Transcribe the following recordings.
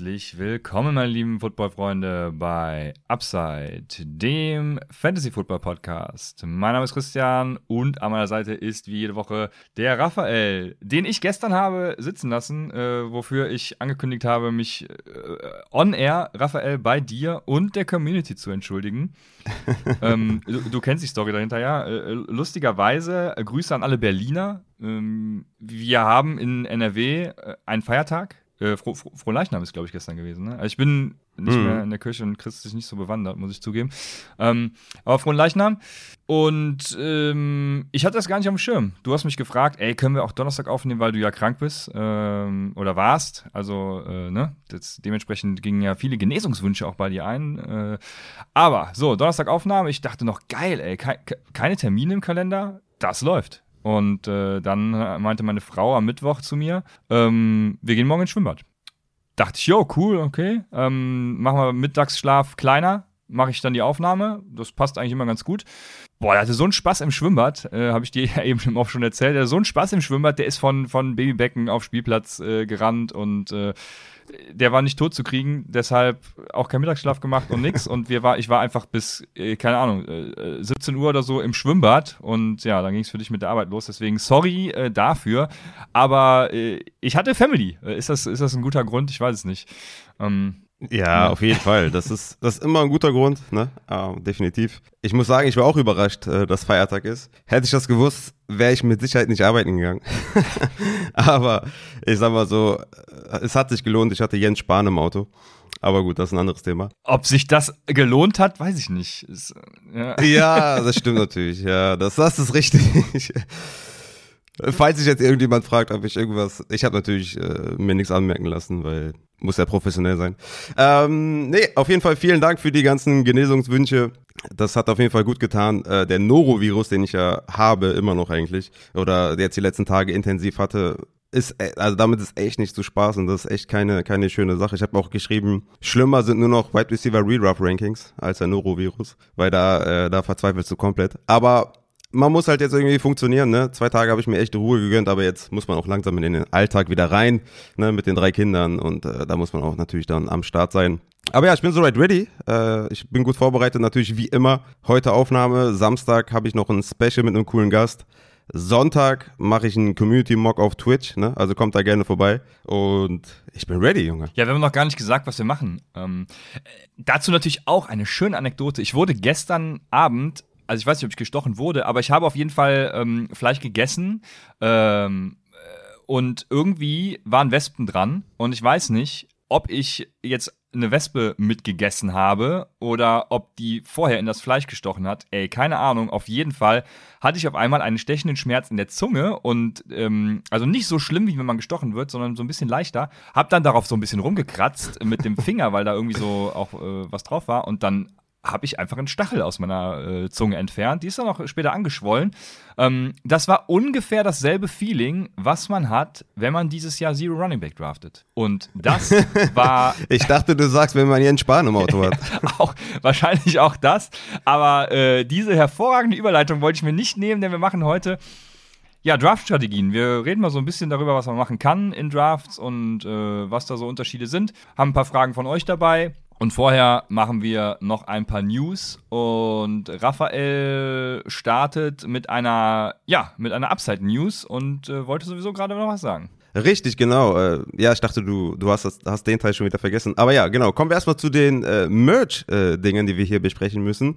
Herzlich willkommen, meine lieben Football-Freunde, bei Upside, dem Fantasy-Football-Podcast. Mein Name ist Christian und an meiner Seite ist wie jede Woche der Raphael, den ich gestern habe sitzen lassen, äh, wofür ich angekündigt habe, mich äh, on-air, Raphael, bei dir und der Community zu entschuldigen. ähm, du, du, kennst die Story dahinter, ja. Äh, lustigerweise, äh, Grüße an alle Berliner. Ähm, wir haben in NRW äh, einen Feiertag äh, Fro Fro Frohleichnam ist, glaube ich, gestern gewesen. Ne? Also ich bin nicht mhm. mehr in der Kirche und christlich nicht so bewandert, muss ich zugeben. Ähm, aber Frohen Leichnam. Und ähm, ich hatte das gar nicht auf dem Schirm. Du hast mich gefragt, ey, können wir auch Donnerstag aufnehmen, weil du ja krank bist ähm, oder warst. Also, äh, ne, das, dementsprechend gingen ja viele Genesungswünsche auch bei dir ein. Äh, aber so, Donnerstag Aufnahme, ich dachte noch, geil, ey, ke keine Termine im Kalender, das läuft. Und äh, dann meinte meine Frau am Mittwoch zu mir, ähm, wir gehen morgen ins Schwimmbad. Dachte ich, jo, cool, okay. Ähm, machen wir Mittagsschlaf kleiner, mache ich dann die Aufnahme. Das passt eigentlich immer ganz gut. Boah, er hatte so einen Spaß im Schwimmbad, äh, habe ich dir ja eben auch schon erzählt. Er hatte so einen Spaß im Schwimmbad, der ist von, von Babybecken auf Spielplatz äh, gerannt und äh, der war nicht tot zu kriegen, deshalb auch kein Mittagsschlaf gemacht und nix. Und wir war, ich war einfach bis, äh, keine Ahnung, äh, 17 Uhr oder so im Schwimmbad und ja, dann ging es für dich mit der Arbeit los. Deswegen sorry äh, dafür. Aber äh, ich hatte Family. Äh, ist das, ist das ein guter Grund? Ich weiß es nicht. Ähm, ja, auf jeden Fall. Das ist, das ist immer ein guter Grund, ne? Ah, definitiv. Ich muss sagen, ich war auch überrascht, äh, dass Feiertag ist. Hätte ich das gewusst, wäre ich mit Sicherheit nicht arbeiten gegangen. Aber ich sag mal so, äh, es hat sich gelohnt. Ich hatte Jens Spahn im Auto. Aber gut, das ist ein anderes Thema. Ob sich das gelohnt hat, weiß ich nicht. Ist, ja. ja. das stimmt natürlich. Ja, das, das ist richtig. Falls sich jetzt irgendjemand fragt, ob ich irgendwas, ich habe natürlich äh, mir nichts anmerken lassen, weil muss ja professionell sein. Ähm, nee, auf jeden Fall vielen Dank für die ganzen Genesungswünsche. Das hat auf jeden Fall gut getan. Äh, der Norovirus, den ich ja habe, immer noch eigentlich, oder jetzt die letzten Tage intensiv hatte, ist, äh, also damit ist echt nicht zu spaßen. Das ist echt keine, keine schöne Sache. Ich habe auch geschrieben, schlimmer sind nur noch Wide Receiver Redraft Rankings als der Norovirus, weil da, äh, da verzweifelst du komplett. Aber man muss halt jetzt irgendwie funktionieren, ne? Zwei Tage habe ich mir echt Ruhe gegönnt, aber jetzt muss man auch langsam in den Alltag wieder rein, ne? Mit den drei Kindern und äh, da muss man auch natürlich dann am Start sein. Aber ja, ich bin soweit ready. Äh, ich bin gut vorbereitet, natürlich wie immer. Heute Aufnahme, Samstag habe ich noch ein Special mit einem coolen Gast. Sonntag mache ich einen Community-Mock auf Twitch, ne? Also kommt da gerne vorbei. Und ich bin ready, Junge. Ja, wir haben noch gar nicht gesagt, was wir machen. Ähm, dazu natürlich auch eine schöne Anekdote. Ich wurde gestern Abend also ich weiß nicht, ob ich gestochen wurde, aber ich habe auf jeden Fall ähm, Fleisch gegessen ähm, äh, und irgendwie waren Wespen dran und ich weiß nicht, ob ich jetzt eine Wespe mitgegessen habe oder ob die vorher in das Fleisch gestochen hat. Ey, keine Ahnung. Auf jeden Fall hatte ich auf einmal einen stechenden Schmerz in der Zunge und ähm, also nicht so schlimm, wie wenn man gestochen wird, sondern so ein bisschen leichter. Hab dann darauf so ein bisschen rumgekratzt mit dem Finger, weil da irgendwie so auch äh, was drauf war und dann habe ich einfach einen Stachel aus meiner äh, Zunge entfernt. Die ist dann auch später angeschwollen. Ähm, das war ungefähr dasselbe Feeling, was man hat, wenn man dieses Jahr Zero Running Back draftet. Und das war. ich dachte, du sagst, wenn man hier einen Spahn im Auto hat. auch, wahrscheinlich auch das. Aber äh, diese hervorragende Überleitung wollte ich mir nicht nehmen, denn wir machen heute. Ja, Draft-Strategien. Wir reden mal so ein bisschen darüber, was man machen kann in Drafts und äh, was da so Unterschiede sind. Haben ein paar Fragen von euch dabei. Und vorher machen wir noch ein paar News und Raphael startet mit einer, ja, mit einer Upside-News und äh, wollte sowieso gerade noch was sagen. Richtig, genau. Äh, ja, ich dachte, du, du hast, hast den Teil schon wieder vergessen. Aber ja, genau. Kommen wir erstmal zu den äh, Merch-Dingen, äh, die wir hier besprechen müssen.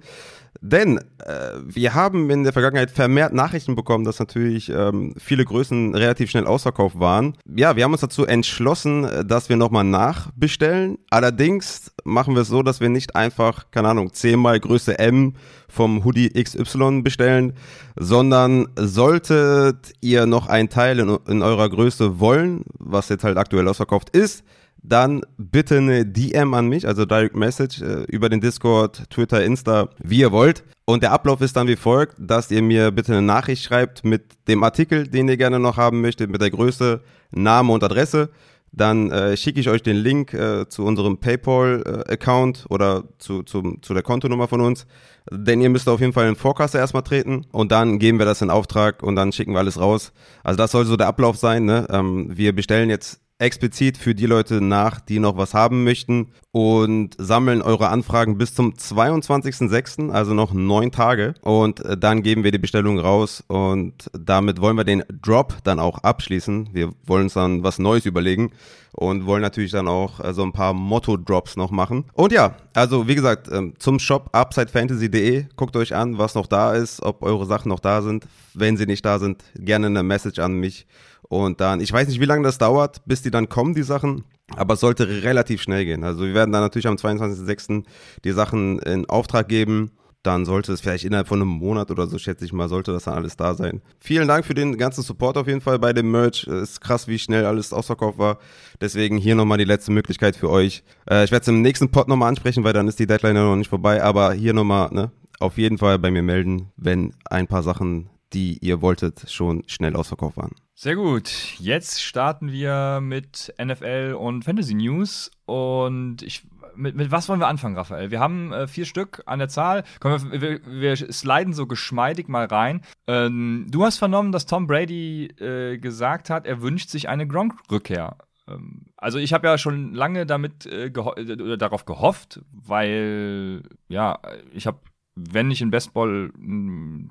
Denn äh, wir haben in der Vergangenheit vermehrt Nachrichten bekommen, dass natürlich ähm, viele Größen relativ schnell ausverkauft waren. Ja, wir haben uns dazu entschlossen, dass wir nochmal nachbestellen. Allerdings machen wir es so, dass wir nicht einfach, keine Ahnung, zehnmal Größe M vom Hoodie XY bestellen, sondern solltet ihr noch einen Teil in, in eurer Größe wollen, was jetzt halt aktuell ausverkauft ist, dann bitte eine DM an mich, also Direct Message äh, über den Discord, Twitter, Insta, wie ihr wollt. Und der Ablauf ist dann wie folgt, dass ihr mir bitte eine Nachricht schreibt mit dem Artikel, den ihr gerne noch haben möchtet, mit der Größe, Name und Adresse. Dann äh, schicke ich euch den Link äh, zu unserem PayPal-Account äh, oder zu, zu, zu der Kontonummer von uns. Denn ihr müsst auf jeden Fall in den Forecast erstmal treten und dann geben wir das in Auftrag und dann schicken wir alles raus. Also das soll so der Ablauf sein. Ne? Ähm, wir bestellen jetzt explizit für die Leute nach, die noch was haben möchten und sammeln eure Anfragen bis zum 22.06., also noch neun Tage. Und äh, dann geben wir die Bestellung raus und damit wollen wir den Drop dann auch abschließen. Wir wollen uns dann was Neues überlegen und wollen natürlich dann auch äh, so ein paar Motto-Drops noch machen. Und ja, also wie gesagt, ähm, zum Shop upsidefantasy.de, guckt euch an, was noch da ist, ob eure Sachen noch da sind. Wenn sie nicht da sind, gerne eine Message an mich. Und dann, ich weiß nicht, wie lange das dauert, bis die dann kommen, die Sachen. Aber es sollte relativ schnell gehen. Also wir werden dann natürlich am 22.06. die Sachen in Auftrag geben dann sollte es vielleicht innerhalb von einem Monat oder so, schätze ich mal, sollte das dann alles da sein. Vielen Dank für den ganzen Support auf jeden Fall bei dem Merch. Es ist krass, wie schnell alles ausverkauft war. Deswegen hier nochmal die letzte Möglichkeit für euch. Äh, ich werde es im nächsten Pod nochmal ansprechen, weil dann ist die Deadline ja noch nicht vorbei. Aber hier nochmal, ne, auf jeden Fall bei mir melden, wenn ein paar Sachen, die ihr wolltet, schon schnell ausverkauft waren. Sehr gut. Jetzt starten wir mit NFL und Fantasy News. Und ich mit, mit was wollen wir anfangen, Raphael? Wir haben äh, vier Stück an der Zahl. Komm, wir, wir, sliden so geschmeidig mal rein. Ähm, du hast vernommen, dass Tom Brady äh, gesagt hat, er wünscht sich eine Gronk-Rückkehr. Ähm, also ich habe ja schon lange damit äh, geho äh, darauf gehofft, weil ja, ich habe wenn nicht in Bestball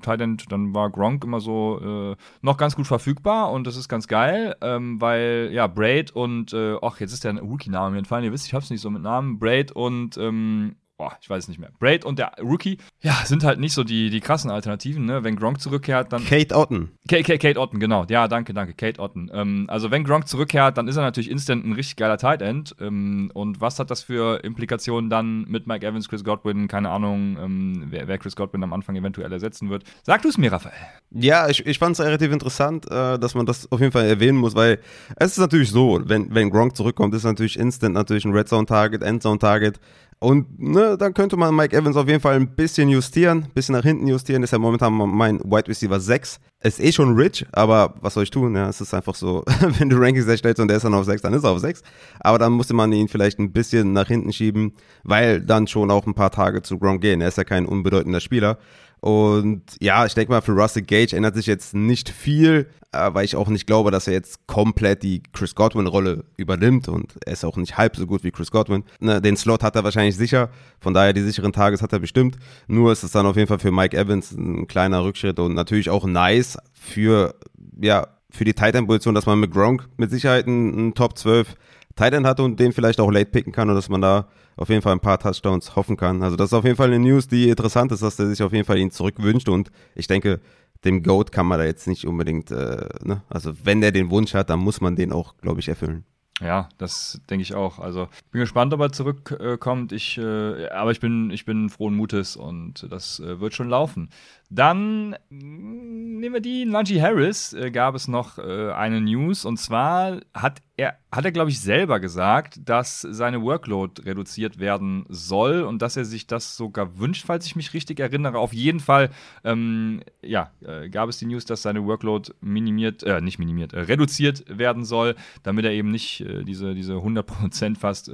Tight dann war Gronk immer so äh, noch ganz gut verfügbar und das ist ganz geil, ähm, weil ja, Braid und, äh, ach, jetzt ist der Rookie-Name mir entfallen, ihr wisst, ich hab's nicht so mit Namen, Braid und ähm, boah, ich weiß es nicht mehr. Braid und der Rookie, ja, sind halt nicht so die, die krassen Alternativen, ne? Wenn Gronk zurückkehrt, dann. Kate Otten. Kate, Kate Otten, genau. Ja, danke, danke. Kate Otten. Ähm, also, wenn Gronk zurückkehrt, dann ist er natürlich instant ein richtig geiler Tight End. Ähm, und was hat das für Implikationen dann mit Mike Evans, Chris Godwin? Keine Ahnung, ähm, wer, wer, Chris Godwin am Anfang eventuell ersetzen wird. Sag du es mir, Raphael. Ja, ich, ich fand es relativ interessant, äh, dass man das auf jeden Fall erwähnen muss, weil es ist natürlich so, wenn, wenn Gronk zurückkommt, ist natürlich instant natürlich ein Red Zone Target, Endzone Target. Und ne, dann könnte man Mike Evans auf jeden Fall ein bisschen justieren, ein bisschen nach hinten justieren. Ist ja momentan mein Wide Receiver 6. Ist eh schon rich, aber was soll ich tun? Ja, es ist einfach so, wenn du Rankings erstellst und der ist dann auf 6, dann ist er auf 6. Aber dann musste man ihn vielleicht ein bisschen nach hinten schieben, weil dann schon auch ein paar Tage zu Gronk gehen. Er ist ja kein unbedeutender Spieler. Und ja, ich denke mal, für Russell Gage ändert sich jetzt nicht viel, äh, weil ich auch nicht glaube, dass er jetzt komplett die Chris Godwin-Rolle übernimmt und er ist auch nicht halb so gut wie Chris Godwin. Ne, den Slot hat er wahrscheinlich sicher, von daher die sicheren Tages hat er bestimmt. Nur ist es dann auf jeden Fall für Mike Evans ein kleiner Rückschritt und natürlich auch nice für, ja, für die Titan-Position, dass man mit Gronk mit Sicherheit einen Top 12 Titan hatte und den vielleicht auch late picken kann und dass man da auf jeden Fall ein paar Touchdowns hoffen kann. Also das ist auf jeden Fall eine News, die interessant ist, dass er sich auf jeden Fall ihn zurückwünscht und ich denke, dem Goat kann man da jetzt nicht unbedingt, äh, ne? also wenn der den Wunsch hat, dann muss man den auch, glaube ich, erfüllen. Ja, das denke ich auch. Also bin gespannt, ob er zurückkommt. ich, äh, aber ich bin, ich bin frohen Mutes und das äh, wird schon laufen. Dann mm, nehmen wir die. Najee Harris äh, gab es noch äh, eine News und zwar hat er, hat er glaube ich selber gesagt, dass seine Workload reduziert werden soll und dass er sich das sogar wünscht, falls ich mich richtig erinnere. Auf jeden Fall, ähm, ja, äh, gab es die News, dass seine Workload minimiert, äh, nicht minimiert, reduziert werden soll, damit er eben nicht äh, diese, diese 100% fast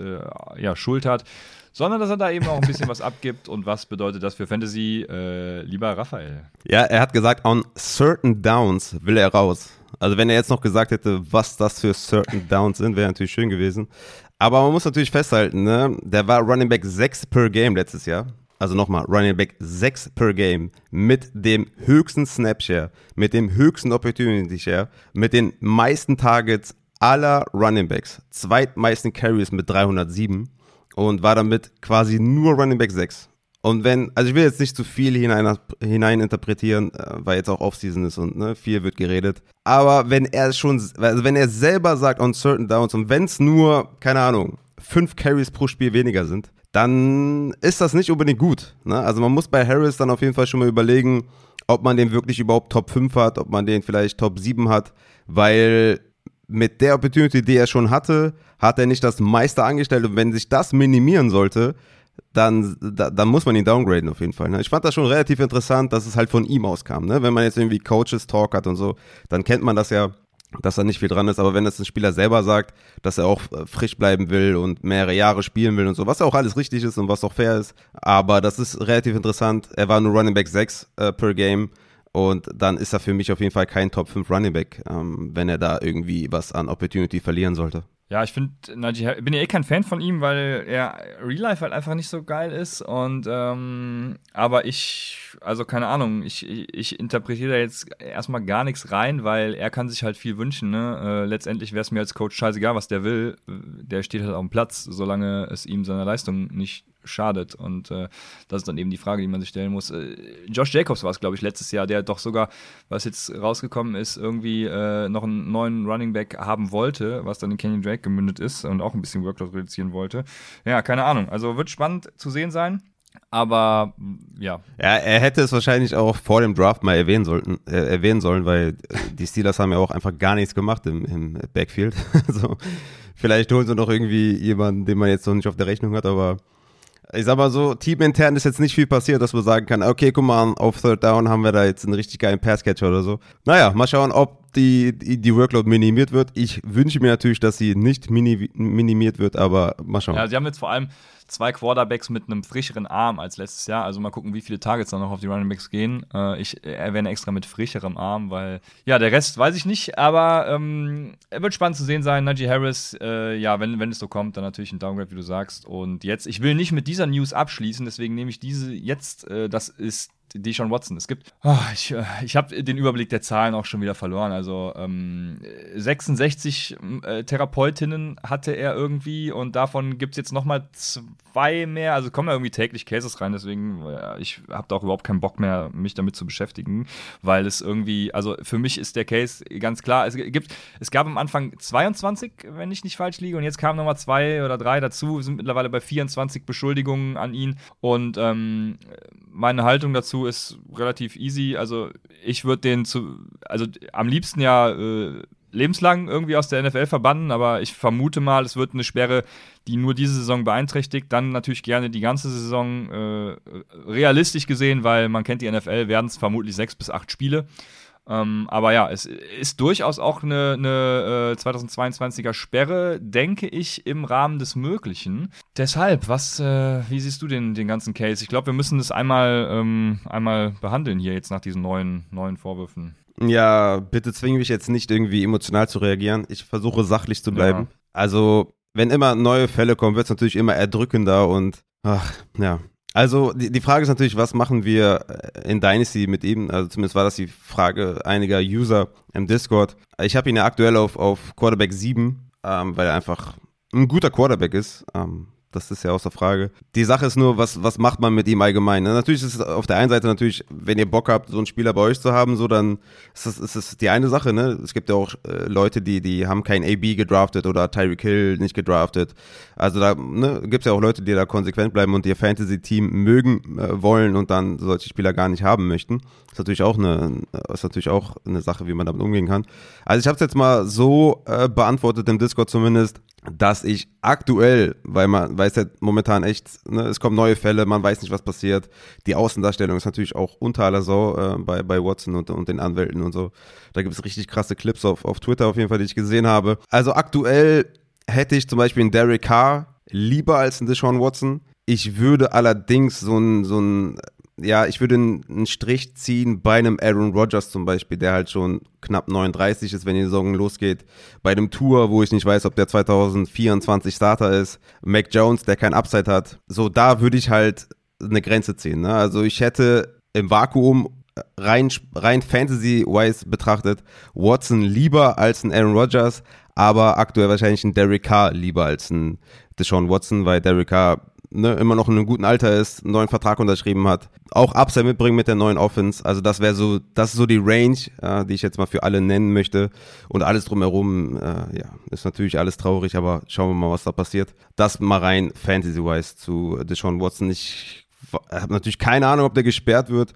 ja, Schuld hat sondern dass er da eben auch ein bisschen was abgibt. Und was bedeutet das für Fantasy, äh, lieber Raphael? Ja, er hat gesagt, on certain downs will er raus. Also wenn er jetzt noch gesagt hätte, was das für certain downs sind, wäre natürlich schön gewesen. Aber man muss natürlich festhalten, ne? der war Running Back 6 per Game letztes Jahr. Also nochmal, Running Back 6 per Game mit dem höchsten Snapshare, mit dem höchsten Opportunity Share, mit den meisten Targets aller Running Backs, zweitmeisten Carries mit 307 und war damit quasi nur Running Back 6. Und wenn, also ich will jetzt nicht zu viel hinein, hinein interpretieren, äh, weil jetzt auch Offseason ist und ne, viel wird geredet. Aber wenn er schon, also wenn er selber sagt on certain downs und wenn es nur, keine Ahnung, fünf Carries pro Spiel weniger sind, dann ist das nicht unbedingt gut. Ne? Also man muss bei Harris dann auf jeden Fall schon mal überlegen, ob man den wirklich überhaupt Top 5 hat, ob man den vielleicht Top 7 hat, weil mit der Opportunity, die er schon hatte, hat er nicht das meiste angestellt. Und wenn sich das minimieren sollte, dann, da, dann muss man ihn downgraden auf jeden Fall. Ne? Ich fand das schon relativ interessant, dass es halt von ihm auskam. Ne? Wenn man jetzt irgendwie Coaches Talk hat und so, dann kennt man das ja, dass da nicht viel dran ist. Aber wenn das ein Spieler selber sagt, dass er auch äh, frisch bleiben will und mehrere Jahre spielen will und so, was ja auch alles richtig ist und was auch fair ist. Aber das ist relativ interessant. Er war nur Running Back 6 äh, per Game. Und dann ist er für mich auf jeden Fall kein Top 5 Running Back, ähm, wenn er da irgendwie was an Opportunity verlieren sollte. Ja, ich finde, bin ja eh kein Fan von ihm, weil er Real Life halt einfach nicht so geil ist. Und ähm, aber ich, also keine Ahnung, ich, ich, ich interpretiere da jetzt erstmal gar nichts rein, weil er kann sich halt viel wünschen. Ne? Äh, letztendlich wäre es mir als Coach scheißegal, was der will. Der steht halt auf dem Platz, solange es ihm seiner Leistung nicht schadet. Und äh, das ist dann eben die Frage, die man sich stellen muss. Äh, Josh Jacobs war es, glaube ich, letztes Jahr, der doch sogar, was jetzt rausgekommen ist, irgendwie äh, noch einen neuen Running Back haben wollte, was dann in Kenyon Drake gemündet ist und auch ein bisschen Workload reduzieren wollte. Ja, keine Ahnung. Also wird spannend zu sehen sein. Aber ja. Ja, er hätte es wahrscheinlich auch vor dem Draft mal erwähnen, sollten, äh, erwähnen sollen, weil die Steelers haben ja auch einfach gar nichts gemacht im, im Backfield. also, vielleicht holen sie noch irgendwie jemanden, den man jetzt noch nicht auf der Rechnung hat, aber ich sag mal so, teamintern ist jetzt nicht viel passiert, dass man sagen kann, okay, guck mal, auf Third Down haben wir da jetzt einen richtig geilen Passcatcher oder so. Naja, mal schauen, ob die, die, die Workload minimiert wird. Ich wünsche mir natürlich, dass sie nicht mini, minimiert wird, aber mal schauen. Ja, sie haben jetzt vor allem zwei Quarterbacks mit einem frischeren Arm als letztes Jahr. Also mal gucken, wie viele Targets dann noch auf die Running Backs gehen. Äh, ich erwähne extra mit frischerem Arm, weil ja, der Rest weiß ich nicht, aber ähm, wird spannend zu sehen sein. Najee Harris, äh, ja, wenn, wenn es so kommt, dann natürlich ein Downgrade, wie du sagst. Und jetzt, ich will nicht mit dieser News abschließen, deswegen nehme ich diese jetzt, äh, das ist Deshaun Watson. Es gibt, oh, ich, äh, ich habe den Überblick der Zahlen auch schon wieder verloren. Also ähm, 66 äh, Therapeutinnen hatte er irgendwie und davon gibt es jetzt nochmal zwei mehr. Also kommen da irgendwie täglich Cases rein, deswegen äh, ich habe da auch überhaupt keinen Bock mehr, mich damit zu beschäftigen, weil es irgendwie, also für mich ist der Case ganz klar. Es gibt, es gab am Anfang 22, wenn ich nicht falsch liege, und jetzt kamen nochmal zwei oder drei dazu. Wir sind mittlerweile bei 24 Beschuldigungen an ihn und ähm, meine Haltung dazu ist relativ easy. Also ich würde den zu, also am liebsten ja äh, lebenslang irgendwie aus der NFL verbannen, aber ich vermute mal, es wird eine Sperre, die nur diese Saison beeinträchtigt. Dann natürlich gerne die ganze Saison äh, realistisch gesehen, weil man kennt die NFL, werden es vermutlich sechs bis acht Spiele. Ähm, aber ja, es ist durchaus auch eine, eine äh, 2022er Sperre, denke ich, im Rahmen des Möglichen. Deshalb, was, äh, wie siehst du den, den ganzen Case? Ich glaube, wir müssen das einmal, ähm, einmal behandeln hier jetzt nach diesen neuen, neuen Vorwürfen. Ja, bitte zwinge mich jetzt nicht irgendwie emotional zu reagieren. Ich versuche sachlich zu bleiben. Ja. Also, wenn immer neue Fälle kommen, wird es natürlich immer erdrückender und ach, ja. Also die, die Frage ist natürlich, was machen wir äh, in Dynasty mit ihm? Also zumindest war das die Frage einiger User im Discord. Ich habe ihn ja aktuell auf, auf Quarterback 7, ähm, weil er einfach ein guter Quarterback ist. Ähm, das ist ja außer Frage. Die Sache ist nur, was, was macht man mit ihm allgemein? Ne? Natürlich ist es auf der einen Seite natürlich, wenn ihr Bock habt, so einen Spieler bei euch zu haben, so dann ist das, ist das die eine Sache. Ne? Es gibt ja auch äh, Leute, die, die haben kein AB gedraftet oder Tyreek Hill nicht gedraftet. Also da ne, gibt es ja auch Leute, die da konsequent bleiben und ihr Fantasy-Team mögen äh, wollen und dann solche Spieler gar nicht haben möchten. Natürlich auch eine, ist natürlich auch eine Sache, wie man damit umgehen kann. Also ich habe es jetzt mal so äh, beantwortet im Discord zumindest dass ich aktuell, weil man weiß ja momentan echt, ne, es kommen neue Fälle, man weiß nicht, was passiert. Die Außendarstellung ist natürlich auch unter aller Sau äh, bei, bei Watson und, und den Anwälten und so. Da gibt es richtig krasse Clips auf, auf Twitter auf jeden Fall, die ich gesehen habe. Also aktuell hätte ich zum Beispiel einen Derek Carr lieber als einen Deshaun Watson. Ich würde allerdings so ein, so ein ja, ich würde einen Strich ziehen bei einem Aaron Rodgers zum Beispiel, der halt schon knapp 39 ist, wenn die Saison losgeht. Bei einem Tour, wo ich nicht weiß, ob der 2024 Starter ist. Mac Jones, der kein Upside hat. So, da würde ich halt eine Grenze ziehen. Ne? Also ich hätte im Vakuum rein, rein Fantasy-wise betrachtet Watson lieber als ein Aaron Rodgers, aber aktuell wahrscheinlich ein Derek Carr lieber als ein Deshaun Watson, weil Derek Carr ne, immer noch in einem guten Alter ist, einen neuen Vertrag unterschrieben hat, auch Upside mitbringen mit der neuen Offense. Also das wäre so, das ist so die Range, äh, die ich jetzt mal für alle nennen möchte. Und alles drumherum, äh, ja, ist natürlich alles traurig, aber schauen wir mal, was da passiert. Das mal rein Fantasy-wise zu Deshaun Watson. Ich habe natürlich keine Ahnung, ob der gesperrt wird.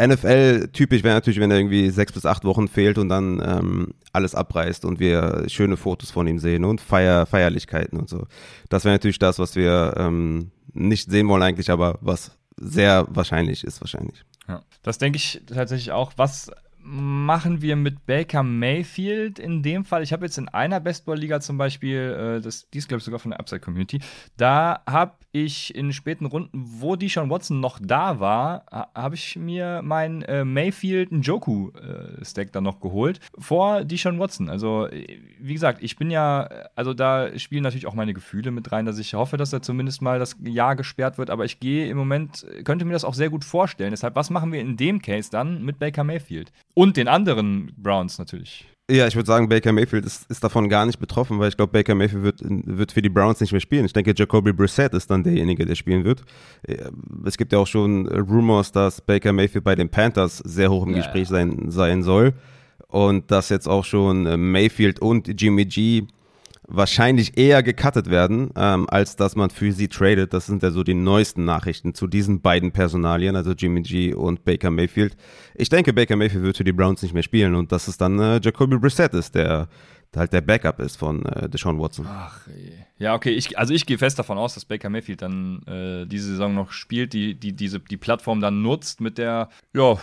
NFL-typisch wäre natürlich, wenn er irgendwie sechs bis acht Wochen fehlt und dann ähm, alles abreißt und wir schöne Fotos von ihm sehen und Feier, Feierlichkeiten und so. Das wäre natürlich das, was wir ähm, nicht sehen wollen eigentlich, aber was sehr wahrscheinlich ist wahrscheinlich. Ja. Das denke ich tatsächlich auch. Was machen wir mit Baker Mayfield in dem Fall. Ich habe jetzt in einer Bestball-Liga zum Beispiel, äh, das, die ist glaube ich sogar von der Upside Community, da habe ich in späten Runden, wo Deshaun Watson noch da war, habe ich mir mein äh, Mayfield Njoku-Stack äh, dann noch geholt vor Deshaun Watson. Also, wie gesagt, ich bin ja, also da spielen natürlich auch meine Gefühle mit rein, dass ich hoffe, dass er zumindest mal das Jahr gesperrt wird, aber ich gehe im Moment, könnte mir das auch sehr gut vorstellen. Deshalb, was machen wir in dem Case dann mit Baker Mayfield? Und den anderen Browns natürlich. Ja, ich würde sagen, Baker Mayfield ist, ist davon gar nicht betroffen, weil ich glaube, Baker Mayfield wird, wird für die Browns nicht mehr spielen. Ich denke, Jacoby Brissett ist dann derjenige, der spielen wird. Es gibt ja auch schon Rumors, dass Baker Mayfield bei den Panthers sehr hoch im ja, Gespräch sein, sein soll. Und dass jetzt auch schon Mayfield und Jimmy G wahrscheinlich eher gecuttet werden, ähm, als dass man für sie tradet. Das sind ja so die neuesten Nachrichten zu diesen beiden Personalien, also Jimmy G und Baker Mayfield. Ich denke, Baker Mayfield wird für die Browns nicht mehr spielen und dass es dann äh, Jacoby Brissett ist, der halt der Backup ist von äh, Deshaun Watson. Ach, ja, okay, ich, also ich gehe fest davon aus, dass Baker Mayfield dann äh, diese Saison noch spielt, die, die diese, die Plattform dann nutzt mit der, ja,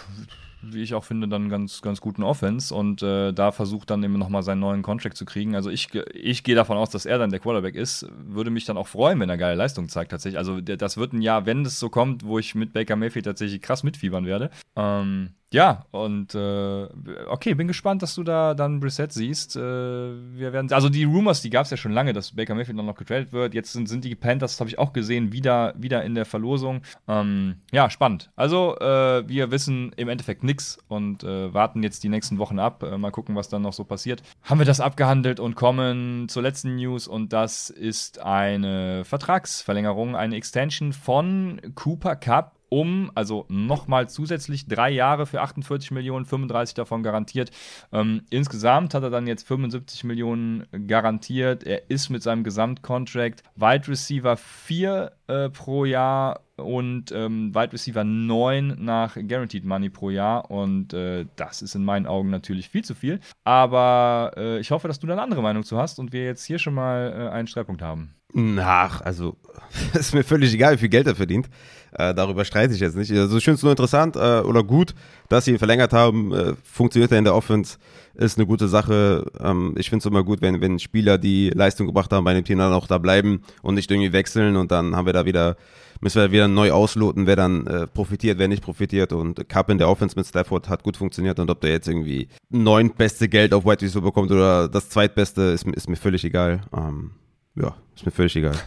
wie ich auch finde, dann ganz, ganz guten Offense und äh, da versucht dann eben nochmal seinen neuen Contract zu kriegen. Also ich, ich gehe davon aus, dass er dann der Quarterback ist. Würde mich dann auch freuen, wenn er geile Leistung zeigt tatsächlich. Also das wird ein Jahr, wenn es so kommt, wo ich mit Baker Mayfield tatsächlich krass mitfiebern werde. Ähm, ja, und äh, okay, bin gespannt, dass du da dann Brissett siehst. Äh, wir werden, also die Rumors, die gab es ja schon lange, dass Baker Mayfield noch getradet wird. Jetzt sind, sind die Panthers, habe ich auch gesehen, wieder, wieder in der Verlosung. Ähm, ja, spannend. Also äh, wir wissen im Endeffekt nichts und äh, warten jetzt die nächsten Wochen ab. Äh, mal gucken, was dann noch so passiert. Haben wir das abgehandelt und kommen zur letzten News und das ist eine Vertragsverlängerung, eine Extension von Cooper Cup um, also nochmal zusätzlich drei Jahre für 48 Millionen, 35 davon garantiert. Ähm, insgesamt hat er dann jetzt 75 Millionen garantiert. Er ist mit seinem Gesamtcontract Wide Receiver 4 äh, pro Jahr und ähm, Wide Receiver 9 nach Guaranteed Money pro Jahr. Und äh, das ist in meinen Augen natürlich viel zu viel. Aber äh, ich hoffe, dass du da eine andere Meinung zu hast und wir jetzt hier schon mal äh, einen Streitpunkt haben. Ach, also ist mir völlig egal, wie viel Geld er verdient. Äh, darüber streite ich jetzt nicht. Also ich finde es nur interessant äh, oder gut, dass sie ihn verlängert haben. Äh, funktioniert er in der Offense, ist eine gute Sache. Ähm, ich finde es immer gut, wenn, wenn Spieler, die Leistung gebracht haben bei einem Team, dann auch da bleiben und nicht irgendwie wechseln und dann haben wir da wieder, müssen wir wieder neu ausloten, wer dann äh, profitiert, wer nicht profitiert. Und Cup in der Offense mit Stafford hat gut funktioniert und ob der jetzt irgendwie neun beste Geld auf White Receiver bekommt oder das zweitbeste, ist, ist mir völlig egal. Ähm, ja, ist mir völlig egal.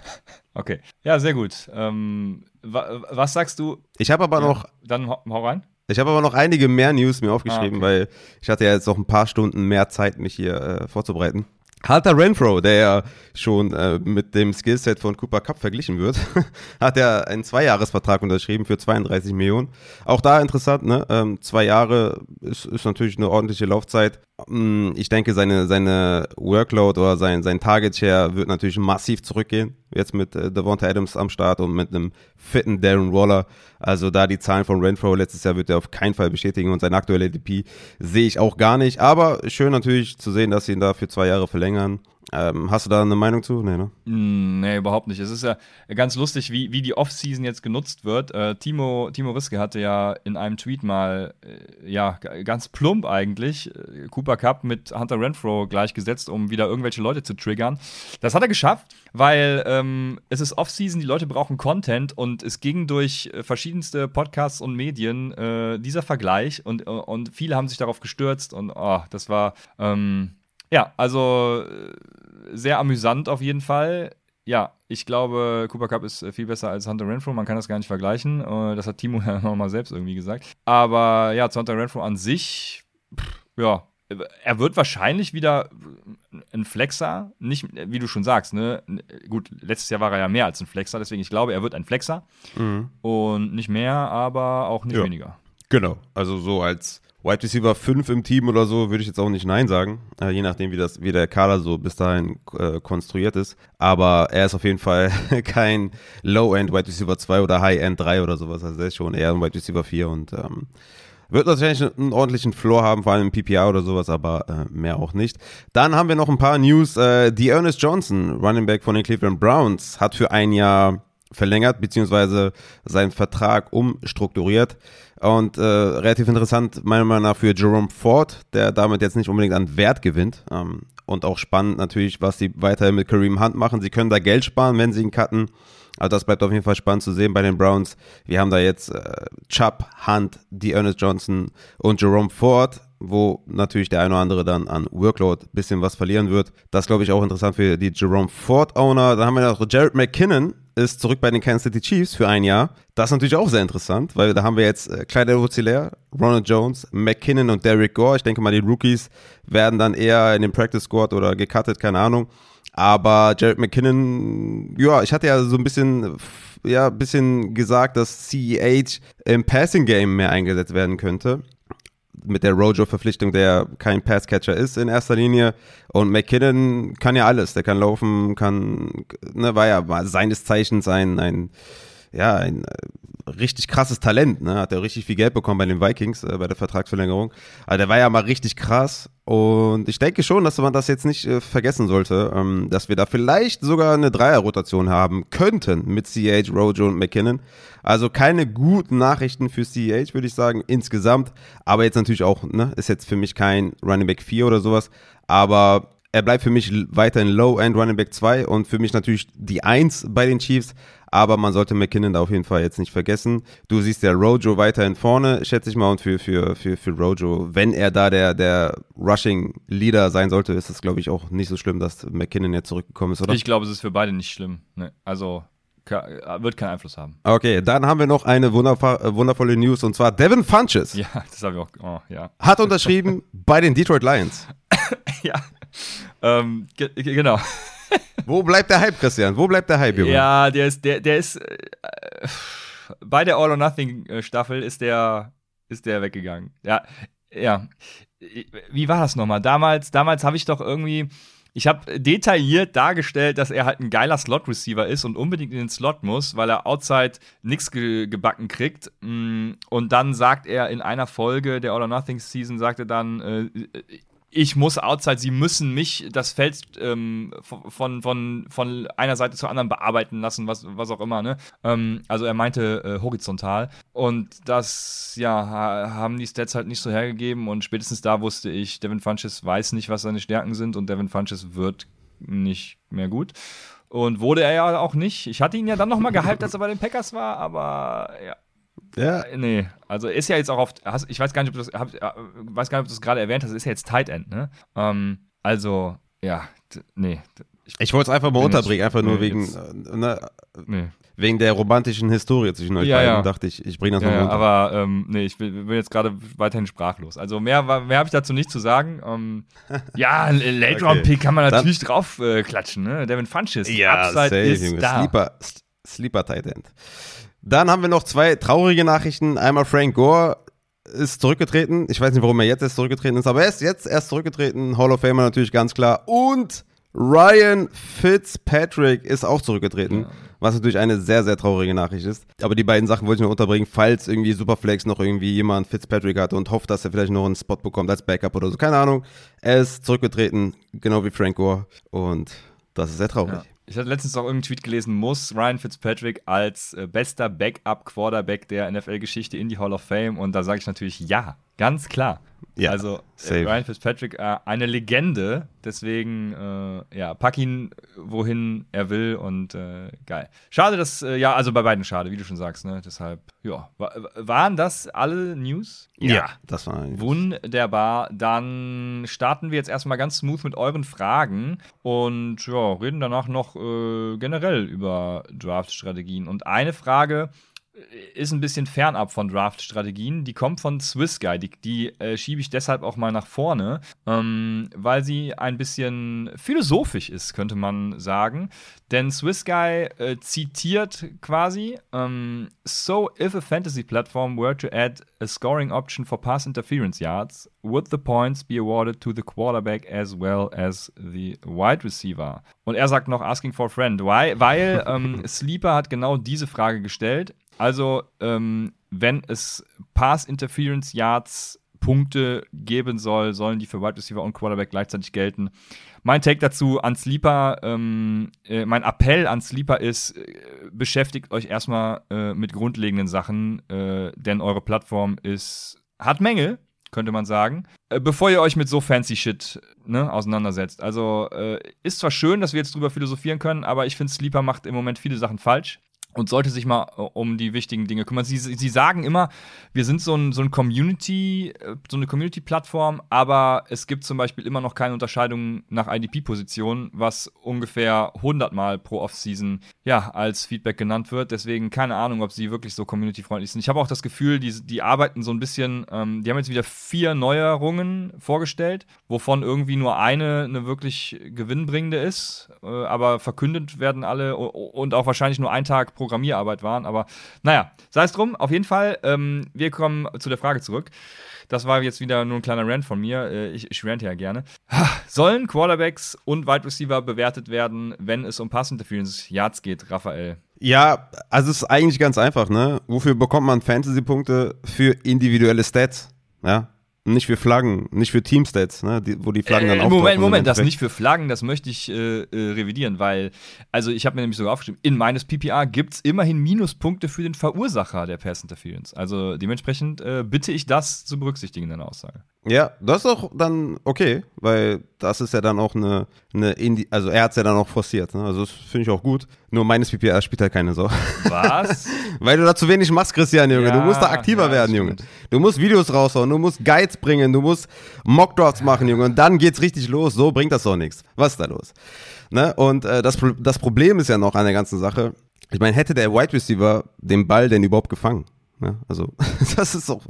Okay. Ja, sehr gut. Ähm, wa was sagst du? Ich habe aber ja, noch. Dann hau, hau rein. Ich habe aber noch einige mehr News mir aufgeschrieben, ah, okay. weil ich hatte ja jetzt noch ein paar Stunden mehr Zeit, mich hier äh, vorzubereiten. Hunter Renfro, der ja schon äh, mit dem Skillset von Cooper Cup verglichen wird, hat ja einen Zweijahresvertrag unterschrieben für 32 Millionen. Auch da interessant, ne? Ähm, zwei Jahre ist, ist natürlich eine ordentliche Laufzeit. Mm, ich denke, seine, seine Workload oder sein, sein Target Share wird natürlich massiv zurückgehen. Jetzt mit äh, Devonta Adams am Start und mit einem fitten Darren Waller. Also da die Zahlen von Renfro letztes Jahr wird er auf keinen Fall bestätigen und sein aktueller ADP sehe ich auch gar nicht. Aber schön natürlich zu sehen, dass sie ihn da für zwei Jahre verlängern. Ähm, hast du da eine Meinung zu? Nee, ne? Mm, nee, überhaupt nicht. Es ist ja ganz lustig, wie, wie die Offseason jetzt genutzt wird. Äh, Timo, Timo Riske hatte ja in einem Tweet mal, äh, ja, ganz plump eigentlich, äh, Cooper Cup mit Hunter Renfro gleichgesetzt, um wieder irgendwelche Leute zu triggern. Das hat er geschafft, weil ähm, es ist Offseason, die Leute brauchen Content und es ging durch äh, verschiedenste Podcasts und Medien äh, dieser Vergleich und, und viele haben sich darauf gestürzt und oh, das war. Ähm, ja, also äh, sehr amüsant auf jeden Fall. Ja, ich glaube, Cooper Cup ist äh, viel besser als Hunter Renfro. Man kann das gar nicht vergleichen. Äh, das hat Timo ja nochmal selbst irgendwie gesagt. Aber ja, zu Hunter Renfro an sich, pff, ja, er wird wahrscheinlich wieder ein Flexer, nicht, wie du schon sagst, ne? Gut, letztes Jahr war er ja mehr als ein Flexer, deswegen ich glaube, er wird ein Flexer. Mhm. Und nicht mehr, aber auch nicht ja. weniger. Genau, also so als Wide Receiver 5 im Team oder so, würde ich jetzt auch nicht Nein sagen. Äh, je nachdem, wie, das, wie der Kader so bis dahin äh, konstruiert ist. Aber er ist auf jeden Fall kein Low-End Wide Receiver 2 oder High-End 3 oder sowas. Also er ist schon eher ein Wide Receiver 4 und ähm, wird wahrscheinlich einen ordentlichen Floor haben, vor allem im PPR oder sowas, aber äh, mehr auch nicht. Dann haben wir noch ein paar News. Äh, die Ernest Johnson, Running Back von den Cleveland Browns, hat für ein Jahr verlängert, beziehungsweise seinen Vertrag umstrukturiert. Und äh, relativ interessant, meiner Meinung nach, für Jerome Ford, der damit jetzt nicht unbedingt an Wert gewinnt. Ähm, und auch spannend natürlich, was sie weiterhin mit Kareem Hunt machen. Sie können da Geld sparen, wenn sie ihn cutten. Also das bleibt auf jeden Fall spannend zu sehen bei den Browns. Wir haben da jetzt äh, Chubb, Hunt, die Ernest Johnson und Jerome Ford, wo natürlich der eine oder andere dann an Workload bisschen was verlieren wird. Das glaube ich auch interessant für die Jerome Ford Owner. Dann haben wir noch Jared McKinnon, ist zurück bei den Kansas City Chiefs für ein Jahr. Das ist natürlich auch sehr interessant, weil da haben wir jetzt äh, Clyde Edwards-Hilaire, Ronald Jones, McKinnon und Derek Gore. Ich denke mal, die Rookies werden dann eher in den Practice Squad oder gecuttet, keine Ahnung. Aber Jared McKinnon, ja, ich hatte ja so ein bisschen, ja, ein bisschen gesagt, dass CEH im Passing Game mehr eingesetzt werden könnte mit der Rojo-Verpflichtung, der kein Passcatcher ist in erster Linie. Und McKinnon kann ja alles. Der kann laufen, kann, ne, war ja war seines Zeichens ein, ein ja, ein äh, richtig krasses Talent, ne? Hat er richtig viel Geld bekommen bei den Vikings äh, bei der Vertragsverlängerung. Aber der war ja mal richtig krass. Und ich denke schon, dass man das jetzt nicht äh, vergessen sollte, ähm, dass wir da vielleicht sogar eine Dreierrotation haben könnten mit CH, Rojo und McKinnon. Also keine guten Nachrichten für CH, würde ich sagen, insgesamt. Aber jetzt natürlich auch, ne, ist jetzt für mich kein Running Back 4 oder sowas. Aber er bleibt für mich weiterhin Low-End Running Back 2 und für mich natürlich die 1 bei den Chiefs aber man sollte McKinnon da auf jeden Fall jetzt nicht vergessen. Du siehst ja Rojo weiterhin vorne, schätze ich mal, und für, für, für, für Rojo, wenn er da der, der Rushing-Leader sein sollte, ist es, glaube ich, auch nicht so schlimm, dass McKinnon jetzt zurückgekommen ist, oder? Ich glaube, es ist für beide nicht schlimm. Ne? Also wird keinen Einfluss haben. Okay, dann haben wir noch eine äh, wundervolle News und zwar Devin Funches. Ja, das habe ich auch. Oh, ja. Hat unterschrieben bei den Detroit Lions. ja, ähm, genau. Wo bleibt der Hype, Christian? Wo bleibt der Hype, Junge? Ja, der ist, der, der ist äh, bei der All or Nothing äh, Staffel ist der, ist der weggegangen. Ja, ja. Wie war das nochmal? Damals, damals habe ich doch irgendwie, ich habe detailliert dargestellt, dass er halt ein geiler Slot-Receiver ist und unbedingt in den Slot muss, weil er outside nichts ge gebacken kriegt. Mm, und dann sagt er in einer Folge der All or Nothing Season, sagte dann, äh, ich muss outside, sie müssen mich das Feld ähm, von, von, von einer Seite zur anderen bearbeiten lassen, was, was auch immer. Ne? Ähm, also er meinte äh, horizontal. Und das, ja, haben die Stats halt nicht so hergegeben. Und spätestens da wusste ich, Devin Funches weiß nicht, was seine Stärken sind und Devin Funches wird nicht mehr gut. Und wurde er ja auch nicht. Ich hatte ihn ja dann nochmal gehypt, als er bei den Packers war, aber ja, ja. Äh, nee, also ist ja jetzt auch auf, ich weiß gar nicht, ob du das, hab, äh, weiß gar nicht, ob du das gerade erwähnt hast, ist ja jetzt Tight End, ne? Ähm, also, ja, nee. Ich, ich wollte es einfach mal unterbringen, einfach nur nee, wegen, jetzt, äh, ne, nee. wegen der romantischen Historie zwischen euch ja, beiden, ja. dachte ich, ich bringe das ja, mal unter. Aber, ähm, nee, ich bin, bin jetzt gerade weiterhin sprachlos. Also mehr, mehr habe ich dazu nicht zu sagen. Ähm, ja, Late Round Pick kann man natürlich Dann, drauf äh, klatschen, ne? Devin Funches, ja, Upside safe, ist da. Sleeper, Sleeper Tight End. Dann haben wir noch zwei traurige Nachrichten. Einmal Frank Gore ist zurückgetreten. Ich weiß nicht, warum er jetzt erst zurückgetreten ist, aber er ist jetzt erst zurückgetreten. Hall of Famer natürlich ganz klar. Und Ryan Fitzpatrick ist auch zurückgetreten, ja. was natürlich eine sehr, sehr traurige Nachricht ist. Aber die beiden Sachen wollte ich nur unterbringen, falls irgendwie Superflex noch irgendwie jemand Fitzpatrick hatte und hofft, dass er vielleicht noch einen Spot bekommt als Backup oder so. Keine Ahnung. Er ist zurückgetreten, genau wie Frank Gore. Und das ist sehr traurig. Ja. Ich hatte letztens auch irgendeinen Tweet gelesen, muss Ryan Fitzpatrick als äh, bester Backup-Quarterback der NFL-Geschichte in die Hall of Fame? Und da sage ich natürlich ja, ganz klar. Ja, also äh, Ryan Fitzpatrick, äh, eine Legende. Deswegen, äh, ja, pack ihn wohin er will und äh, geil. Schade, dass, äh, ja, also bei beiden schade, wie du schon sagst, ne? Deshalb, ja. War, waren das alle News? Ja, ja das war Wunderbar. Dann starten wir jetzt erstmal ganz smooth mit euren Fragen und ja, reden danach noch äh, generell über Draft-Strategien. Und eine Frage, ist ein bisschen fernab von Draft-Strategien. Die kommt von Swiss Guy. Die, die äh, schiebe ich deshalb auch mal nach vorne, ähm, weil sie ein bisschen philosophisch ist, könnte man sagen. Denn Swiss Guy äh, zitiert quasi: um, So, if a fantasy platform were to add a scoring option for pass interference yards, would the points be awarded to the quarterback as well as the wide receiver? Und er sagt noch: Asking for a friend. Why? Weil ähm, Sleeper hat genau diese Frage gestellt. Also, ähm, wenn es Pass Interference Yards Punkte geben soll, sollen die für Wide Receiver und Quarterback gleichzeitig gelten. Mein Take dazu an Sleeper, ähm, äh, mein Appell an Sleeper ist, äh, beschäftigt euch erstmal äh, mit grundlegenden Sachen, äh, denn eure Plattform ist, hat Mängel, könnte man sagen, äh, bevor ihr euch mit so fancy Shit ne, auseinandersetzt. Also äh, ist zwar schön, dass wir jetzt drüber philosophieren können, aber ich finde, Sleeper macht im Moment viele Sachen falsch und sollte sich mal äh, um die wichtigen Dinge kümmern. Sie, sie sagen immer, wir sind so ein, so ein Community, äh, so eine Community-Plattform, aber es gibt zum Beispiel immer noch keine Unterscheidung nach IDP-Positionen, was ungefähr 100 Mal pro Off-Season ja, als Feedback genannt wird. Deswegen keine Ahnung, ob sie wirklich so community-freundlich sind. Ich habe auch das Gefühl, die, die arbeiten so ein bisschen, ähm, die haben jetzt wieder vier Neuerungen vorgestellt, wovon irgendwie nur eine eine wirklich gewinnbringende ist, äh, aber verkündet werden alle und auch wahrscheinlich nur ein Tag pro Programmierarbeit waren. Aber naja, sei es drum. Auf jeden Fall, ähm, wir kommen zu der Frage zurück. Das war jetzt wieder nur ein kleiner Rant von mir. Äh, ich, ich rante ja gerne. Sollen Quarterbacks und Wide Receiver bewertet werden, wenn es um Pass Interference Yards geht, Raphael? Ja, also es ist eigentlich ganz einfach, ne? Wofür bekommt man Fantasy-Punkte? Für individuelle Stats. Ja, nicht für Flaggen, nicht für Teamstats, ne, die, wo die Flaggen äh, dann. Moment, Moment, das nicht für Flaggen, das möchte ich äh, äh, revidieren, weil, also ich habe mir nämlich sogar aufgeschrieben, in meines PPA gibt es immerhin Minuspunkte für den Verursacher der Pass Interference. Also dementsprechend äh, bitte ich das zu berücksichtigen in deiner Aussage. Ja, das ist auch dann okay, weil das ist ja dann auch eine, eine Indi also er hat es ja dann auch forciert, ne? also das finde ich auch gut. Nur meines PPR spielt halt keine Sau. Was? weil du da zu wenig machst, Christian, Junge. Ja, du musst da aktiver ja, werden, Junge. Du musst Videos raushauen, du musst Guides bringen, du musst Mockdrafts machen, Junge. Und dann geht's richtig los. So bringt das doch nichts. Was ist da los? Ne? Und äh, das, das Problem ist ja noch an der ganzen Sache. Ich meine, hätte der Wide Receiver den Ball denn überhaupt gefangen? Ne? Also, das ist doch,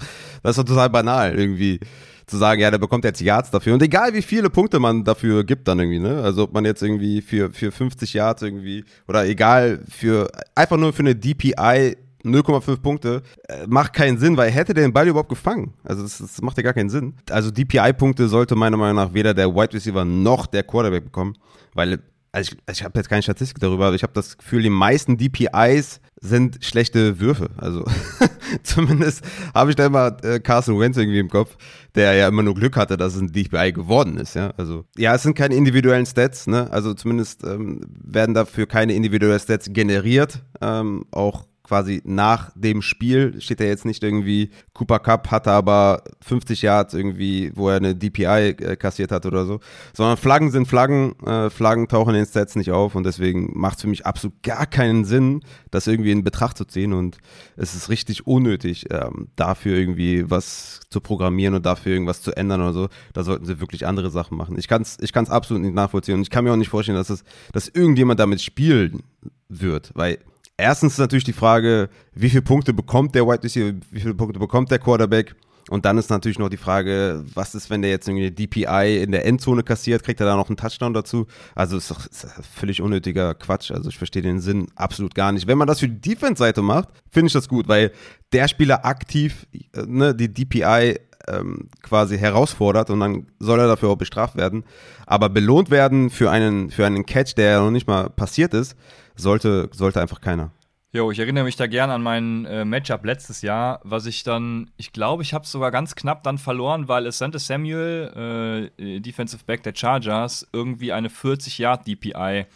das ist doch total banal irgendwie zu sagen, ja, der bekommt jetzt Yards dafür. Und egal wie viele Punkte man dafür gibt dann irgendwie, ne? Also ob man jetzt irgendwie für, für 50 Yards irgendwie oder egal für einfach nur für eine DPI 0,5 Punkte, äh, macht keinen Sinn, weil hätte der den Ball überhaupt gefangen. Also das, das macht ja gar keinen Sinn. Also DPI-Punkte sollte meiner Meinung nach weder der Wide Receiver noch der Quarterback bekommen, weil also ich, also ich habe jetzt keine Statistik darüber, aber ich habe das Gefühl, die meisten DPIs sind schlechte Würfe. Also zumindest habe ich da immer äh, Carson Wentz irgendwie im Kopf, der ja immer nur Glück hatte, dass es ein DPI geworden ist. Ja, also ja, es sind keine individuellen Stats. Ne? Also zumindest ähm, werden dafür keine individuellen Stats generiert. Ähm, auch quasi nach dem Spiel steht er jetzt nicht irgendwie, Cooper Cup hatte aber 50 Yards irgendwie, wo er eine DPI äh, kassiert hat oder so, sondern Flaggen sind Flaggen, äh, Flaggen tauchen in den Stats nicht auf und deswegen macht es für mich absolut gar keinen Sinn, das irgendwie in Betracht zu ziehen und es ist richtig unnötig, ähm, dafür irgendwie was zu programmieren und dafür irgendwas zu ändern oder so. Da sollten sie wirklich andere Sachen machen. Ich kann es ich kann's absolut nicht nachvollziehen und ich kann mir auch nicht vorstellen, dass, es, dass irgendjemand damit spielen wird, weil erstens ist natürlich die Frage, wie viele Punkte bekommt der White Receiver, wie viele Punkte bekommt der Quarterback? Und dann ist natürlich noch die Frage, was ist, wenn der jetzt irgendwie eine DPI in der Endzone kassiert, kriegt er da noch einen Touchdown dazu? Also ist doch ist völlig unnötiger Quatsch. Also ich verstehe den Sinn absolut gar nicht. Wenn man das für die Defense-Seite macht, finde ich das gut, weil der Spieler aktiv äh, ne, die DPI ähm, quasi herausfordert und dann soll er dafür auch bestraft werden. Aber belohnt werden für einen, für einen Catch, der ja noch nicht mal passiert ist, sollte, sollte einfach keiner. Jo, ich erinnere mich da gern an mein äh, Matchup letztes Jahr, was ich dann, ich glaube, ich habe es sogar ganz knapp dann verloren, weil Asante Samuel, äh, Defensive Back der Chargers, irgendwie eine 40-Yard-DPI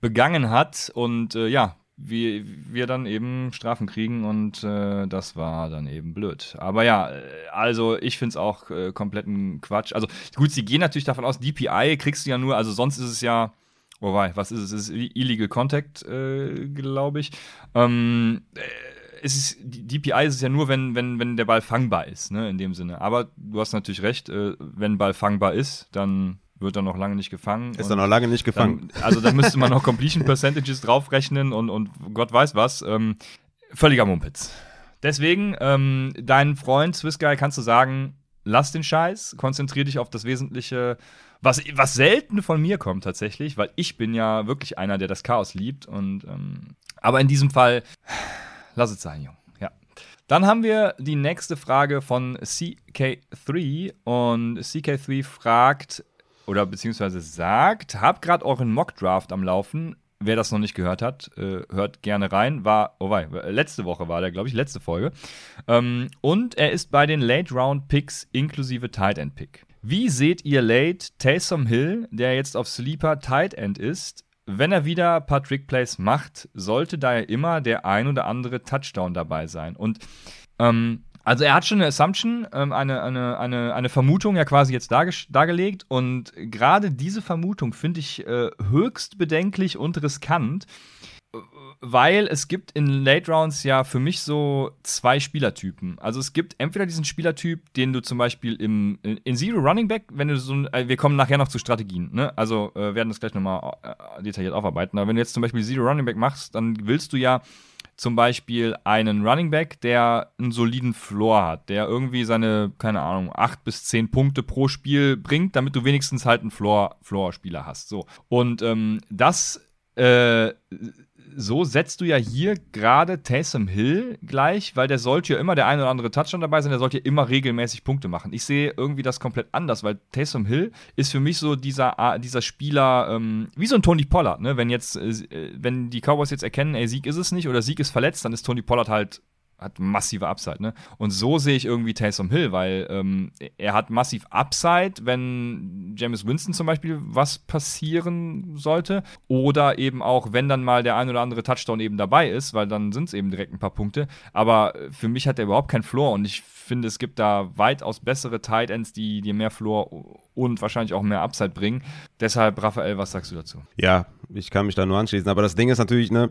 begangen hat und äh, ja, wir, wir dann eben Strafen kriegen und äh, das war dann eben blöd. Aber ja, äh, also ich finde es auch äh, kompletten Quatsch. Also gut, sie gehen natürlich davon aus, DPI kriegst du ja nur, also sonst ist es ja Wobei, was ist es? Es ist Illegal Contact, äh, glaube ich. Ähm, äh, es ist, DPI ist es ja nur, wenn, wenn, wenn der Ball fangbar ist, ne, in dem Sinne. Aber du hast natürlich recht, äh, wenn Ball fangbar ist, dann wird er noch lange nicht gefangen. Ist er noch lange nicht gefangen. Dann, also da müsste man noch Completion Percentages draufrechnen und, und Gott weiß was. Ähm, völliger Mumpitz. Deswegen, ähm, dein Freund Swiss Guy kannst du sagen, lass den Scheiß, konzentrier dich auf das Wesentliche was, was selten von mir kommt tatsächlich, weil ich bin ja wirklich einer, der das Chaos liebt. Und ähm, aber in diesem Fall, lass es sein, Jung. Ja. Dann haben wir die nächste Frage von CK3 und CK3 fragt oder beziehungsweise sagt, habt gerade euren Mock-Draft am Laufen. Wer das noch nicht gehört hat, äh, hört gerne rein. War, oh wei, letzte Woche war der, glaube ich, letzte Folge. Ähm, und er ist bei den Late Round Picks inklusive Tight End Pick. Wie seht ihr Late Taysom Hill, der jetzt auf Sleeper Tight End ist, wenn er wieder ein paar Trick-Plays macht, sollte da ja immer der ein oder andere Touchdown dabei sein. Und ähm, also er hat schon eine Assumption, ähm, eine, eine, eine, eine Vermutung ja quasi jetzt darge dargelegt. Und gerade diese Vermutung finde ich äh, höchst bedenklich und riskant, weil es gibt in Late Rounds ja für mich so zwei Spielertypen. Also es gibt entweder diesen Spielertyp, den du zum Beispiel im, in Zero Running Back, wenn du so äh, wir kommen nachher noch zu Strategien, ne? Also äh, werden das gleich nochmal äh, detailliert aufarbeiten. Aber wenn du jetzt zum Beispiel Zero Running Back machst, dann willst du ja zum Beispiel einen Running Back, der einen soliden Floor hat, der irgendwie seine, keine Ahnung, acht bis zehn Punkte pro Spiel bringt, damit du wenigstens halt einen Floor-Spieler hast. So. Und ähm, das äh, so setzt du ja hier gerade Taysom Hill gleich, weil der sollte ja immer der ein oder andere Touchdown dabei sein, der sollte ja immer regelmäßig Punkte machen. Ich sehe irgendwie das komplett anders, weil Taysom Hill ist für mich so dieser, dieser Spieler, ähm, wie so ein Tony Pollard, ne? Wenn jetzt, äh, wenn die Cowboys jetzt erkennen, ey, Sieg ist es nicht oder Sieg ist verletzt, dann ist Tony Pollard halt hat massive Upside, ne? Und so sehe ich irgendwie Taysom Hill, weil ähm, er hat massiv Upside, wenn James Winston zum Beispiel was passieren sollte. Oder eben auch, wenn dann mal der ein oder andere Touchdown eben dabei ist, weil dann sind es eben direkt ein paar Punkte. Aber für mich hat er überhaupt keinen Floor und ich finde, es gibt da weitaus bessere Tight Ends, die dir mehr Floor und wahrscheinlich auch mehr Upside bringen. Deshalb, Raphael, was sagst du dazu? Ja, ich kann mich da nur anschließen. Aber das Ding ist natürlich, ne,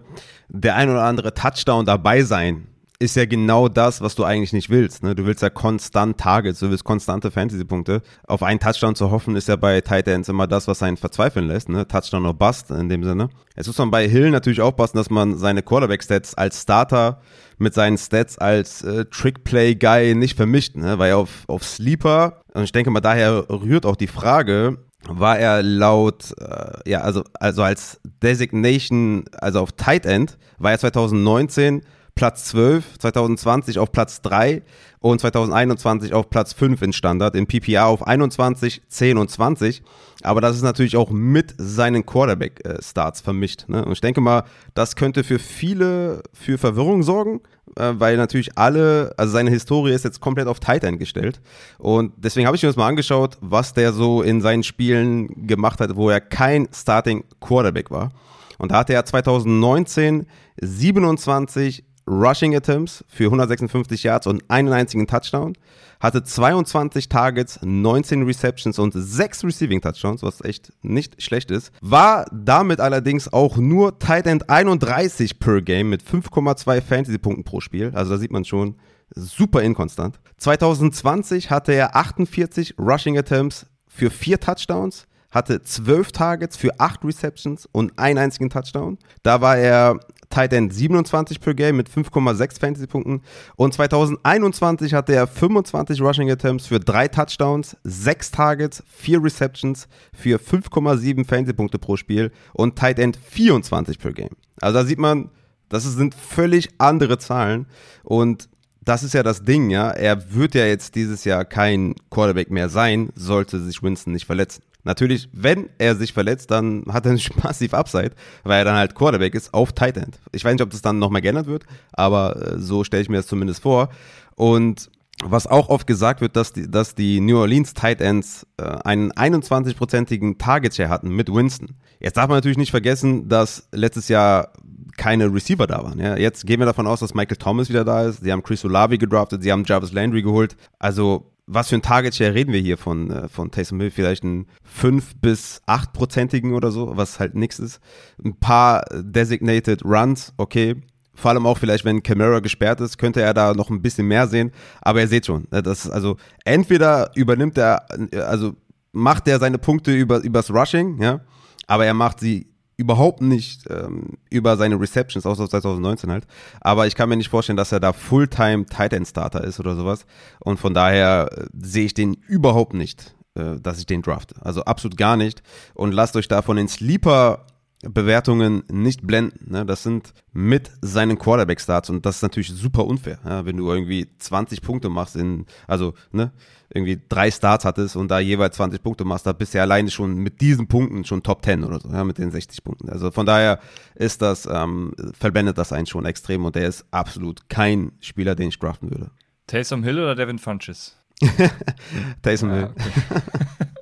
der ein oder andere Touchdown dabei sein ist ja genau das, was du eigentlich nicht willst. Ne? Du willst ja konstant Targets, du willst konstante Fantasy-Punkte. Auf einen Touchdown zu hoffen, ist ja bei Tight Ends immer das, was einen verzweifeln lässt. Ne? Touchdown oder Bust in dem Sinne. Jetzt muss man bei Hill natürlich aufpassen, dass man seine Quarterback-Stats als Starter mit seinen Stats als äh, Trick-Play-Guy nicht vermischt. Ne? Weil auf, auf Sleeper, und ich denke mal, daher rührt auch die Frage, war er laut, äh, ja, also, also als Designation, also auf Tight End, war er 2019 Platz 12, 2020 auf Platz 3 und 2021 auf Platz 5 in Standard, in PPA auf 21, 10 und 20. Aber das ist natürlich auch mit seinen Quarterback-Starts vermischt. Ne? Und ich denke mal, das könnte für viele für Verwirrung sorgen, äh, weil natürlich alle, also seine Historie ist jetzt komplett auf Tight End gestellt. Und deswegen habe ich mir das mal angeschaut, was der so in seinen Spielen gemacht hat, wo er kein Starting Quarterback war. Und da hatte er 2019 27 Rushing Attempts für 156 Yards und einen einzigen Touchdown. Hatte 22 Targets, 19 Receptions und 6 Receiving Touchdowns, was echt nicht schlecht ist. War damit allerdings auch nur Tight End 31 per Game mit 5,2 Fantasy-Punkten pro Spiel. Also da sieht man schon, super inkonstant. 2020 hatte er 48 Rushing Attempts für 4 Touchdowns hatte 12 Targets für 8 Receptions und einen einzigen Touchdown. Da war er Tight End 27 per Game mit 5,6 Fantasy-Punkten. Und 2021 hatte er 25 Rushing Attempts für 3 Touchdowns, 6 Targets, 4 Receptions für 5,7 Fantasy-Punkte pro Spiel und Tight End 24 per Game. Also da sieht man, das sind völlig andere Zahlen. Und das ist ja das Ding, ja. Er wird ja jetzt dieses Jahr kein Quarterback mehr sein, sollte sich Winston nicht verletzen. Natürlich, wenn er sich verletzt, dann hat er nicht massiv Upside, weil er dann halt Quarterback ist auf Tight End. Ich weiß nicht, ob das dann nochmal geändert wird, aber äh, so stelle ich mir das zumindest vor. Und was auch oft gesagt wird, dass die, dass die New Orleans Tight Ends äh, einen 21-prozentigen Target Share hatten mit Winston. Jetzt darf man natürlich nicht vergessen, dass letztes Jahr keine Receiver da waren. Ja. Jetzt gehen wir davon aus, dass Michael Thomas wieder da ist. Sie haben Chris Olavi gedraftet, sie haben Jarvis Landry geholt. Also was für ein Target Share reden wir hier von, äh, von Taysom Hill? Vielleicht einen 5 bis 8-prozentigen oder so, was halt nichts ist. Ein paar Designated Runs, okay. Vor allem auch vielleicht, wenn Camara gesperrt ist, könnte er da noch ein bisschen mehr sehen. Aber ihr seht schon, ne, das also entweder übernimmt er, also macht er seine Punkte über, übers Rushing, ja, aber er macht sie überhaupt nicht ähm, über seine Receptions, außer 2019 halt. Aber ich kann mir nicht vorstellen, dass er da Fulltime Tight End Starter ist oder sowas. Und von daher äh, sehe ich den überhaupt nicht, äh, dass ich den drafte. Also absolut gar nicht. Und lasst euch da von den Sleeper Bewertungen nicht blenden. Ne? Das sind mit seinen Quarterback-Starts und das ist natürlich super unfair, ja? wenn du irgendwie 20 Punkte machst in, also ne, irgendwie drei Starts hattest und da jeweils 20 Punkte machst, da bist du ja alleine schon mit diesen Punkten schon Top 10 oder so, ja, mit den 60 Punkten. Also von daher ist das, ähm, verblendet das einen schon extrem und der ist absolut kein Spieler, den ich draften würde. Taysom Hill oder Devin Funches? Taysom ah, Hill.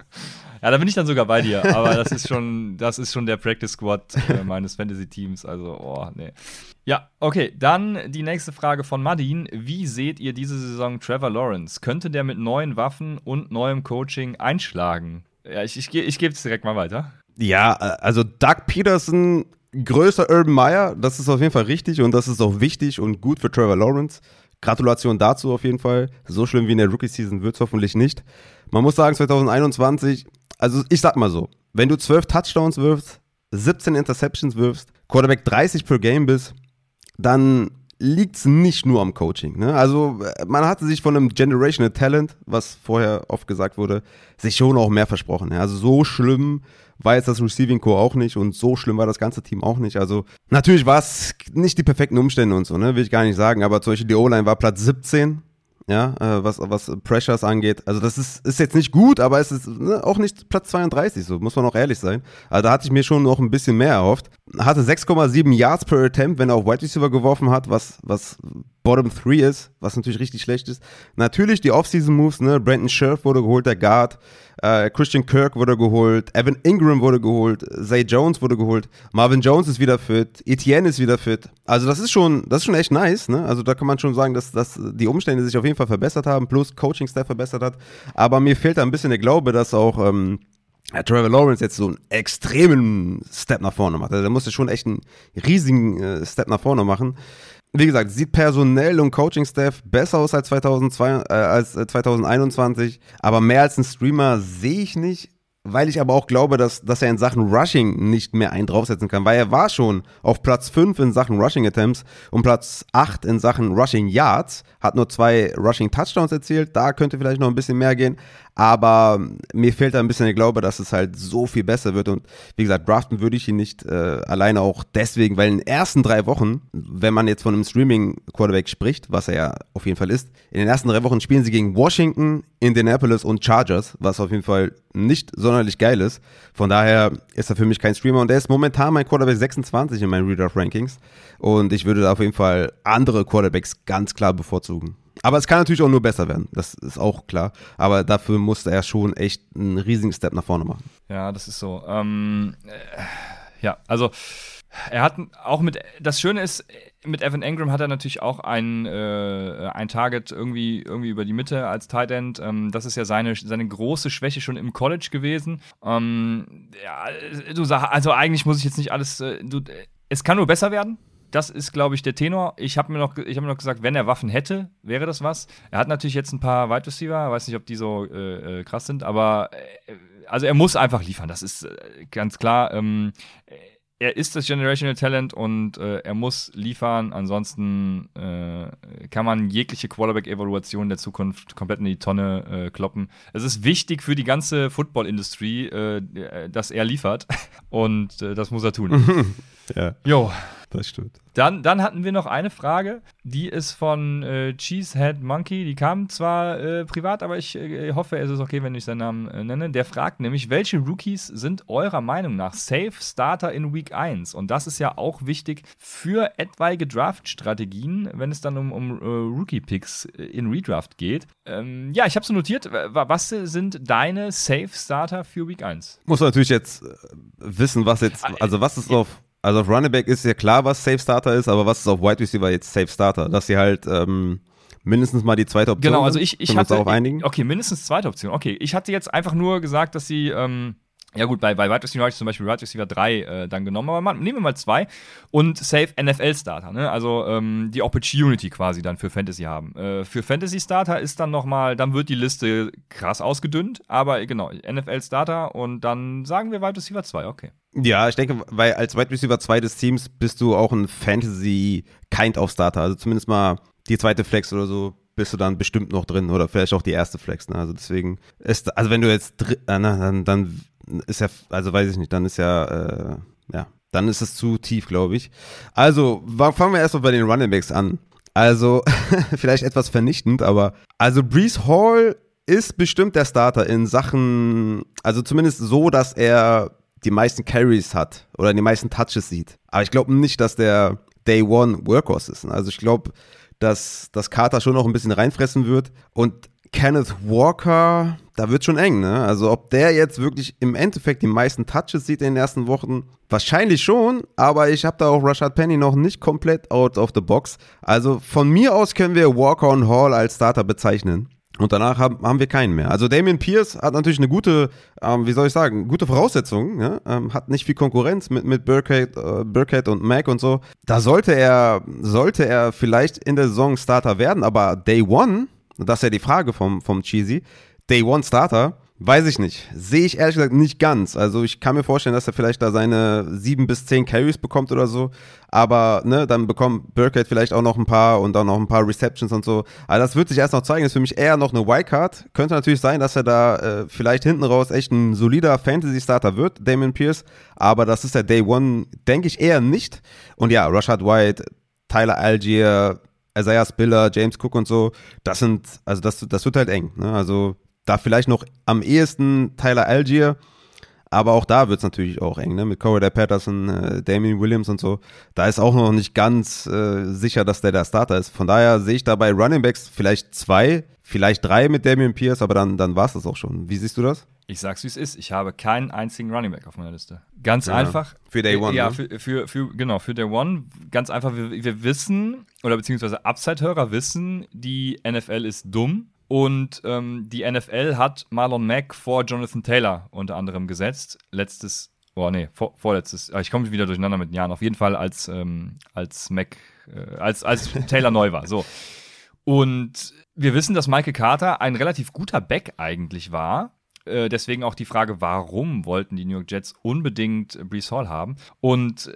Ja, da bin ich dann sogar bei dir, aber das ist schon, das ist schon der Practice Squad äh, meines Fantasy-Teams. Also, oh, nee. Ja, okay, dann die nächste Frage von Madin. Wie seht ihr diese Saison Trevor Lawrence? Könnte der mit neuen Waffen und neuem Coaching einschlagen? Ja, ich, ich, ich gebe es direkt mal weiter. Ja, also Doug Peterson, größer Urban Meyer, das ist auf jeden Fall richtig und das ist auch wichtig und gut für Trevor Lawrence. Gratulation dazu auf jeden Fall. So schlimm wie in der Rookie-Season wird es hoffentlich nicht. Man muss sagen, 2021, also ich sag mal so, wenn du 12 Touchdowns wirfst, 17 Interceptions wirfst, Quarterback 30 per Game bist, dann liegt es nicht nur am Coaching. Ne? Also man hatte sich von einem Generational Talent, was vorher oft gesagt wurde, sich schon auch mehr versprochen. Ja? Also so schlimm war jetzt das Receiving Core auch nicht und so schlimm war das ganze Team auch nicht. Also natürlich war es nicht die perfekten Umstände und so, ne? will ich gar nicht sagen, aber zum Beispiel die O-Line war Platz 17 ja, äh, was, was Pressures angeht. Also das ist, ist jetzt nicht gut, aber es ist ne, auch nicht Platz 32, so muss man auch ehrlich sein. Also da hatte ich mir schon noch ein bisschen mehr erhofft. Hatte 6,7 Yards per Attempt, wenn er auf Wide Receiver geworfen hat, was, was Bottom 3 ist, was natürlich richtig schlecht ist. Natürlich die Offseason Moves, ne, Brandon Scherf wurde geholt, der Guard. Äh, Christian Kirk wurde geholt, Evan Ingram wurde geholt, Zay Jones wurde geholt, Marvin Jones ist wieder fit, Etienne ist wieder fit. Also das ist schon, das ist schon echt nice, ne? Also da kann man schon sagen, dass, dass die Umstände sich auf jeden Fall verbessert haben, plus Coaching-Staff verbessert hat. Aber mir fehlt da ein bisschen der Glaube, dass auch ähm, ja, Trevor Lawrence jetzt so einen extremen Step nach vorne macht. Also der musste schon echt einen riesigen äh, Step nach vorne machen wie gesagt, sieht personell und Coaching-Staff besser aus als, 2002, äh, als 2021, äh, aber mehr als ein Streamer sehe ich nicht weil ich aber auch glaube, dass, dass er in Sachen Rushing nicht mehr einen draufsetzen kann, weil er war schon auf Platz 5 in Sachen Rushing Attempts und Platz 8 in Sachen Rushing Yards, hat nur zwei Rushing Touchdowns erzielt, da könnte vielleicht noch ein bisschen mehr gehen, aber mir fehlt da ein bisschen der Glaube, dass es halt so viel besser wird und wie gesagt, draften würde ich ihn nicht äh, alleine auch deswegen, weil in den ersten drei Wochen, wenn man jetzt von einem Streaming-Quarterback spricht, was er ja auf jeden Fall ist, in den ersten drei Wochen spielen sie gegen Washington, Indianapolis und Chargers, was auf jeden Fall nicht sonderlich geil ist. Von daher ist er für mich kein Streamer und er ist momentan mein Quarterback 26 in meinen Redraft Rankings und ich würde da auf jeden Fall andere Quarterbacks ganz klar bevorzugen. Aber es kann natürlich auch nur besser werden, das ist auch klar. Aber dafür musste er schon echt einen riesigen Step nach vorne machen. Ja, das ist so. Ähm, äh, ja, also er hat auch mit, das Schöne ist, mit Evan Engram hat er natürlich auch ein, äh, ein Target irgendwie, irgendwie über die Mitte als Tight End. Ähm, das ist ja seine, seine große Schwäche schon im College gewesen. Ähm, ja, du sagst, also eigentlich muss ich jetzt nicht alles, äh, du, es kann nur besser werden. Das ist, glaube ich, der Tenor. Ich habe mir, noch, hab mir noch gesagt, wenn er Waffen hätte, wäre das was. Er hat natürlich jetzt ein paar Wide Receiver, weiß nicht, ob die so äh, äh krass sind, aber äh, also er muss einfach liefern, das ist äh, ganz klar. Ähm, er ist das Generational Talent und äh, er muss liefern. Ansonsten äh, kann man jegliche Quarterback-Evaluation der Zukunft komplett in die Tonne kloppen. Es ist wichtig für die ganze Football-Industrie, dass er liefert und das muss er tun. ja. Jo. Das stimmt. Dann, dann hatten wir noch eine Frage, die ist von äh, Cheesehead Monkey. Die kam zwar äh, privat, aber ich äh, hoffe, es ist okay, wenn ich seinen Namen äh, nenne. Der fragt nämlich, welche Rookies sind eurer Meinung nach Safe Starter in Week 1? Und das ist ja auch wichtig für etwaige Draft-Strategien, wenn es dann um, um äh, Rookie-Picks äh, in Redraft geht. Ähm, ja, ich habe so notiert. Was sind deine Safe Starter für Week 1? Muss man natürlich jetzt wissen, was jetzt, ah, also was ist auf also auf Running Back ist ja klar, was Safe Starter ist, aber was ist auf Wide Receiver jetzt Safe Starter? Dass sie halt ähm, mindestens mal die zweite Option Genau, also ich, ich hatte. Darauf einigen? Okay, mindestens zweite Option. Okay, ich hatte jetzt einfach nur gesagt, dass sie. Ähm, ja gut, bei, bei Wide Receiver habe ich zum Beispiel Wide Receiver 3 äh, dann genommen, aber man, nehmen wir mal zwei und Safe NFL Starter, ne? also ähm, die Opportunity quasi dann für Fantasy haben. Äh, für Fantasy Starter ist dann nochmal, dann wird die Liste krass ausgedünnt, aber genau, NFL Starter und dann sagen wir Wide Receiver 2, okay. Ja, ich denke, weil als Wide Receiver 2 des Teams bist du auch ein Fantasy Kind of Starter. Also zumindest mal die zweite Flex oder so bist du dann bestimmt noch drin oder vielleicht auch die erste Flex. Ne? Also deswegen ist, also wenn du jetzt, äh, na, dann, dann ist ja, also weiß ich nicht, dann ist ja, äh, ja, dann ist es zu tief, glaube ich. Also fangen wir erstmal bei den Running Backs an. Also vielleicht etwas vernichtend, aber also Brees Hall ist bestimmt der Starter in Sachen, also zumindest so, dass er die meisten Carries hat oder die meisten Touches sieht. Aber ich glaube nicht, dass der Day One Workhorse ist. Also ich glaube, dass, dass Carter schon noch ein bisschen reinfressen wird. Und Kenneth Walker, da wird schon eng, ne? Also ob der jetzt wirklich im Endeffekt die meisten Touches sieht in den ersten Wochen, wahrscheinlich schon, aber ich habe da auch Rashad Penny noch nicht komplett out of the box. Also von mir aus können wir Walker und Hall als Starter bezeichnen. Und danach haben, haben wir keinen mehr. Also Damian Pierce hat natürlich eine gute, ähm, wie soll ich sagen, gute Voraussetzung. Ja? Ähm, hat nicht viel Konkurrenz mit, mit Burkhead, äh, Burkhead und Mac und so. Da sollte er, sollte er vielleicht in der Saison Starter werden, aber Day One, das ist ja die Frage vom, vom Cheesy, Day One Starter, Weiß ich nicht. Sehe ich ehrlich gesagt nicht ganz. Also ich kann mir vorstellen, dass er vielleicht da seine sieben bis zehn Carries bekommt oder so. Aber ne, dann bekommt Burkhead vielleicht auch noch ein paar und dann noch ein paar Receptions und so. Aber das wird sich erst noch zeigen. Das ist für mich eher noch eine Wildcard. Könnte natürlich sein, dass er da äh, vielleicht hinten raus echt ein solider Fantasy-Starter wird, Damon Pierce. Aber das ist der Day One, denke ich eher nicht. Und ja, Rashad White, Tyler Algier, Isaiah Spiller, James Cook und so, das sind, also das, das wird halt eng. Ne? Also da vielleicht noch am ehesten Tyler Algier, aber auch da wird es natürlich auch eng, ne? Mit Corey Patterson, äh, Damien Williams und so. Da ist auch noch nicht ganz äh, sicher, dass der der Starter ist. Von daher sehe ich da bei Running Backs vielleicht zwei, vielleicht drei mit Damien Pierce, aber dann, dann war es das auch schon. Wie siehst du das? Ich sag's wie es ist. Ich habe keinen einzigen Running Back auf meiner Liste. Ganz ja. einfach. Für Day One. Ja, ne? für, für, für, genau, für Day One. Ganz einfach, wir, wir wissen, oder beziehungsweise Upside-Hörer wissen, die NFL ist dumm und ähm, die NFL hat Marlon Mack vor Jonathan Taylor unter anderem gesetzt. Letztes, oh nee, vor, vorletztes, ah, ich komme wieder durcheinander mit den Jahren. Auf jeden Fall als, ähm, als Mack, äh, als, als Taylor neu war. So. Und wir wissen, dass Michael Carter ein relativ guter Back eigentlich war. Äh, deswegen auch die Frage, warum wollten die New York Jets unbedingt Brees Hall haben? Und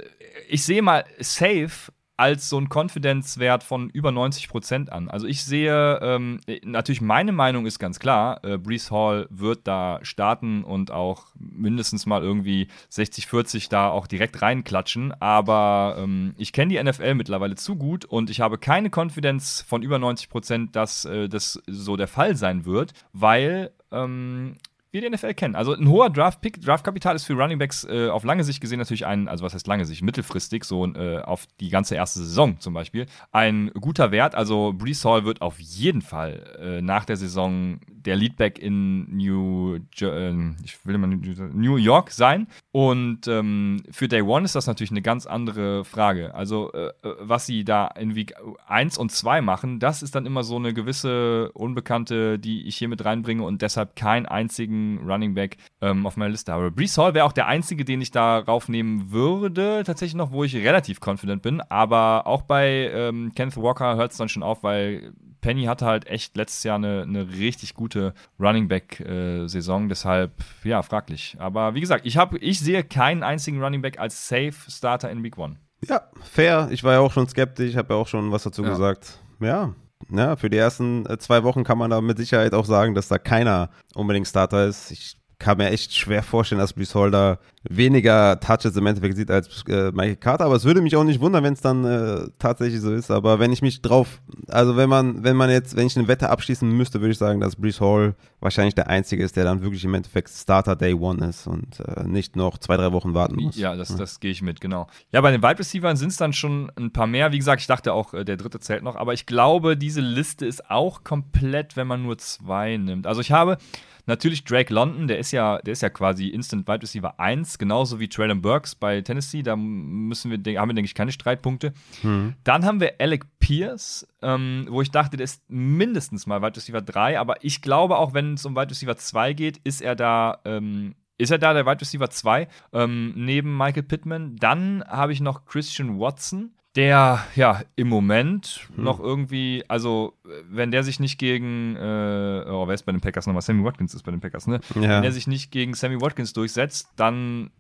ich sehe mal safe als so ein Confidence-Wert von über 90 Prozent an. Also ich sehe, ähm, natürlich meine Meinung ist ganz klar, äh, Brees Hall wird da starten und auch mindestens mal irgendwie 60, 40 da auch direkt reinklatschen, aber ähm, ich kenne die NFL mittlerweile zu gut und ich habe keine Confidence von über 90 Prozent, dass äh, das so der Fall sein wird, weil ähm, wir die NFL kennen. Also ein hoher Draft-Pick, Draft-Kapital ist für Runningbacks äh, auf lange Sicht gesehen natürlich ein, also was heißt lange Sicht, mittelfristig, so äh, auf die ganze erste Saison zum Beispiel, ein guter Wert. Also Brees Hall wird auf jeden Fall äh, nach der Saison der Leadback in New, äh, ich will immer New York sein. Und ähm, für Day One ist das natürlich eine ganz andere Frage. Also, äh, äh was sie da in Week 1 und 2 machen, das ist dann immer so eine gewisse Unbekannte, die ich hier mit reinbringe und deshalb keinen einzigen Running Back ähm, auf meiner Liste habe. Brees Hall wäre auch der einzige, den ich darauf nehmen würde, tatsächlich noch, wo ich relativ confident bin. Aber auch bei ähm, Kenneth Walker hört es dann schon auf, weil Penny hatte halt echt letztes Jahr eine, eine richtig gute Running Back-Saison, äh, deshalb ja, fraglich. Aber wie gesagt, ich, hab, ich sehe keinen einzigen Running Back als Safe Starter in Week One. Ja, fair. Ich war ja auch schon skeptisch, habe ja auch schon was dazu ja. gesagt. Ja, ja, für die ersten äh, zwei Wochen kann man da mit Sicherheit auch sagen, dass da keiner unbedingt Starter ist. Ich kann mir echt schwer vorstellen, dass Brees Hall da weniger Touches im Endeffekt sieht als äh, Michael Carter. Aber es würde mich auch nicht wundern, wenn es dann äh, tatsächlich so ist. Aber wenn ich mich drauf, also wenn man, wenn man jetzt, wenn ich eine Wette abschließen müsste, würde ich sagen, dass Brees Hall wahrscheinlich der Einzige ist, der dann wirklich im Endeffekt Starter Day One ist und äh, nicht noch zwei, drei Wochen warten muss. Ja, das, das gehe ich mit, genau. Ja, bei den Wide Receivers sind es dann schon ein paar mehr. Wie gesagt, ich dachte auch, äh, der dritte zählt noch. Aber ich glaube, diese Liste ist auch komplett, wenn man nur zwei nimmt. Also ich habe Natürlich Drake London, der ist ja, der ist ja quasi Instant Wide Receiver 1, genauso wie Traylon Burks bei Tennessee. Da müssen wir, haben wir, denke ich, keine Streitpunkte. Mhm. Dann haben wir Alec Pierce, ähm, wo ich dachte, der ist mindestens mal Wide Receiver 3, aber ich glaube auch, wenn es um Wide Receiver 2 geht, ist er da. Ähm, ist er da der Wide Receiver 2 ähm, neben Michael Pittman? Dann habe ich noch Christian Watson, der ja im Moment hm. noch irgendwie, also wenn der sich nicht gegen, äh, oh, wer ist bei den Packers nochmal? Sammy Watkins ist bei den Packers, ne? Ja. Wenn der sich nicht gegen Sammy Watkins durchsetzt, dann,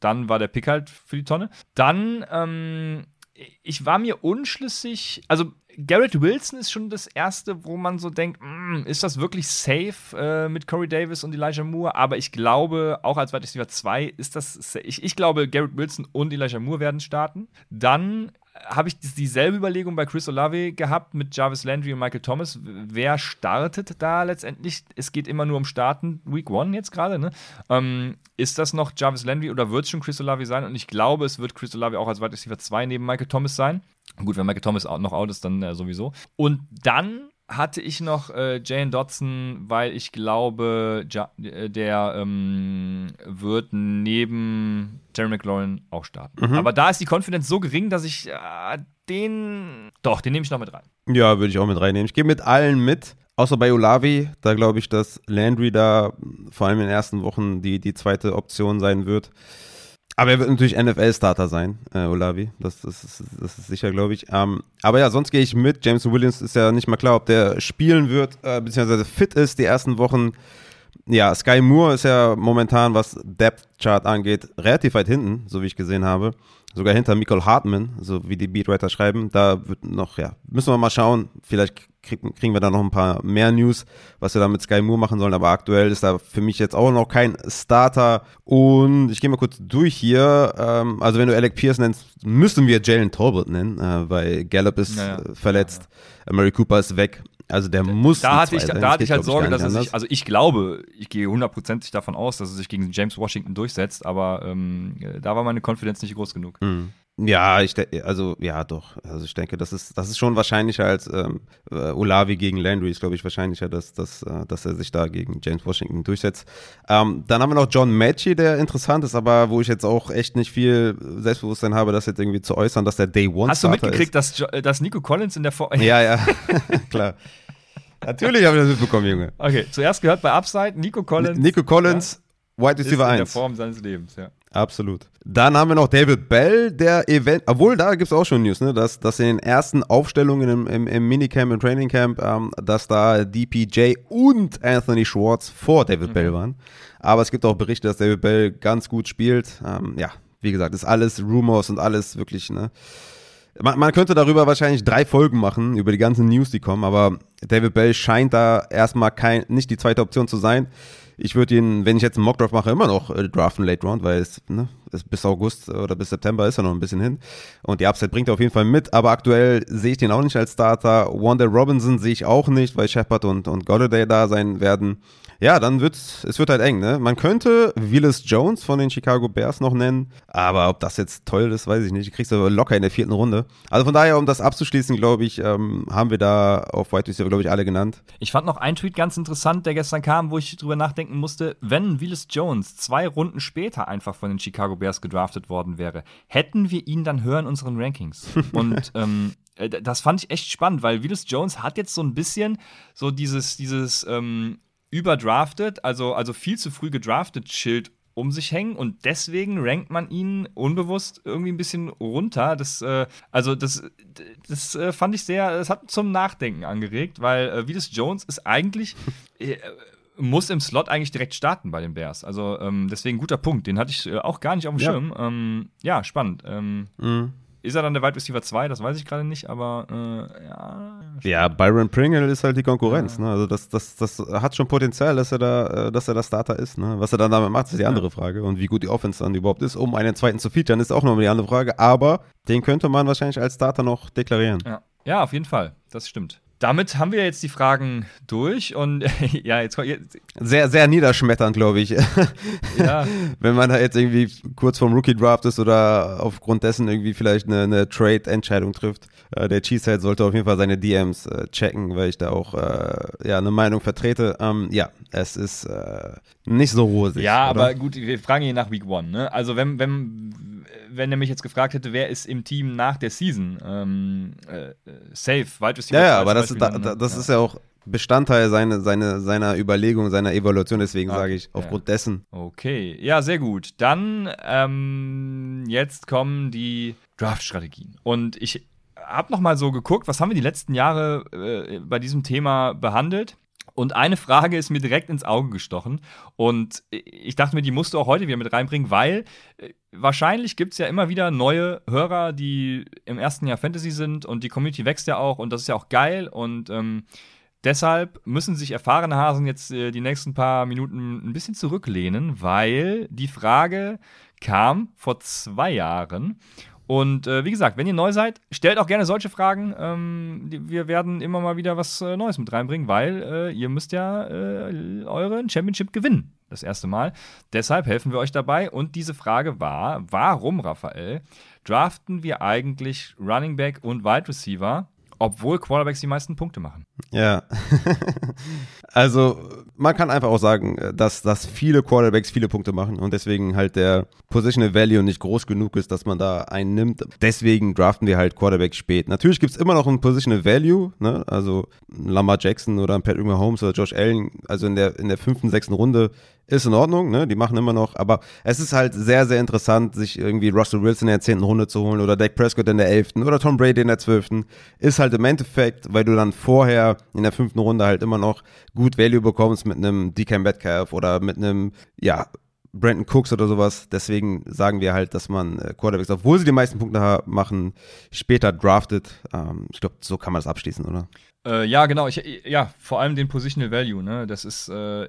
dann war der Pick halt für die Tonne. Dann, ähm, ich war mir unschlüssig, also Garrett Wilson ist schon das erste, wo man so denkt, mm, ist das wirklich safe äh, mit Corey Davis und Elijah Moore? Aber ich glaube, auch als Wide Receiver 2 ist das, ich, ich glaube, Garrett Wilson und Elijah Moore werden starten. Dann habe ich dieselbe Überlegung bei Chris Olave gehabt mit Jarvis Landry und Michael Thomas. Wer startet da letztendlich? Es geht immer nur um Starten, Week One jetzt gerade. Ne? Ähm, ist das noch Jarvis Landry oder wird es schon Chris Olave sein? Und ich glaube, es wird Chris Olave auch als Wide Receiver 2 neben Michael Thomas sein. Gut, wenn Michael Thomas noch out ist, dann äh, sowieso. Und dann hatte ich noch äh, Jane Dodson, weil ich glaube, ja, äh, der ähm, wird neben Jerry McLaurin auch starten. Mhm. Aber da ist die Confidence so gering, dass ich äh, den. Doch, den nehme ich noch mit rein. Ja, würde ich auch mit reinnehmen. Ich gehe mit allen mit. Außer bei Olavi, da glaube ich, dass Landry da vor allem in den ersten Wochen die, die zweite Option sein wird. Aber er wird natürlich NFL-Starter sein, äh, Olavi. Das, das, ist, das ist sicher, glaube ich. Ähm, aber ja, sonst gehe ich mit. James Williams ist ja nicht mal klar, ob der spielen wird, äh, beziehungsweise fit ist die ersten Wochen. Ja, Sky Moore ist ja momentan, was Depth Chart angeht, relativ weit hinten, so wie ich gesehen habe sogar hinter Michael Hartman, so wie die Beatwriter schreiben. Da wird noch, ja, müssen wir mal schauen. Vielleicht kriegen wir da noch ein paar mehr News, was wir da mit Sky Moore machen sollen. Aber aktuell ist da für mich jetzt auch noch kein Starter. Und ich gehe mal kurz durch hier. Ähm, also wenn du Alec Pierce nennst, müssen wir Jalen Talbot nennen, äh, weil Gallup ist ja, ja. verletzt, ja, Murray Cooper ist weg. Also der muss. Da hatte ich, da hatte ich halt Sorge, dass er sich, also ich glaube, ich gehe hundertprozentig davon aus, dass er sich gegen James Washington durchsetzt, aber ähm, da war meine Konfidenz nicht groß genug. Mhm. Ja, ich also ja doch. Also ich denke, das ist das ist schon wahrscheinlicher als ähm, äh, Olavi gegen Landry ist, glaube ich, wahrscheinlicher, dass, dass, äh, dass er sich da gegen James Washington durchsetzt. Ähm, dann haben wir noch John Matchy, der interessant ist, aber wo ich jetzt auch echt nicht viel Selbstbewusstsein habe, das jetzt irgendwie zu äußern, dass der Day One Hast du mitgekriegt, dass, dass Nico Collins in der Vor Ja, ja, klar. Natürlich habe ich das mitbekommen, Junge. Okay, zuerst gehört bei Upside Nico Collins. Nico Collins, ja, White Receiver 1. In der Form seines Lebens, ja. Absolut. Dann haben wir noch David Bell, der Event, obwohl da gibt es auch schon News, ne, dass, dass in den ersten Aufstellungen im, im, im Minicamp, im Trainingcamp, ähm, dass da DPJ und Anthony Schwartz vor David mhm. Bell waren. Aber es gibt auch Berichte, dass David Bell ganz gut spielt. Ähm, ja, wie gesagt, ist alles Rumors und alles wirklich, ne. Man, man, könnte darüber wahrscheinlich drei Folgen machen, über die ganzen News, die kommen, aber David Bell scheint da erstmal kein, nicht die zweite Option zu sein. Ich würde ihn, wenn ich jetzt einen Mockdraft mache, immer noch äh, draften Late Round, weil es, ne, es bis August oder bis September ist er noch ein bisschen hin. Und die Upside bringt er auf jeden Fall mit, aber aktuell sehe ich den auch nicht als Starter. Wanda Robinson sehe ich auch nicht, weil Shepard und, und Golladay da sein werden ja, dann wird's, es wird halt eng, ne? Man könnte Willis Jones von den Chicago Bears noch nennen, aber ob das jetzt toll ist, weiß ich nicht. Die kriegst du locker in der vierten Runde. Also von daher, um das abzuschließen, glaube ich, ähm, haben wir da auf White Receiver, glaube ich, alle genannt. Ich fand noch einen Tweet ganz interessant, der gestern kam, wo ich drüber nachdenken musste, wenn Willis Jones zwei Runden später einfach von den Chicago Bears gedraftet worden wäre, hätten wir ihn dann hören in unseren Rankings. Und ähm, äh, das fand ich echt spannend, weil Willis Jones hat jetzt so ein bisschen so dieses, dieses ähm, überdraftet, also, also viel zu früh gedraftet Schild um sich hängen und deswegen rankt man ihn unbewusst irgendwie ein bisschen runter. Das, äh, also das, das äh, fand ich sehr, das hat zum Nachdenken angeregt, weil äh, Vidas Jones ist eigentlich äh, muss im Slot eigentlich direkt starten bei den Bears. Also ähm, deswegen guter Punkt. Den hatte ich äh, auch gar nicht auf dem ja. Schirm. Ähm, ja, spannend. Ähm, mhm. Ist er dann der Wide Receiver 2? Das weiß ich gerade nicht, aber äh, ja. Ja, Byron Pringle ist halt die Konkurrenz. Ja. Ne? Also das, das, das hat schon Potenzial, dass er da, äh, dass er der Starter ist. Ne? Was er dann damit macht, ist die andere ja. Frage. Und wie gut die Offense dann überhaupt ist, um einen zweiten zu featuren, ist auch nochmal die andere Frage. Aber den könnte man wahrscheinlich als Starter noch deklarieren. Ja, ja auf jeden Fall. Das stimmt damit haben wir jetzt die Fragen durch und ja, jetzt, jetzt sehr, sehr niederschmetternd, glaube ich. Ja. Wenn man da jetzt irgendwie kurz vorm Rookie Draft ist oder aufgrund dessen irgendwie vielleicht eine, eine Trade-Entscheidung trifft. Äh, der Cheesehead sollte auf jeden Fall seine DMs äh, checken, weil ich da auch äh, ja, eine Meinung vertrete. Ähm, ja, es ist äh, nicht so rosig. Ja, oder? aber gut, wir fragen hier nach Week One. Ne? Also wenn, wenn wenn er mich jetzt gefragt hätte, wer ist im Team nach der Season ähm, äh, safe, Wide Receiver. Ja, ja, aber das, da, da, das ja. ist ja auch Bestandteil seine, seine, seiner Überlegung, seiner Evaluation, deswegen ah, sage ich, aufgrund ja. dessen. Okay, ja, sehr gut. Dann ähm, jetzt kommen die Draft-Strategien. Und ich habe noch mal so geguckt, was haben wir die letzten Jahre äh, bei diesem Thema behandelt. Und eine Frage ist mir direkt ins Auge gestochen. Und ich dachte mir, die musst du auch heute wieder mit reinbringen, weil äh, wahrscheinlich gibt es ja immer wieder neue Hörer, die im ersten Jahr Fantasy sind und die Community wächst ja auch und das ist ja auch geil. Und ähm, deshalb müssen sich erfahrene Hasen jetzt äh, die nächsten paar Minuten ein bisschen zurücklehnen, weil die Frage kam vor zwei Jahren und äh, wie gesagt, wenn ihr neu seid, stellt auch gerne solche Fragen. Ähm, wir werden immer mal wieder was äh, Neues mit reinbringen, weil äh, ihr müsst ja äh, euren Championship gewinnen. Das erste Mal. Deshalb helfen wir euch dabei. Und diese Frage war: Warum, Raphael, draften wir eigentlich Running Back und Wide Receiver obwohl Quarterbacks die meisten Punkte machen. Ja. also, man kann einfach auch sagen, dass, dass viele Quarterbacks viele Punkte machen und deswegen halt der Positional Value nicht groß genug ist, dass man da einen nimmt. Deswegen draften wir halt Quarterbacks spät. Natürlich gibt es immer noch ein Positional Value, ne? also Lamar Jackson oder Patrick Mahomes oder Josh Allen, also in der, in der fünften, sechsten Runde ist in Ordnung, ne? Die machen immer noch, aber es ist halt sehr, sehr interessant, sich irgendwie Russell Wilson in der zehnten Runde zu holen oder Dak Prescott in der elften oder Tom Brady in der zwölften. Ist halt im Endeffekt, weil du dann vorher in der fünften Runde halt immer noch gut Value bekommst mit einem DK Metcalf oder mit einem, ja, Brandon Cooks oder sowas. Deswegen sagen wir halt, dass man äh, Quarterbacks, obwohl sie die meisten Punkte machen, später draftet. Ähm, ich glaube, so kann man das abschließen, oder? Äh, ja, genau. Ich, ja, vor allem den Positional Value. Ne? Das ist, äh,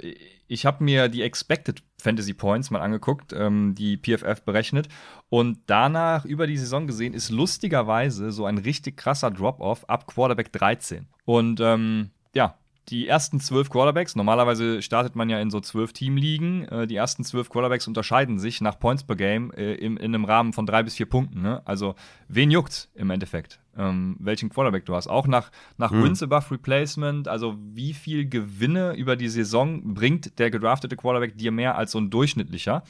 ich habe mir die Expected Fantasy Points mal angeguckt, ähm, die PFF berechnet. Und danach über die Saison gesehen ist lustigerweise so ein richtig krasser Drop-off ab Quarterback 13. Und ähm, die ersten zwölf Quarterbacks, normalerweise startet man ja in so zwölf Teamligen, äh, die ersten zwölf Quarterbacks unterscheiden sich nach Points per Game äh, im, in einem Rahmen von drei bis vier Punkten. Ne? Also, wen juckt's im Endeffekt? Ähm, welchen Quarterback du hast. Auch nach, nach mhm. Wins above Replacement, also wie viel Gewinne über die Saison bringt der gedraftete Quarterback dir mehr als so ein durchschnittlicher.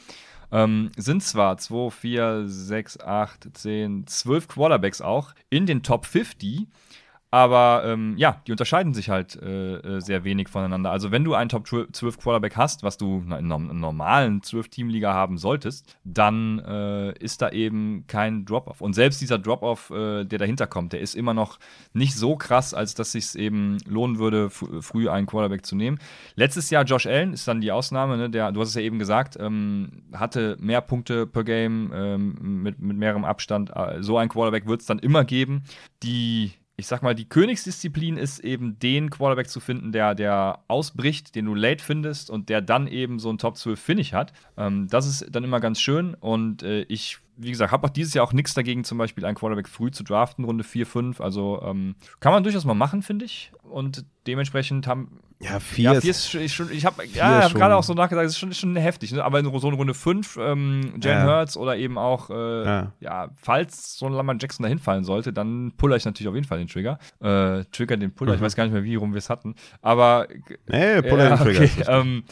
Ähm, sind zwar 2, 4, 6, 8, 10, 12 Quarterbacks auch in den Top 50, aber ähm, ja, die unterscheiden sich halt äh, äh sehr wenig voneinander. Also wenn du einen Top 12 Quarterback hast, was du in einer normalen 12-Team-Liga haben solltest, dann äh, ist da eben kein Drop-Off. Und selbst dieser Drop-Off, äh, der dahinter kommt, der ist immer noch nicht so krass, als dass sich eben lohnen würde, früh einen Quarterback zu nehmen. Letztes Jahr Josh Allen ist dann die Ausnahme, ne? der, du hast es ja eben gesagt, ähm, hatte mehr Punkte per Game ähm, mit, mit mehrerem Abstand. Äh, so ein Quarterback wird es dann immer geben. Die ich sag mal, die Königsdisziplin ist eben den Quarterback zu finden, der, der ausbricht, den du late findest und der dann eben so ein Top 12 Finish hat. Ähm, das ist dann immer ganz schön und äh, ich wie gesagt, habe auch dieses Jahr auch nichts dagegen, zum Beispiel einen Quarterback früh zu draften, Runde 4, 5. Also ähm, kann man durchaus mal machen, finde ich. Und dementsprechend haben. Ja, 4 ja, vier ist, ist schon. Ich habe ja, hab gerade auch so nachgedacht, es ist schon, schon heftig. Ne? Aber in so eine Runde 5, ähm, Jalen ja. Hurts oder eben auch, äh, ja. ja. falls so ein Lamar Jackson dahin fallen sollte, dann puller ich natürlich auf jeden Fall den Trigger. Äh, Trigger den Puller, mhm. ich weiß gar nicht mehr, wie rum wir es hatten. Aber. Nee, Puller den Trigger. Okay, ähm,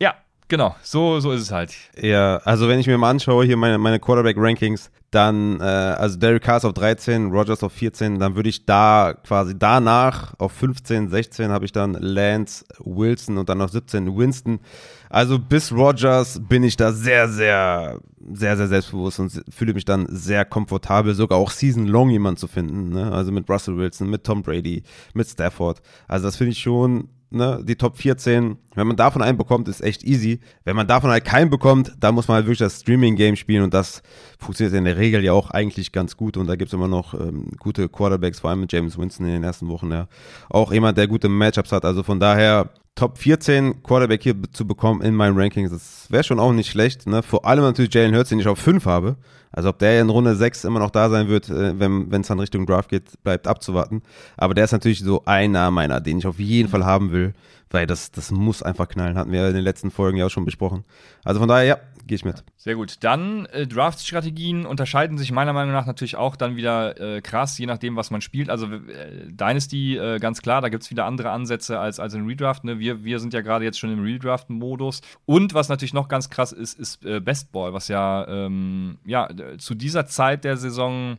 ja, Genau, so, so ist es halt. Ja, also wenn ich mir mal anschaue, hier meine, meine Quarterback-Rankings, dann, äh, also Derek Carr ist auf 13, Rogers auf 14, dann würde ich da quasi danach auf 15, 16 habe ich dann Lance, Wilson und dann auf 17 Winston. Also bis Rogers bin ich da sehr, sehr, sehr, sehr selbstbewusst und fühle mich dann sehr komfortabel, sogar auch Season Long jemand zu finden. Ne? Also mit Russell Wilson, mit Tom Brady, mit Stafford. Also das finde ich schon ne, die Top 14, wenn man davon einen bekommt, ist echt easy. Wenn man davon halt keinen bekommt, dann muss man halt wirklich das Streaming-Game spielen und das funktioniert in der Regel ja auch eigentlich ganz gut und da gibt es immer noch ähm, gute Quarterbacks, vor allem mit James Winston in den ersten Wochen, ja. Auch jemand, der gute Matchups hat, also von daher Top 14 Quarterback hier zu bekommen in meinen Rankings, das wäre schon auch nicht schlecht, ne? Vor allem natürlich Jalen Hurts, den ich auf 5 habe. Also ob der in Runde 6 immer noch da sein wird, äh, wenn es dann Richtung Draft geht, bleibt abzuwarten. Aber der ist natürlich so einer meiner, den ich auf jeden Fall haben will, weil das, das muss einfach knallen, hatten wir in den letzten Folgen ja auch schon besprochen. Also von daher, ja, gehe ich mit. Sehr gut. Dann äh, Draft-Strategien unterscheiden sich meiner Meinung nach natürlich auch dann wieder äh, krass, je nachdem, was man spielt. Also äh, Dynasty, äh, ganz klar, da gibt es wieder andere Ansätze als, als in Redraft. Ne? Wir, wir sind ja gerade jetzt schon im Redraft-Modus. Und was natürlich noch ganz krass ist, ist äh, Best was ja, ähm, ja zu dieser Zeit der Saison,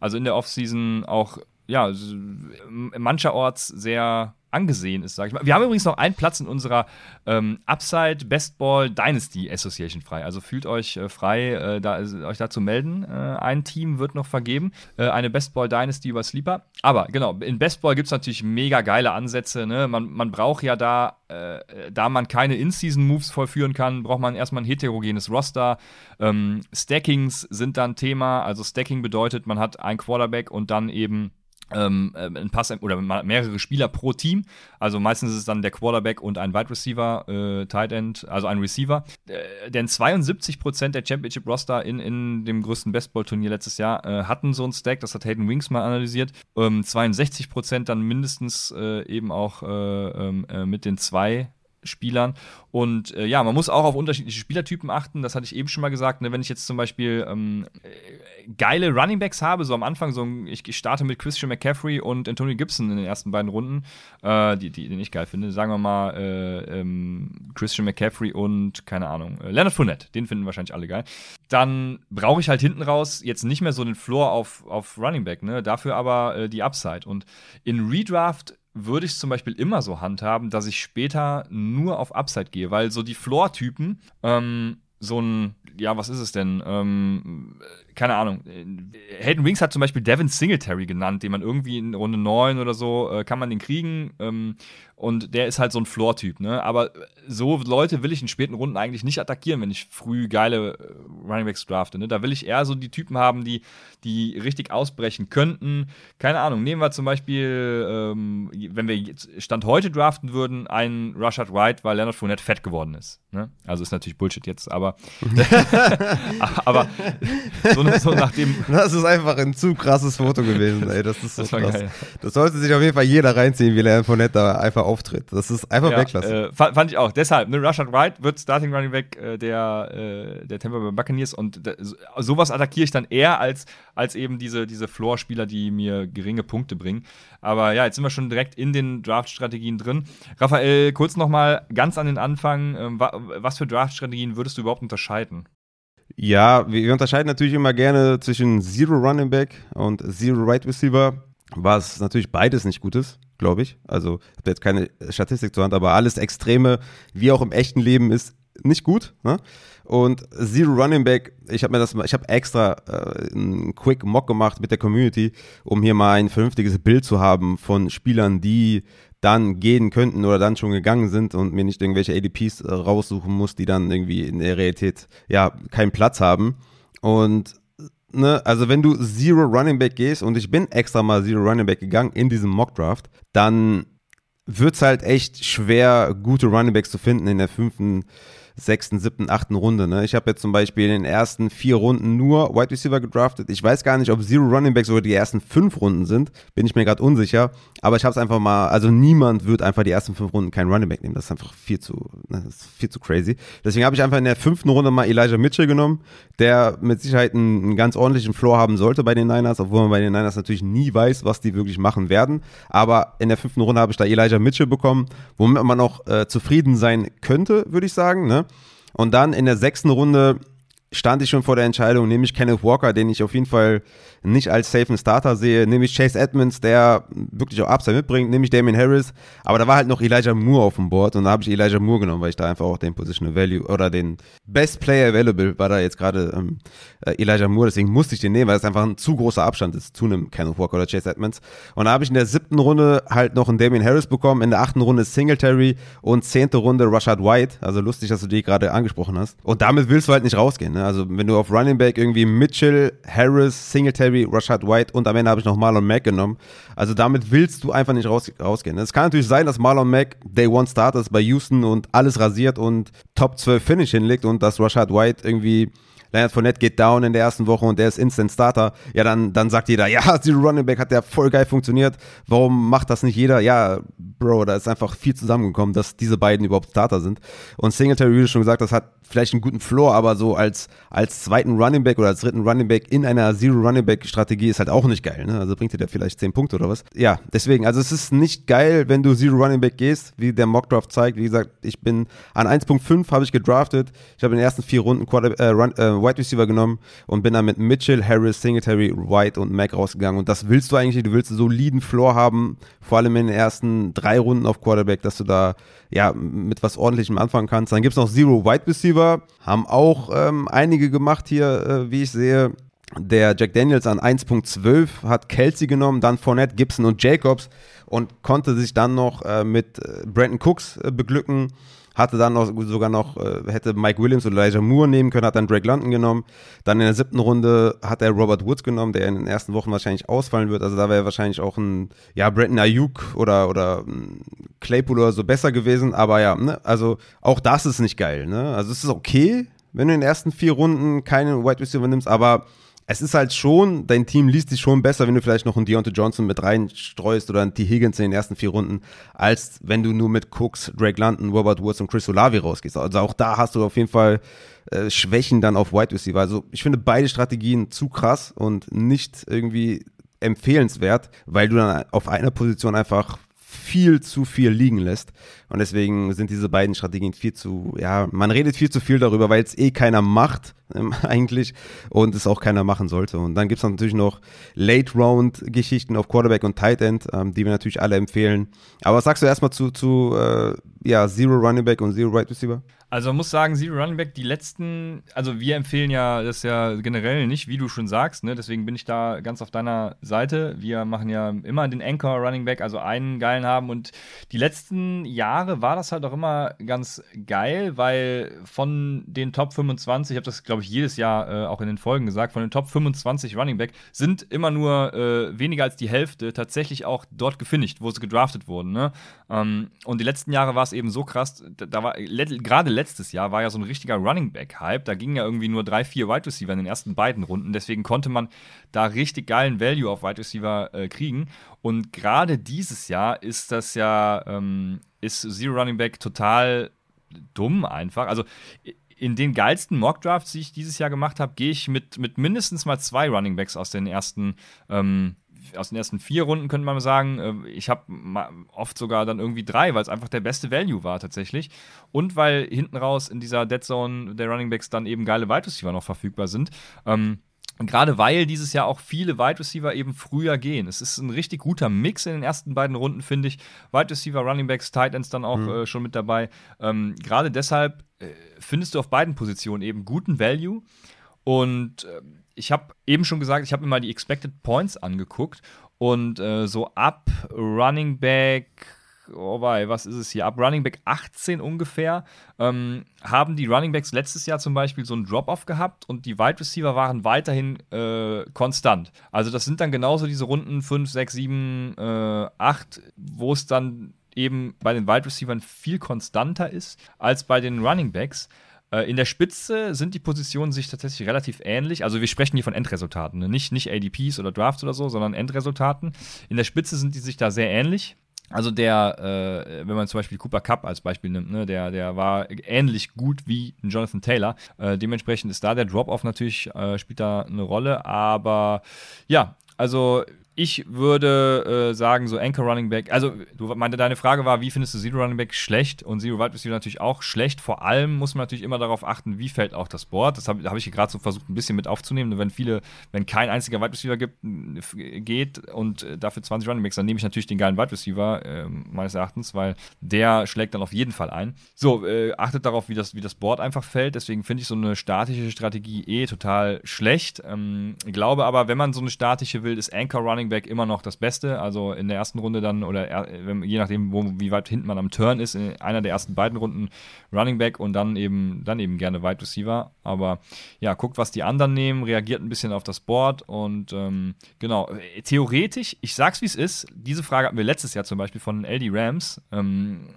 also in der Offseason auch ja, mancherorts sehr angesehen ist, sage ich mal. Wir haben übrigens noch einen Platz in unserer ähm, Upside Bestball Dynasty Association frei. Also fühlt euch äh, frei, äh, da, euch da zu melden. Äh, ein Team wird noch vergeben, äh, eine Bestball Dynasty über Sleeper. Aber genau, in Bestball gibt es natürlich mega geile Ansätze. Ne? Man, man braucht ja da, äh, da man keine In-Season-Moves vollführen kann, braucht man erstmal ein heterogenes Roster. Ähm, Stackings sind dann Thema. Also Stacking bedeutet, man hat ein Quarterback und dann eben ähm, äh, ein Pass oder mehrere Spieler pro Team. Also meistens ist es dann der Quarterback und ein Wide Receiver, äh, Tight End, also ein Receiver. Äh, denn 72% der Championship Roster in, in dem größten Bestball-Turnier letztes Jahr äh, hatten so einen Stack, das hat Hayden Wings mal analysiert. Ähm, 62% dann mindestens äh, eben auch äh, ähm, mit den zwei Spielern. Und äh, ja, man muss auch auf unterschiedliche Spielertypen achten. Das hatte ich eben schon mal gesagt. Ne? Wenn ich jetzt zum Beispiel ähm, äh, geile Runningbacks habe, so am Anfang, so ich, starte mit Christian McCaffrey und Antonio Gibson in den ersten beiden Runden, äh, die, die, den ich geil finde. Sagen wir mal äh, ähm, Christian McCaffrey und, keine Ahnung, äh, Leonard Fournette. Den finden wahrscheinlich alle geil. Dann brauche ich halt hinten raus jetzt nicht mehr so den Floor auf, auf Running Back, ne? Dafür aber äh, die Upside. Und in Redraft würde ich zum Beispiel immer so handhaben, dass ich später nur auf Upside gehe, weil so die Floor-Typen, ähm, so ein, ja, was ist es denn? Ähm, keine Ahnung. Hayden Wings hat zum Beispiel Devin Singletary genannt, den man irgendwie in Runde 9 oder so, äh, kann man den kriegen. Ähm, und der ist halt so ein Floor-Typ, ne? Aber so Leute will ich in späten Runden eigentlich nicht attackieren, wenn ich früh geile äh, Runningbacks drafte. Ne? Da will ich eher so die Typen haben, die, die richtig ausbrechen könnten. Keine Ahnung, nehmen wir zum Beispiel, ähm, wenn wir Stand heute draften würden, einen Rushard White, weil Leonard Fournette fett geworden ist. Ne? Also ist natürlich Bullshit jetzt, aber, aber so, so nach dem. Das ist einfach ein zu krasses Foto gewesen, ey. Das ist so das krass. Geil. Das sollte sich auf jeden Fall jeder reinziehen, wie Fournette da einfach auftritt. Das ist einfach ja, Weltklasse. Äh, fand, ich auch. Deshalb, ne, Rashad Wright wird Starting Running Back äh, der, äh, der Tampa Bay Buccaneers und sowas attackiere ich dann eher als, als eben diese, diese Floor-Spieler, die mir geringe Punkte bringen. Aber ja, jetzt sind wir schon direkt in den Draft-Strategien drin. Raphael, kurz nochmal ganz an den Anfang. Ähm, was für Draft-Strategien würdest du überhaupt unterscheiden? Ja, wir unterscheiden natürlich immer gerne zwischen Zero Running Back und Zero Right Receiver, was natürlich beides nicht gut ist glaube ich. Also, ich habe jetzt keine Statistik zur Hand, aber alles Extreme, wie auch im echten Leben, ist nicht gut. Ne? Und Zero Running Back, ich habe mir das, ich habe extra äh, einen Quick Mock gemacht mit der Community, um hier mal ein vernünftiges Bild zu haben von Spielern, die dann gehen könnten oder dann schon gegangen sind und mir nicht irgendwelche ADPs äh, raussuchen muss, die dann irgendwie in der Realität ja keinen Platz haben. Und ne, also wenn du Zero Running Back gehst und ich bin extra mal Zero Running Back gegangen in diesem Mock Draft, dann wird es halt echt schwer, gute Running Backs zu finden in der fünften sechsten, siebten, achten Runde. Ne? Ich habe jetzt zum Beispiel in den ersten vier Runden nur Wide Receiver gedraftet. Ich weiß gar nicht, ob Zero Running Backs sogar die ersten fünf Runden sind. Bin ich mir gerade unsicher. Aber ich habe es einfach mal, also niemand wird einfach die ersten fünf Runden keinen Running Back nehmen. Das ist einfach viel zu, das ist viel zu crazy. Deswegen habe ich einfach in der fünften Runde mal Elijah Mitchell genommen, der mit Sicherheit einen, einen ganz ordentlichen Floor haben sollte bei den Niners, obwohl man bei den Niners natürlich nie weiß, was die wirklich machen werden. Aber in der fünften Runde habe ich da Elijah Mitchell bekommen, womit man auch äh, zufrieden sein könnte, würde ich sagen. Ne? Und dann in der sechsten Runde stand ich schon vor der Entscheidung, nehme ich Kenneth Walker, den ich auf jeden Fall nicht als safen Starter sehe, nehme ich Chase Edmonds, der wirklich auch Upside mitbringt, nehme ich Damien Harris, aber da war halt noch Elijah Moore auf dem Board und da habe ich Elijah Moore genommen, weil ich da einfach auch den Positional Value oder den Best Player Available war da jetzt gerade ähm, äh, Elijah Moore, deswegen musste ich den nehmen, weil es einfach ein zu großer Abstand ist zu einem Kenneth Walker oder Chase Edmonds. Und da habe ich in der siebten Runde halt noch einen Damien Harris bekommen, in der achten Runde Singletary und zehnte Runde Rashad White, also lustig, dass du die gerade angesprochen hast. Und damit willst du halt nicht rausgehen, ne? also wenn du auf Running Back irgendwie Mitchell, Harris, Singletary, Rashad White und am Ende habe ich noch Marlon Mack genommen. Also damit willst du einfach nicht raus, rausgehen. Es kann natürlich sein, dass Marlon Mack Day One Starters bei Houston und alles rasiert und Top 12 Finish hinlegt und dass Rashad White irgendwie Leonard Fournette geht down in der ersten Woche und der ist Instant Starter, ja, dann, dann sagt jeder, ja, Zero Running Back hat ja voll geil funktioniert. Warum macht das nicht jeder? Ja, Bro, da ist einfach viel zusammengekommen, dass diese beiden überhaupt Starter sind. Und Singletary, wie du schon gesagt hast, hat vielleicht einen guten Floor, aber so als, als zweiten Running Back oder als dritten Running Back in einer Zero Running Back Strategie ist halt auch nicht geil. Ne? Also bringt dir da vielleicht 10 Punkte oder was. Ja, deswegen, also es ist nicht geil, wenn du Zero Running Back gehst, wie der Mockdraft zeigt. Wie gesagt, ich bin an 1.5 habe ich gedraftet. Ich habe in den ersten vier Runden Quarter, äh, Run, äh, Wide Receiver genommen und bin dann mit Mitchell, Harris, Singletary, White und Mac rausgegangen. Und das willst du eigentlich. Du willst einen soliden Floor haben, vor allem in den ersten drei Runden auf Quarterback, dass du da ja mit was ordentlichem anfangen kannst. Dann gibt es noch Zero Wide Receiver, haben auch ähm, einige gemacht hier, äh, wie ich sehe. Der Jack Daniels an 1.12 hat Kelsey genommen, dann Fournette, Gibson und Jacobs und konnte sich dann noch äh, mit äh, Brandon Cooks äh, beglücken hatte dann noch sogar noch, äh, hätte Mike Williams oder Elijah Moore nehmen können, hat dann Drake London genommen. Dann in der siebten Runde hat er Robert Woods genommen, der in den ersten Wochen wahrscheinlich ausfallen wird. Also da wäre wahrscheinlich auch ein, ja, Brandon Ayuk oder, oder Claypool oder so besser gewesen. Aber ja, ne, also auch das ist nicht geil, ne? Also es ist okay, wenn du in den ersten vier Runden keinen Wide Receiver nimmst, aber es ist halt schon, dein Team liest sich schon besser, wenn du vielleicht noch einen Deontay Johnson mit reinstreust oder einen T. Higgins in den ersten vier Runden, als wenn du nur mit Cooks, Drake London, Robert Woods und Chris Olavi rausgehst. Also auch da hast du auf jeden Fall äh, Schwächen dann auf Wide Receiver. Also ich finde beide Strategien zu krass und nicht irgendwie empfehlenswert, weil du dann auf einer Position einfach viel zu viel liegen lässt. Und deswegen sind diese beiden Strategien viel zu, ja, man redet viel zu viel darüber, weil es eh keiner macht, ähm, eigentlich, und es auch keiner machen sollte. Und dann gibt es natürlich noch Late-Round-Geschichten auf Quarterback und Tight End, ähm, die wir natürlich alle empfehlen. Aber was sagst du erstmal zu, zu äh, ja, Zero Running Back und Zero Right Receiver? Also man muss sagen, Zero Running Back, die letzten, also wir empfehlen ja das ja generell nicht, wie du schon sagst, ne? deswegen bin ich da ganz auf deiner Seite. Wir machen ja immer den Anchor Running Back, also einen geilen haben und die letzten Jahre war das halt auch immer ganz geil, weil von den Top 25, ich habe das glaube ich jedes Jahr äh, auch in den Folgen gesagt, von den Top 25 Running Back sind immer nur äh, weniger als die Hälfte tatsächlich auch dort gefinisht, wo sie gedraftet wurden. Ne? Ähm, und die letzten Jahre war es eben so krass, da, da war gerade letztes Jahr war ja so ein richtiger Running Back-Hype. Da gingen ja irgendwie nur drei, vier Wide Receiver in den ersten beiden Runden. Deswegen konnte man da richtig geilen Value auf Wide Receiver äh, kriegen. Und gerade dieses Jahr ist das ja, ähm, ist Zero Running Back total dumm einfach. Also in den geilsten Mock Drafts, die ich dieses Jahr gemacht habe, gehe ich mit, mit mindestens mal zwei Running Backs aus den ersten ähm, aus den ersten vier Runden könnte man sagen, äh, ich habe oft sogar dann irgendwie drei, weil es einfach der beste Value war tatsächlich. Und weil hinten raus in dieser Dead Zone der Running Backs dann eben geile Wide Receiver noch verfügbar sind. Ähm, Gerade weil dieses Jahr auch viele Wide Receiver eben früher gehen. Es ist ein richtig guter Mix in den ersten beiden Runden, finde ich. Wide Receiver, Running Backs, Tight Ends dann auch mhm. äh, schon mit dabei. Ähm, Gerade deshalb äh, findest du auf beiden Positionen eben guten Value. Und äh, ich habe eben schon gesagt, ich habe mir mal die Expected Points angeguckt und äh, so ab Running Back, oh wei, was ist es hier? Ab Running Back 18 ungefähr ähm, haben die Running Backs letztes Jahr zum Beispiel so einen Drop-Off gehabt und die Wide Receiver waren weiterhin äh, konstant. Also das sind dann genauso diese Runden 5, 6, 7, äh, 8, wo es dann eben bei den Wide Receivers viel konstanter ist als bei den Running Backs. Äh, in der Spitze sind die Positionen sich tatsächlich relativ ähnlich. Also wir sprechen hier von Endresultaten, ne? nicht, nicht ADPs oder Drafts oder so, sondern Endresultaten. In der Spitze sind die sich da sehr ähnlich. Also der, äh, wenn man zum Beispiel Cooper Cup als Beispiel nimmt, ne, der, der war ähnlich gut wie Jonathan Taylor. Äh, dementsprechend ist da der Drop-Off natürlich, äh, spielt da eine Rolle. Aber ja, also ich würde äh, sagen, so Anchor Running Back, also du meinte, deine Frage war, wie findest du Zero Running Back schlecht und Zero Wide Receiver natürlich auch schlecht. Vor allem muss man natürlich immer darauf achten, wie fällt auch das Board. Das habe hab ich gerade so versucht, ein bisschen mit aufzunehmen. Wenn viele, wenn kein einziger Wide Receiver gibt, geht und äh, dafür 20 Running Backs, dann nehme ich natürlich den geilen Wide Receiver, äh, meines Erachtens, weil der schlägt dann auf jeden Fall ein. So, äh, achtet darauf, wie das, wie das Board einfach fällt. Deswegen finde ich so eine statische Strategie eh total schlecht. Ähm, glaube aber, wenn man so eine statische will, ist Anchor Running Running Back immer noch das Beste. Also in der ersten Runde dann oder je nachdem, wo, wie weit hinten man am Turn ist, in einer der ersten beiden Runden Running Back und dann eben, dann eben gerne Wide Receiver. Aber ja, guckt, was die anderen nehmen, reagiert ein bisschen auf das Board und ähm, genau, theoretisch, ich sag's wie es ist, diese Frage hatten wir letztes Jahr zum Beispiel von LD Rams. Ähm,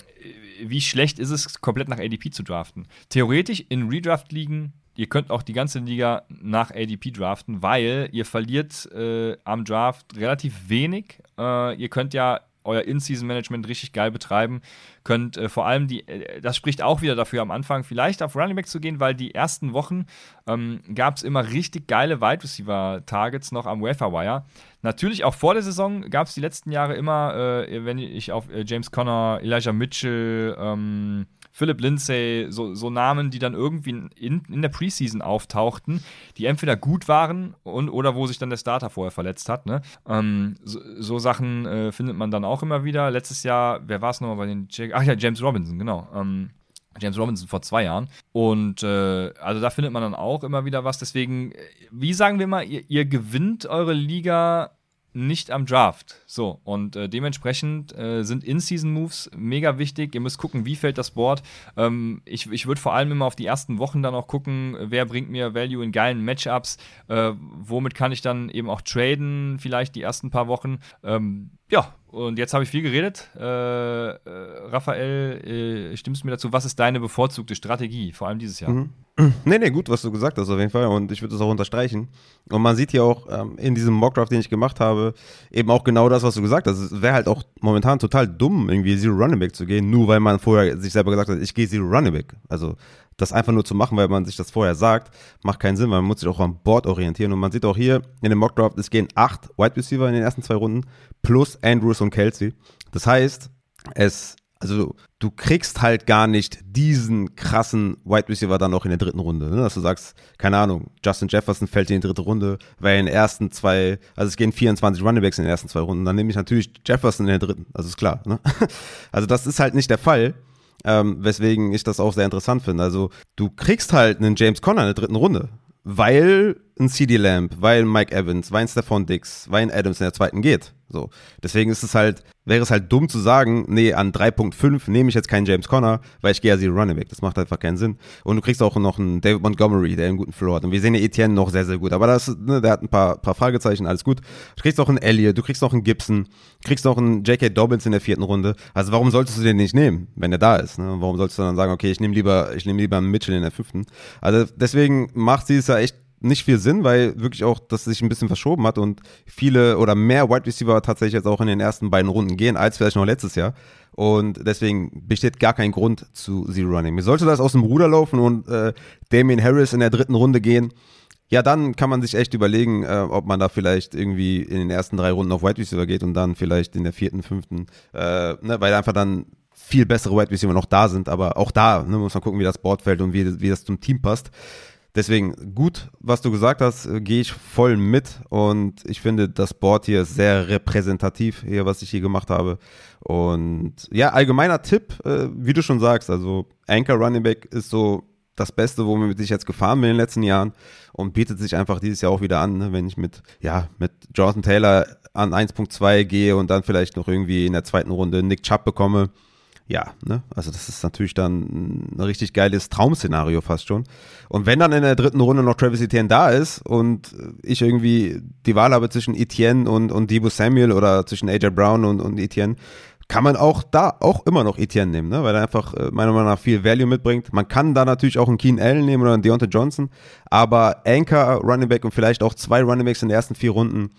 wie schlecht ist es, komplett nach ADP zu draften? Theoretisch in Redraft-Ligen ihr könnt auch die ganze Liga nach ADP draften, weil ihr verliert äh, am Draft relativ wenig. Äh, ihr könnt ja euer In-Season-Management richtig geil betreiben. Könnt äh, vor allem die, äh, das spricht auch wieder dafür, am Anfang vielleicht auf Running Back zu gehen, weil die ersten Wochen ähm, gab es immer richtig geile Wide Receiver-Targets noch am Wafer Wire. Natürlich auch vor der Saison gab es die letzten Jahre immer, äh, wenn ich auf äh, James Conner, Elijah Mitchell, ähm, Philip Lindsay, so, so, Namen, die dann irgendwie in, in der Preseason auftauchten, die entweder gut waren und, oder wo sich dann der Starter vorher verletzt hat. Ne? Ähm, so, so, Sachen äh, findet man dann auch immer wieder. Letztes Jahr, wer war es nochmal bei den Jack Ach ja, James Robinson, genau. Ähm, James Robinson vor zwei Jahren. Und äh, also da findet man dann auch immer wieder was. Deswegen, äh, wie sagen wir mal, ihr, ihr gewinnt eure Liga nicht am Draft. So, und äh, dementsprechend äh, sind In-Season-Moves mega wichtig. Ihr müsst gucken, wie fällt das Board. Ähm, ich ich würde vor allem immer auf die ersten Wochen dann auch gucken, wer bringt mir Value in geilen Matchups. Äh, womit kann ich dann eben auch traden, vielleicht die ersten paar Wochen. Ähm, ja, Und jetzt habe ich viel geredet. Äh, äh, Raphael, äh, stimmst du mir dazu? Was ist deine bevorzugte Strategie, vor allem dieses Jahr? Mhm. Nee, nee, gut, was du gesagt hast auf jeden Fall und ich würde das auch unterstreichen. Und man sieht hier auch ähm, in diesem Mockdraft, den ich gemacht habe, eben auch genau das, was du gesagt hast. Es wäre halt auch momentan total dumm, irgendwie Zero Running Back zu gehen, nur weil man vorher sich selber gesagt hat, ich gehe Zero Running Back. Also das einfach nur zu machen, weil man sich das vorher sagt, macht keinen Sinn, weil man muss sich auch am Board orientieren. Und man sieht auch hier in dem Mockdraft, es gehen acht Wide Receiver in den ersten zwei Runden plus Andrews und Kelsey. Das heißt, es also du kriegst halt gar nicht diesen krassen Wide Receiver dann auch in der dritten Runde. Ne? Dass du sagst, keine Ahnung, Justin Jefferson fällt in die dritte Runde, weil in den ersten zwei, also es gehen 24 Runningbacks in den ersten zwei Runden, dann nehme ich natürlich Jefferson in der dritten. Also ist klar. Ne? Also das ist halt nicht der Fall. Ähm, weswegen ich das auch sehr interessant finde. Also du kriegst halt einen James Conner in der dritten Runde, weil ein CD Lamb, weil Mike Evans, weil ein Stephon Dix, weil ein Adams in der zweiten geht. So. Deswegen ist es halt, wäre es halt dumm zu sagen, nee, an 3.5 nehme ich jetzt keinen James Conner, weil ich gehe ja Zero Running Back. Das macht einfach keinen Sinn. Und du kriegst auch noch einen David Montgomery, der einen guten Floor hat. Und wir sehen ja Etienne noch sehr, sehr gut. Aber das, ne, der hat ein paar, paar Fragezeichen, alles gut. Du kriegst auch einen Elliott, du kriegst noch einen Gibson, du kriegst noch einen J.K. Dobbins in der vierten Runde. Also warum solltest du den nicht nehmen, wenn der da ist? Ne? Warum solltest du dann sagen, okay, ich nehme lieber, ich nehme lieber einen Mitchell in der fünften? Also deswegen macht sie es ja echt nicht viel Sinn, weil wirklich auch das sich ein bisschen verschoben hat und viele oder mehr Wide Receiver tatsächlich jetzt auch in den ersten beiden Runden gehen, als vielleicht noch letztes Jahr. Und deswegen besteht gar kein Grund zu Zero Running. Mir sollte das aus dem Ruder laufen und äh, Damien Harris in der dritten Runde gehen. Ja, dann kann man sich echt überlegen, äh, ob man da vielleicht irgendwie in den ersten drei Runden auf Wide Receiver geht und dann vielleicht in der vierten, fünften, äh, ne, weil einfach dann viel bessere Wide Receiver noch da sind. Aber auch da ne, muss man gucken, wie das Board fällt und wie, wie das zum Team passt. Deswegen gut, was du gesagt hast, äh, gehe ich voll mit und ich finde das Board hier sehr repräsentativ, hier, was ich hier gemacht habe. Und ja, allgemeiner Tipp, äh, wie du schon sagst, also Anchor Running Back ist so das Beste, womit ich jetzt gefahren bin in den letzten Jahren und bietet sich einfach dieses Jahr auch wieder an, ne, wenn ich mit, ja, mit Jonathan Taylor an 1.2 gehe und dann vielleicht noch irgendwie in der zweiten Runde Nick Chubb bekomme ja, ne? Also das ist natürlich dann ein richtig geiles Traum-Szenario fast schon. Und wenn dann in der dritten Runde noch Travis Etienne da ist und ich irgendwie die Wahl habe zwischen Etienne und, und Debo Samuel oder zwischen AJ Brown und, und Etienne, kann man auch da auch immer noch Etienne nehmen, ne? weil er einfach äh, meiner Meinung nach viel Value mitbringt. Man kann da natürlich auch einen Keen Allen nehmen oder einen Deontay Johnson, aber Anchor Running Back und vielleicht auch zwei Running Backs in den ersten vier Runden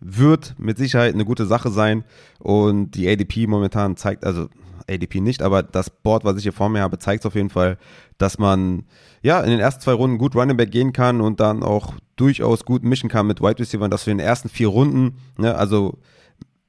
wird mit Sicherheit eine gute Sache sein und die ADP momentan zeigt, also ADP nicht, aber das Board, was ich hier vor mir habe, zeigt auf jeden Fall, dass man ja in den ersten zwei Runden gut Running Back gehen kann und dann auch durchaus gut mischen kann mit Wide Receiver, dass du in den ersten vier Runden, ne, also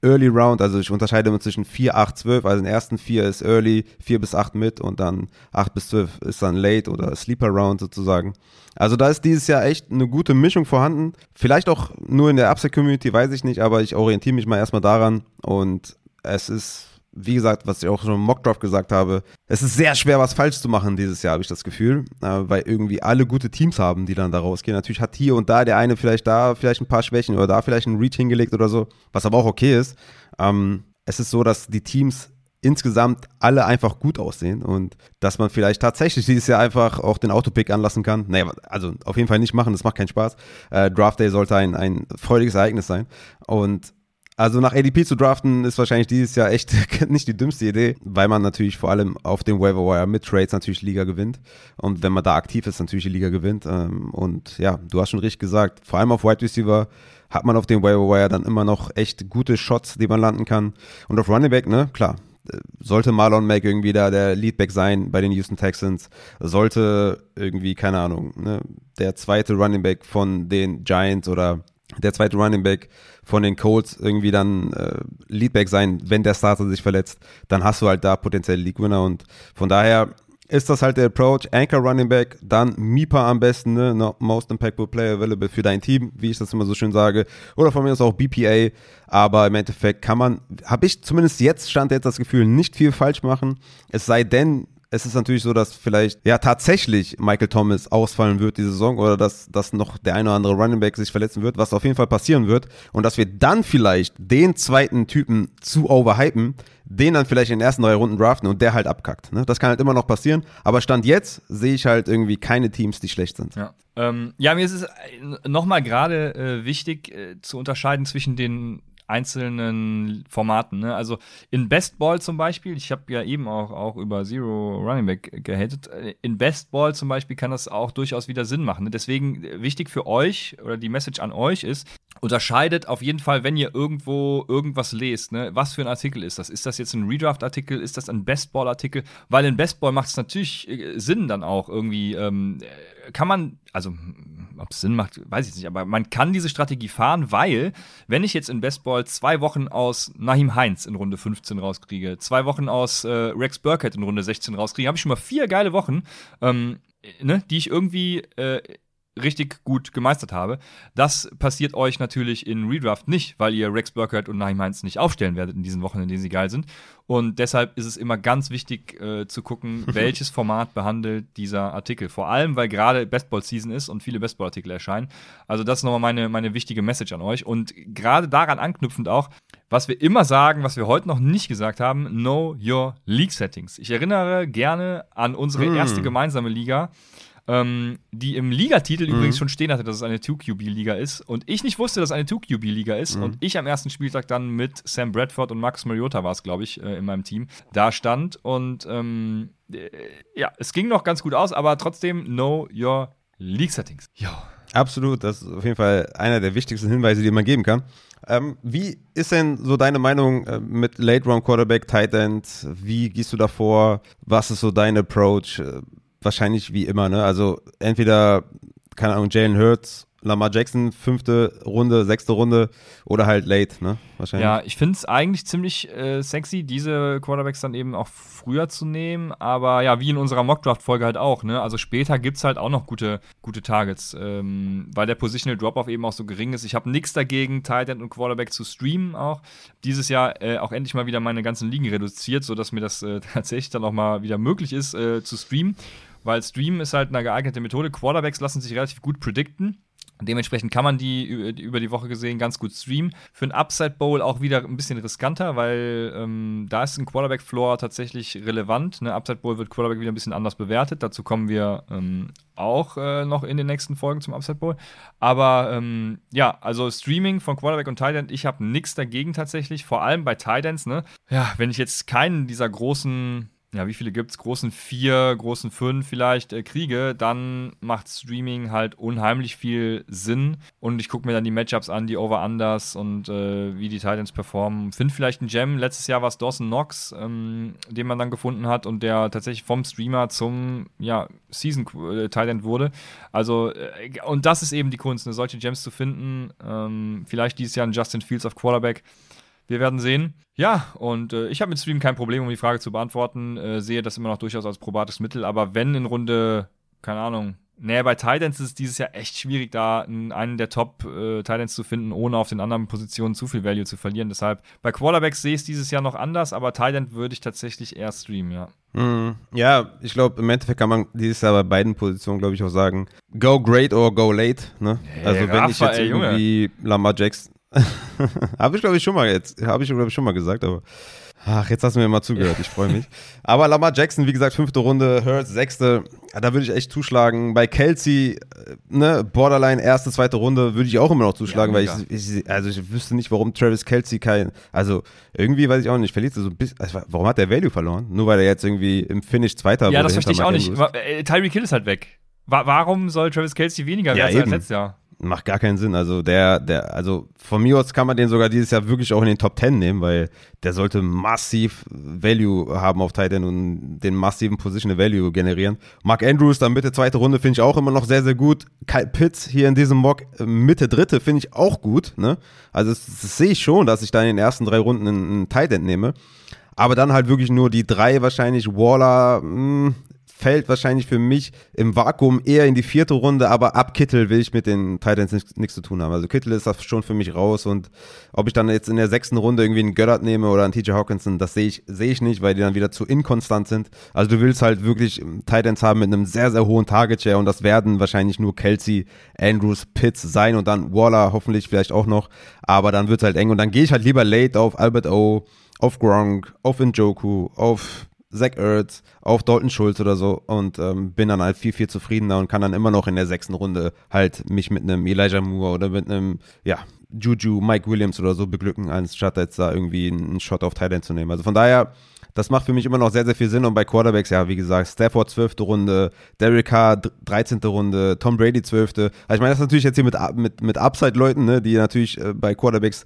Early Round, also ich unterscheide immer zwischen 4, 8, 12, also in den ersten vier ist Early, 4 bis 8 mit und dann 8 bis 12 ist dann Late oder Sleeper Round sozusagen. Also da ist dieses Jahr echt eine gute Mischung vorhanden. Vielleicht auch nur in der Upside Community, weiß ich nicht, aber ich orientiere mich mal erstmal daran und es ist wie gesagt, was ich auch schon im Mockdraft gesagt habe, es ist sehr schwer, was falsch zu machen dieses Jahr, habe ich das Gefühl, äh, weil irgendwie alle gute Teams haben, die dann da rausgehen. Natürlich hat hier und da der eine vielleicht da vielleicht ein paar Schwächen oder da vielleicht einen Reach hingelegt oder so, was aber auch okay ist. Ähm, es ist so, dass die Teams insgesamt alle einfach gut aussehen und dass man vielleicht tatsächlich dieses Jahr einfach auch den Autopick anlassen kann. Naja, also auf jeden Fall nicht machen, das macht keinen Spaß. Äh, Draft Day sollte ein, ein freudiges Ereignis sein und also nach ADP zu draften ist wahrscheinlich dieses Jahr echt nicht die dümmste Idee, weil man natürlich vor allem auf dem Waiver Wire mit Trades natürlich Liga gewinnt und wenn man da aktiv ist, natürlich die Liga gewinnt. Ähm, und ja, du hast schon richtig gesagt, vor allem auf Wide Receiver hat man auf dem Waiver Wire dann immer noch echt gute Shots, die man landen kann. Und auf Running Back, ne, klar, sollte Marlon Mack irgendwie da der Leadback sein bei den Houston Texans, sollte irgendwie, keine Ahnung, ne, der zweite Running Back von den Giants oder der zweite Running Back von den Colts irgendwie dann äh, Leadback sein, wenn der Starter sich verletzt, dann hast du halt da potenziell League Winner und von daher ist das halt der Approach. Anchor Running Back, dann MIPA am besten, ne? Most Impactful Player Available für dein Team, wie ich das immer so schön sage. Oder von mir ist auch BPA. Aber im Endeffekt kann man, habe ich zumindest jetzt, stand jetzt das Gefühl, nicht viel falsch machen. Es sei denn, es ist natürlich so, dass vielleicht ja tatsächlich Michael Thomas ausfallen wird diese Saison oder dass, dass noch der eine oder andere Running Back sich verletzen wird, was auf jeden Fall passieren wird und dass wir dann vielleicht den zweiten Typen zu overhypen, den dann vielleicht in den ersten drei Runden draften und der halt abkackt. Ne? Das kann halt immer noch passieren, aber Stand jetzt sehe ich halt irgendwie keine Teams, die schlecht sind. Ja, ähm, ja mir ist es nochmal gerade äh, wichtig äh, zu unterscheiden zwischen den einzelnen Formaten. Ne? Also in Best Ball zum Beispiel, ich habe ja eben auch, auch über Zero Running Back gehatet, in Best Ball zum Beispiel kann das auch durchaus wieder Sinn machen. Ne? Deswegen wichtig für euch oder die Message an euch ist, unterscheidet auf jeden Fall, wenn ihr irgendwo irgendwas lest, ne, was für ein Artikel ist das? Ist das jetzt ein Redraft-Artikel? Ist das ein Bestball-Artikel? Weil in Bestball macht es natürlich äh, Sinn dann auch irgendwie, ähm, kann man, also ob es Sinn macht, weiß ich nicht, aber man kann diese Strategie fahren, weil, wenn ich jetzt in Bestball zwei Wochen aus Nahim Heinz in Runde 15 rauskriege, zwei Wochen aus äh, Rex Burkhead in Runde 16 rauskriege, habe ich schon mal vier geile Wochen, ähm, ne, die ich irgendwie äh, richtig gut gemeistert habe. Das passiert euch natürlich in Redraft nicht, weil ihr Rex Burkhardt und Naheem Heinz nicht aufstellen werdet in diesen Wochen, in denen sie geil sind. Und deshalb ist es immer ganz wichtig äh, zu gucken, welches Format behandelt dieser Artikel. Vor allem, weil gerade Bestball-Season ist und viele Bestball-Artikel erscheinen. Also das ist nochmal meine, meine wichtige Message an euch. Und gerade daran anknüpfend auch, was wir immer sagen, was wir heute noch nicht gesagt haben, know your League Settings. Ich erinnere gerne an unsere mm. erste gemeinsame Liga ähm, die im Ligatitel mhm. übrigens schon stehen hatte, dass es eine 2QB-Liga ist. Und ich nicht wusste, dass es eine 2QB-Liga ist. Mhm. Und ich am ersten Spieltag dann mit Sam Bradford und Marcus Mariota war es, glaube ich, äh, in meinem Team, da stand. Und ähm, äh, ja, es ging noch ganz gut aus, aber trotzdem know your League Settings. Ja. Absolut, das ist auf jeden Fall einer der wichtigsten Hinweise, die man geben kann. Ähm, wie ist denn so deine Meinung äh, mit Late Round Quarterback, Tight End? Wie gehst du davor? Was ist so dein Approach? Äh, wahrscheinlich wie immer, ne? Also entweder, keine Ahnung, Jalen Hurts, Lamar Jackson, fünfte Runde, sechste Runde oder halt late, ne? Wahrscheinlich. Ja, ich finde es eigentlich ziemlich äh, sexy, diese Quarterbacks dann eben auch früher zu nehmen. Aber ja, wie in unserer Mockdraft-Folge halt auch, ne? Also später gibt es halt auch noch gute, gute Targets, ähm, weil der Positional Drop-Off eben auch so gering ist. Ich habe nichts dagegen, Tight End und Quarterback zu streamen auch. Dieses Jahr äh, auch endlich mal wieder meine ganzen Ligen reduziert, sodass mir das äh, tatsächlich dann auch mal wieder möglich ist, äh, zu streamen weil Stream ist halt eine geeignete Methode. Quarterbacks lassen sich relativ gut predikten. Dementsprechend kann man die über die Woche gesehen ganz gut streamen. Für ein Upside Bowl auch wieder ein bisschen riskanter, weil ähm, da ist ein Quarterback Floor tatsächlich relevant. Eine Upside Bowl wird Quarterback wieder ein bisschen anders bewertet. Dazu kommen wir ähm, auch äh, noch in den nächsten Folgen zum Upside Bowl. Aber ähm, ja, also Streaming von Quarterback und End, ich habe nichts dagegen tatsächlich. Vor allem bei Ends, ne? Ja, wenn ich jetzt keinen dieser großen ja, wie viele gibt es? Großen vier, großen fünf vielleicht äh, kriege, dann macht Streaming halt unheimlich viel Sinn. Und ich gucke mir dann die Matchups an, die Over-Unders und äh, wie die Titans performen. Finde vielleicht einen Gem. Letztes Jahr war es Dawson Knox, ähm, den man dann gefunden hat und der tatsächlich vom Streamer zum ja, Season-Titan äh, wurde. Also, äh, und das ist eben die Kunst, ne, solche Gems zu finden. Ähm, vielleicht dieses Jahr ein Justin Fields auf Quarterback. Wir werden sehen. Ja, und äh, ich habe mit Stream kein Problem, um die Frage zu beantworten. Äh, sehe das immer noch durchaus als probates Mittel. Aber wenn in Runde, keine Ahnung, Naja, bei Titans ist es dieses Jahr echt schwierig, da einen der Top-Titans äh, zu finden, ohne auf den anderen Positionen zu viel Value zu verlieren. Deshalb, bei Quarterbacks sehe ich es dieses Jahr noch anders, aber Titan würde ich tatsächlich eher streamen, ja. Mm, ja, ich glaube, im Endeffekt kann man dieses Jahr bei beiden Positionen, glaube ich, auch sagen, go great or go late. Ne? Hey, also, wenn Rafa, ich jetzt irgendwie. Lamar Jackson, habe ich, glaube ich, schon mal jetzt, habe ich, glaube ich, schon mal gesagt, aber. Ach, jetzt hast du mir mal zugehört, ich freue mich. Aber Lamar Jackson, wie gesagt, fünfte Runde, Hurts, sechste, da würde ich echt zuschlagen. Bei Kelsey, äh, ne, Borderline, erste, zweite Runde, würde ich auch immer noch zuschlagen, ja, weil ich, ich, also ich wüsste nicht, warum Travis Kelsey kein, also irgendwie weiß ich auch nicht, verliert er so ein bisschen, also warum hat der Value verloren? Nur weil er jetzt irgendwie im Finish Zweiter Ja, das verstehe ich auch nicht. Äh, Tyreek Hill ist halt weg. Warum soll Travis Kelsey weniger ja, werden als letztes Jahr? Macht gar keinen Sinn. Also der, der, also von mir aus kann man den sogar dieses Jahr wirklich auch in den Top 10 nehmen, weil der sollte massiv Value haben auf Titan und den massiven Positional Value generieren. Mark Andrews dann Mitte zweite Runde finde ich auch immer noch sehr, sehr gut. Kyle Pitts hier in diesem Mock Mitte dritte finde ich auch gut. Ne? Also das, das sehe ich schon, dass ich da in den ersten drei Runden einen, einen Titan nehme. Aber dann halt wirklich nur die drei wahrscheinlich. Waller, mh, hm, fällt wahrscheinlich für mich im Vakuum eher in die vierte Runde, aber ab Kittel will ich mit den Titans nichts, zu tun haben. Also Kittel ist das schon für mich raus und ob ich dann jetzt in der sechsten Runde irgendwie einen Göttert nehme oder einen TJ Hawkinson, das sehe ich, sehe ich nicht, weil die dann wieder zu inkonstant sind. Also du willst halt wirklich Titans haben mit einem sehr, sehr hohen Target Share und das werden wahrscheinlich nur Kelsey, Andrews, Pitts sein und dann Waller hoffentlich vielleicht auch noch, aber dann wird es halt eng und dann gehe ich halt lieber late auf Albert O, auf Gronk, auf Njoku, auf Zach Ertz, auf Dalton Schulz oder so und ähm, bin dann halt viel, viel zufriedener und kann dann immer noch in der sechsten Runde halt mich mit einem Elijah Moore oder mit einem, ja, Juju, Mike Williams oder so beglücken, anstatt jetzt da irgendwie einen Shot auf Thailand zu nehmen. Also von daher, das macht für mich immer noch sehr, sehr viel Sinn. Und bei Quarterbacks, ja, wie gesagt, Stafford 12. Runde, Derek Carr 13. Runde, Tom Brady 12. Also ich meine, das ist natürlich jetzt hier mit, mit, mit Upside-Leuten, ne, die natürlich äh, bei Quarterbacks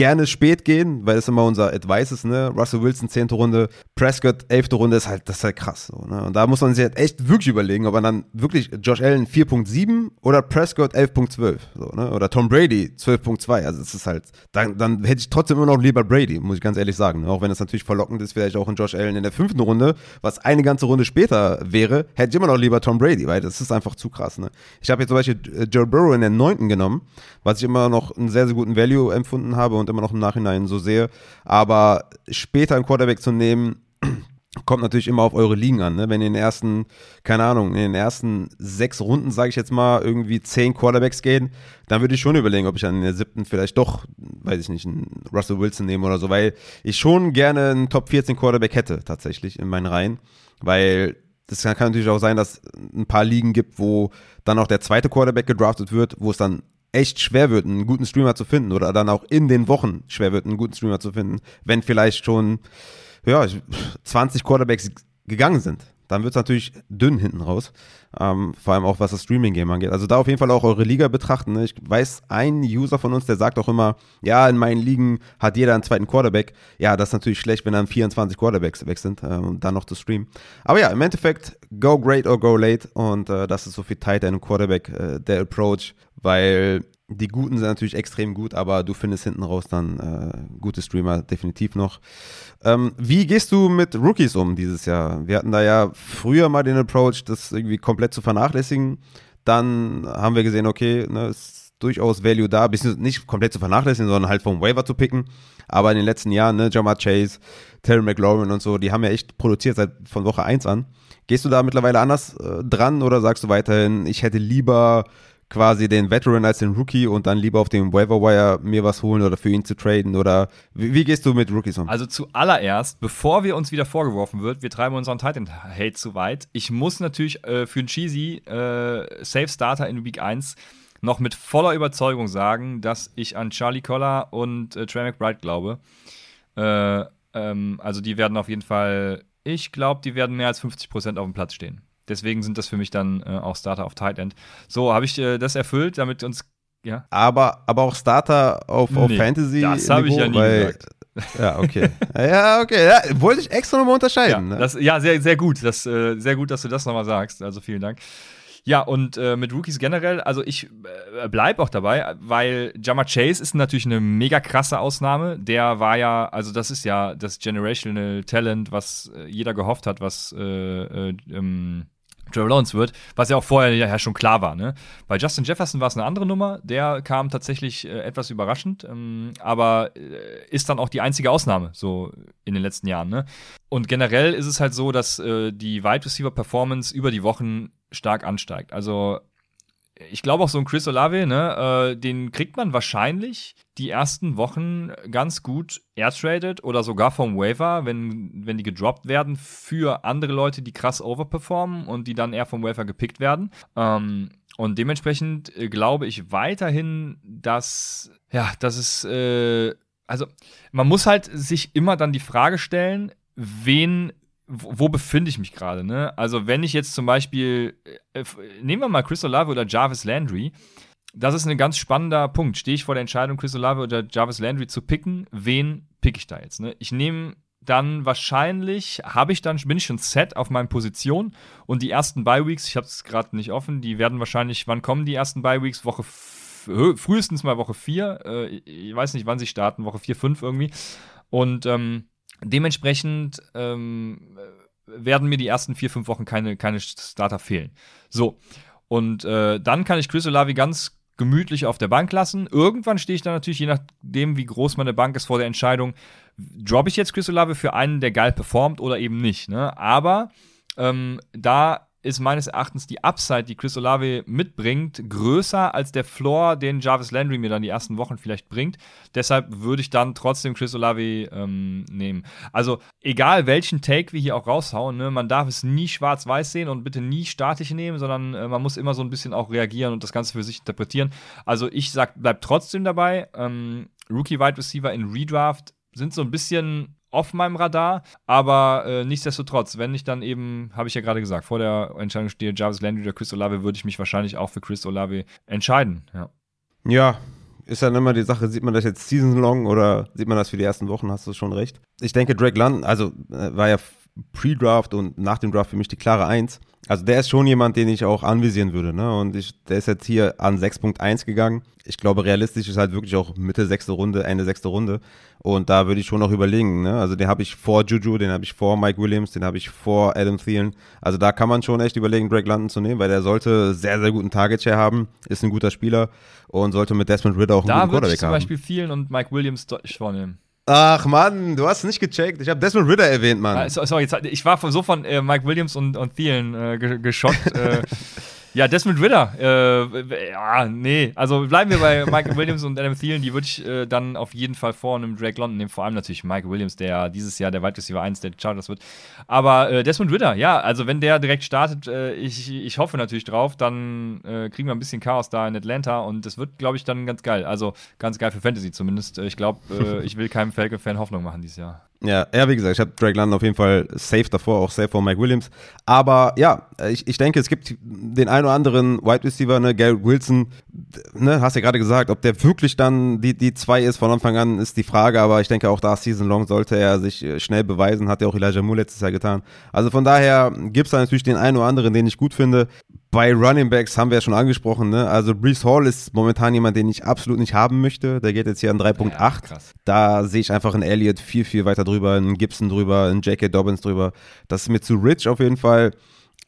gerne spät gehen, weil das immer unser Advice ist, ne? Russell Wilson, 10. Runde, Prescott, 11. Runde, ist halt, das ist halt krass. So, ne? Und da muss man sich halt echt wirklich überlegen, ob man dann wirklich Josh Allen 4.7 oder Prescott 11.12, so, ne? Oder Tom Brady 12.2. Also es ist halt, dann, dann hätte ich trotzdem immer noch lieber Brady, muss ich ganz ehrlich sagen. Ne? Auch wenn es natürlich verlockend ist, vielleicht auch in Josh Allen in der fünften Runde, was eine ganze Runde später wäre, hätte ich immer noch lieber Tom Brady, weil das ist einfach zu krass, ne? Ich habe jetzt zum Beispiel Joe Burrow in der neunten genommen, was ich immer noch einen sehr, sehr guten Value empfunden habe und immer noch im Nachhinein so sehe. Aber später einen Quarterback zu nehmen, kommt natürlich immer auf eure Ligen an. Ne? Wenn ihr in den ersten, keine Ahnung, in den ersten sechs Runden, sage ich jetzt mal, irgendwie zehn Quarterbacks gehen, dann würde ich schon überlegen, ob ich dann in der siebten vielleicht doch, weiß ich nicht, einen Russell Wilson nehme oder so, weil ich schon gerne einen Top 14 Quarterback hätte, tatsächlich, in meinen Reihen. Weil das kann, kann natürlich auch sein, dass ein paar Ligen gibt, wo dann auch der zweite Quarterback gedraftet wird, wo es dann echt schwer wird, einen guten Streamer zu finden oder dann auch in den Wochen schwer wird, einen guten Streamer zu finden, wenn vielleicht schon ja, 20 Quarterbacks gegangen sind. Dann wird es natürlich dünn hinten raus. Ähm, vor allem auch was das Streaming-Game angeht. Also da auf jeden Fall auch eure Liga betrachten. Ne? Ich weiß, ein User von uns, der sagt auch immer, ja, in meinen Ligen hat jeder einen zweiten Quarterback. Ja, das ist natürlich schlecht, wenn dann 24 Quarterbacks weg sind ähm, und dann noch zu streamen. Aber ja, im Endeffekt, go great or go late. Und äh, das ist so viel Tight End Quarterback, äh, der Approach, weil die Guten sind natürlich extrem gut, aber du findest hinten raus dann äh, gute Streamer definitiv noch. Ähm, wie gehst du mit Rookies um dieses Jahr? Wir hatten da ja früher mal den Approach, das irgendwie komplett zu vernachlässigen. Dann haben wir gesehen, okay, ne, ist durchaus Value da, bisschen nicht komplett zu vernachlässigen, sondern halt vom Waiver zu picken. Aber in den letzten Jahren, ne, Jamar Chase, Terry McLaurin und so, die haben ja echt produziert seit von Woche 1 an. Gehst du da mittlerweile anders äh, dran oder sagst du weiterhin, ich hätte lieber quasi den Veteran als den Rookie und dann lieber auf dem Waiver Wire mir was holen oder für ihn zu traden oder wie, wie gehst du mit Rookies um? Also zuallererst, bevor wir uns wieder vorgeworfen wird, wir treiben unseren Titan Hate zu weit. Ich muss natürlich äh, für einen Cheesy äh, Safe Starter in Week 1 noch mit voller Überzeugung sagen, dass ich an Charlie Collar und äh, Trey McBride glaube. Äh, ähm, also die werden auf jeden Fall, ich glaube, die werden mehr als 50% auf dem Platz stehen. Deswegen sind das für mich dann äh, auch Starter auf Tight End. So, habe ich äh, das erfüllt, damit uns, ja. Aber, aber auch Starter auf, auf nee, Fantasy. Das habe ich ja nie weil, gesagt. Ja, okay. ja, okay. Ja, wollte ich extra nochmal unterscheiden. Ja, ne? das, ja, sehr, sehr gut. Das, äh, sehr gut, dass du das nochmal sagst. Also vielen Dank. Ja, und äh, mit Rookies generell, also ich äh, bleib auch dabei, weil Jammer Chase ist natürlich eine mega krasse Ausnahme. Der war ja, also das ist ja das Generational Talent, was äh, jeder gehofft hat, was äh, äh, ähm, Trevor Lawrence wird, was ja auch vorher ja schon klar war. Ne? Bei Justin Jefferson war es eine andere Nummer, der kam tatsächlich äh, etwas überraschend, ähm, aber äh, ist dann auch die einzige Ausnahme so in den letzten Jahren. Ne? Und generell ist es halt so, dass äh, die Wide Receiver Performance über die Wochen stark ansteigt. Also ich glaube auch so ein Chris Olave, ne, äh, den kriegt man wahrscheinlich die ersten Wochen ganz gut airtraded oder sogar vom Waiver, wenn, wenn die gedroppt werden für andere Leute, die krass overperformen und die dann eher vom Waiver gepickt werden. Ähm, und dementsprechend äh, glaube ich weiterhin, dass, ja, dass es, äh, also man muss halt sich immer dann die Frage stellen, wen wo befinde ich mich gerade, ne? Also, wenn ich jetzt zum Beispiel, äh, nehmen wir mal Chris Olave oder Jarvis Landry, das ist ein ganz spannender Punkt. Stehe ich vor der Entscheidung, Chris Olave oder Jarvis Landry zu picken, wen pick ich da jetzt, ne? Ich nehme dann wahrscheinlich, habe ich dann, bin ich schon set auf meinen Position und die ersten Bye-Weeks, ich habe es gerade nicht offen, die werden wahrscheinlich, wann kommen die ersten Bye-Weeks? Woche frühestens mal Woche 4, äh, ich weiß nicht, wann sie starten, Woche 4, 5 irgendwie. Und ähm, Dementsprechend ähm, werden mir die ersten vier, fünf Wochen keine, keine Starter fehlen. So. Und äh, dann kann ich Chris Olavi ganz gemütlich auf der Bank lassen. Irgendwann stehe ich dann natürlich, je nachdem, wie groß meine Bank ist, vor der Entscheidung, droppe ich jetzt Chris Olave für einen, der geil performt oder eben nicht. Ne? Aber ähm, da ist meines Erachtens die Upside, die Chris Olave mitbringt, größer als der Floor, den Jarvis Landry mir dann die ersten Wochen vielleicht bringt. Deshalb würde ich dann trotzdem Chris Olave ähm, nehmen. Also egal welchen Take wir hier auch raushauen, ne, man darf es nie schwarz-weiß sehen und bitte nie statisch nehmen, sondern äh, man muss immer so ein bisschen auch reagieren und das Ganze für sich interpretieren. Also ich sag, bleib trotzdem dabei. Ähm, Rookie Wide Receiver in Redraft sind so ein bisschen auf meinem Radar, aber äh, nichtsdestotrotz, wenn ich dann eben, habe ich ja gerade gesagt, vor der Entscheidung stehe, Jarvis Landry oder Chris Olave, würde ich mich wahrscheinlich auch für Chris Olave entscheiden. Ja. Ja, ist dann immer die Sache, sieht man das jetzt season long oder sieht man das für die ersten Wochen, hast du schon recht. Ich denke, Drake London, also äh, war ja Pre-Draft und nach dem Draft für mich die klare Eins. Also der ist schon jemand, den ich auch anvisieren würde. Ne? Und ich, der ist jetzt hier an 6.1 gegangen. Ich glaube, realistisch ist halt wirklich auch Mitte sechste Runde, Ende sechste Runde. Und da würde ich schon noch überlegen. Ne? Also den habe ich vor Juju, den habe ich vor Mike Williams, den habe ich vor Adam Thielen. Also da kann man schon echt überlegen, Drake London zu nehmen, weil der sollte sehr, sehr guten Target-Share haben, ist ein guter Spieler und sollte mit Desmond Ritter auch einen da guten Quarterback haben. Da würde ich zum Beispiel Thielen und Mike Williams vornehmen. Ach Mann, du hast es nicht gecheckt. Ich habe Desmond Ritter erwähnt, Mann. Ah, sorry, jetzt, ich war so von äh, Mike Williams und, und Thielen äh, geschockt. äh, Ja, Desmond Ritter. Äh, ja, nee. Also bleiben wir bei Michael Williams und Adam Thielen. Die würde ich äh, dann auf jeden Fall vor einem Drake London nehmen. Vor allem natürlich Michael Williams, der dieses Jahr der Wide Receiver 1 der Chargers wird. Aber äh, Desmond Ritter, ja, also wenn der direkt startet, äh, ich, ich hoffe natürlich drauf, dann äh, kriegen wir ein bisschen Chaos da in Atlanta und das wird, glaube ich, dann ganz geil. Also ganz geil für Fantasy zumindest. Ich glaube, äh, ich will keinem Falcon-Fan Hoffnung machen dieses Jahr. Ja, ja, wie gesagt, ich habe Drake London auf jeden Fall safe davor, auch safe vor Mike Williams. Aber ja, ich, ich denke, es gibt den einen oder anderen Wide Receiver, ne, Garrett Wilson, ne, hast ja gerade gesagt, ob der wirklich dann die, die zwei ist von Anfang an, ist die Frage, aber ich denke auch da Season Long sollte er sich äh, schnell beweisen, hat ja auch Elijah Moore letztes Jahr getan. Also von daher gibt's da natürlich den einen oder anderen, den ich gut finde. Bei Running Backs haben wir ja schon angesprochen, ne? Also Brees Hall ist momentan jemand, den ich absolut nicht haben möchte. Der geht jetzt hier an 3.8. Ja, da sehe ich einfach einen Elliott viel, viel weiter drüber, einen Gibson drüber, einen J.K. Dobbins drüber. Das ist mir zu rich auf jeden Fall.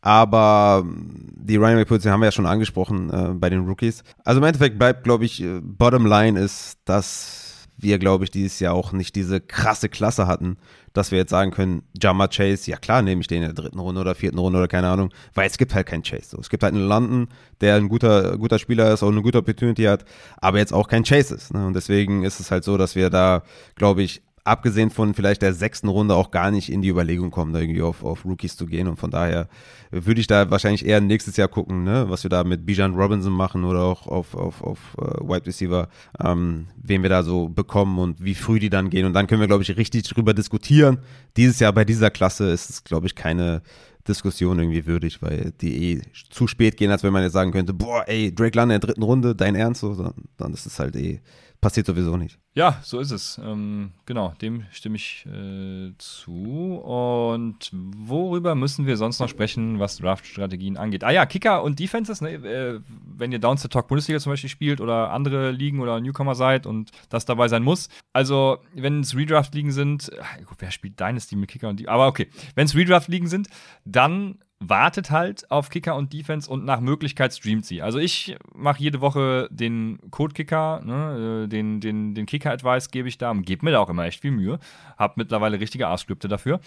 Aber die Running Back Position haben wir ja schon angesprochen äh, bei den Rookies. Also im Endeffekt bleibt, glaube ich, äh, Bottom Line ist, dass wir, glaube ich, dieses Jahr auch nicht diese krasse Klasse hatten, dass wir jetzt sagen können, Jama Chase, ja klar, nehme ich den in der dritten Runde oder vierten Runde oder keine Ahnung, weil es gibt halt keinen Chase. So. Es gibt halt einen London, der ein guter, guter Spieler ist und eine gute Opportunity hat, aber jetzt auch kein Chase ist. Ne? Und deswegen ist es halt so, dass wir da, glaube ich, abgesehen von vielleicht der sechsten Runde auch gar nicht in die Überlegung kommen, da irgendwie auf, auf Rookies zu gehen. Und von daher würde ich da wahrscheinlich eher nächstes Jahr gucken, ne, was wir da mit Bijan Robinson machen oder auch auf, auf, auf uh, Wide Receiver, ähm, wen wir da so bekommen und wie früh die dann gehen. Und dann können wir, glaube ich, richtig drüber diskutieren. Dieses Jahr bei dieser Klasse ist es, glaube ich, keine Diskussion irgendwie würdig, weil die eh zu spät gehen, als wenn man jetzt sagen könnte, boah, ey, Drake London in der dritten Runde, dein Ernst? So, dann, dann ist es halt eh passiert sowieso nicht. Ja, so ist es. Ähm, genau, dem stimme ich äh, zu. Und worüber müssen wir sonst noch sprechen, was Draft-Strategien angeht? Ah ja, Kicker und Defenses, ne? äh, wenn ihr Downs the Talk Bundesliga zum Beispiel spielt oder andere Ligen oder Newcomer seid und das dabei sein muss. Also, wenn es Redraft-Ligen sind, ach, wer spielt Dynasty mit Kicker und die? Aber okay, wenn es Redraft-Ligen sind, dann wartet halt auf Kicker und Defense und nach Möglichkeit streamt sie. Also ich mache jede Woche den Code-Kicker, ne, äh, den, den, den Kicker-Advice gebe ich da, gebe mir da auch immer echt viel Mühe. Hab mittlerweile richtige A-Skripte dafür.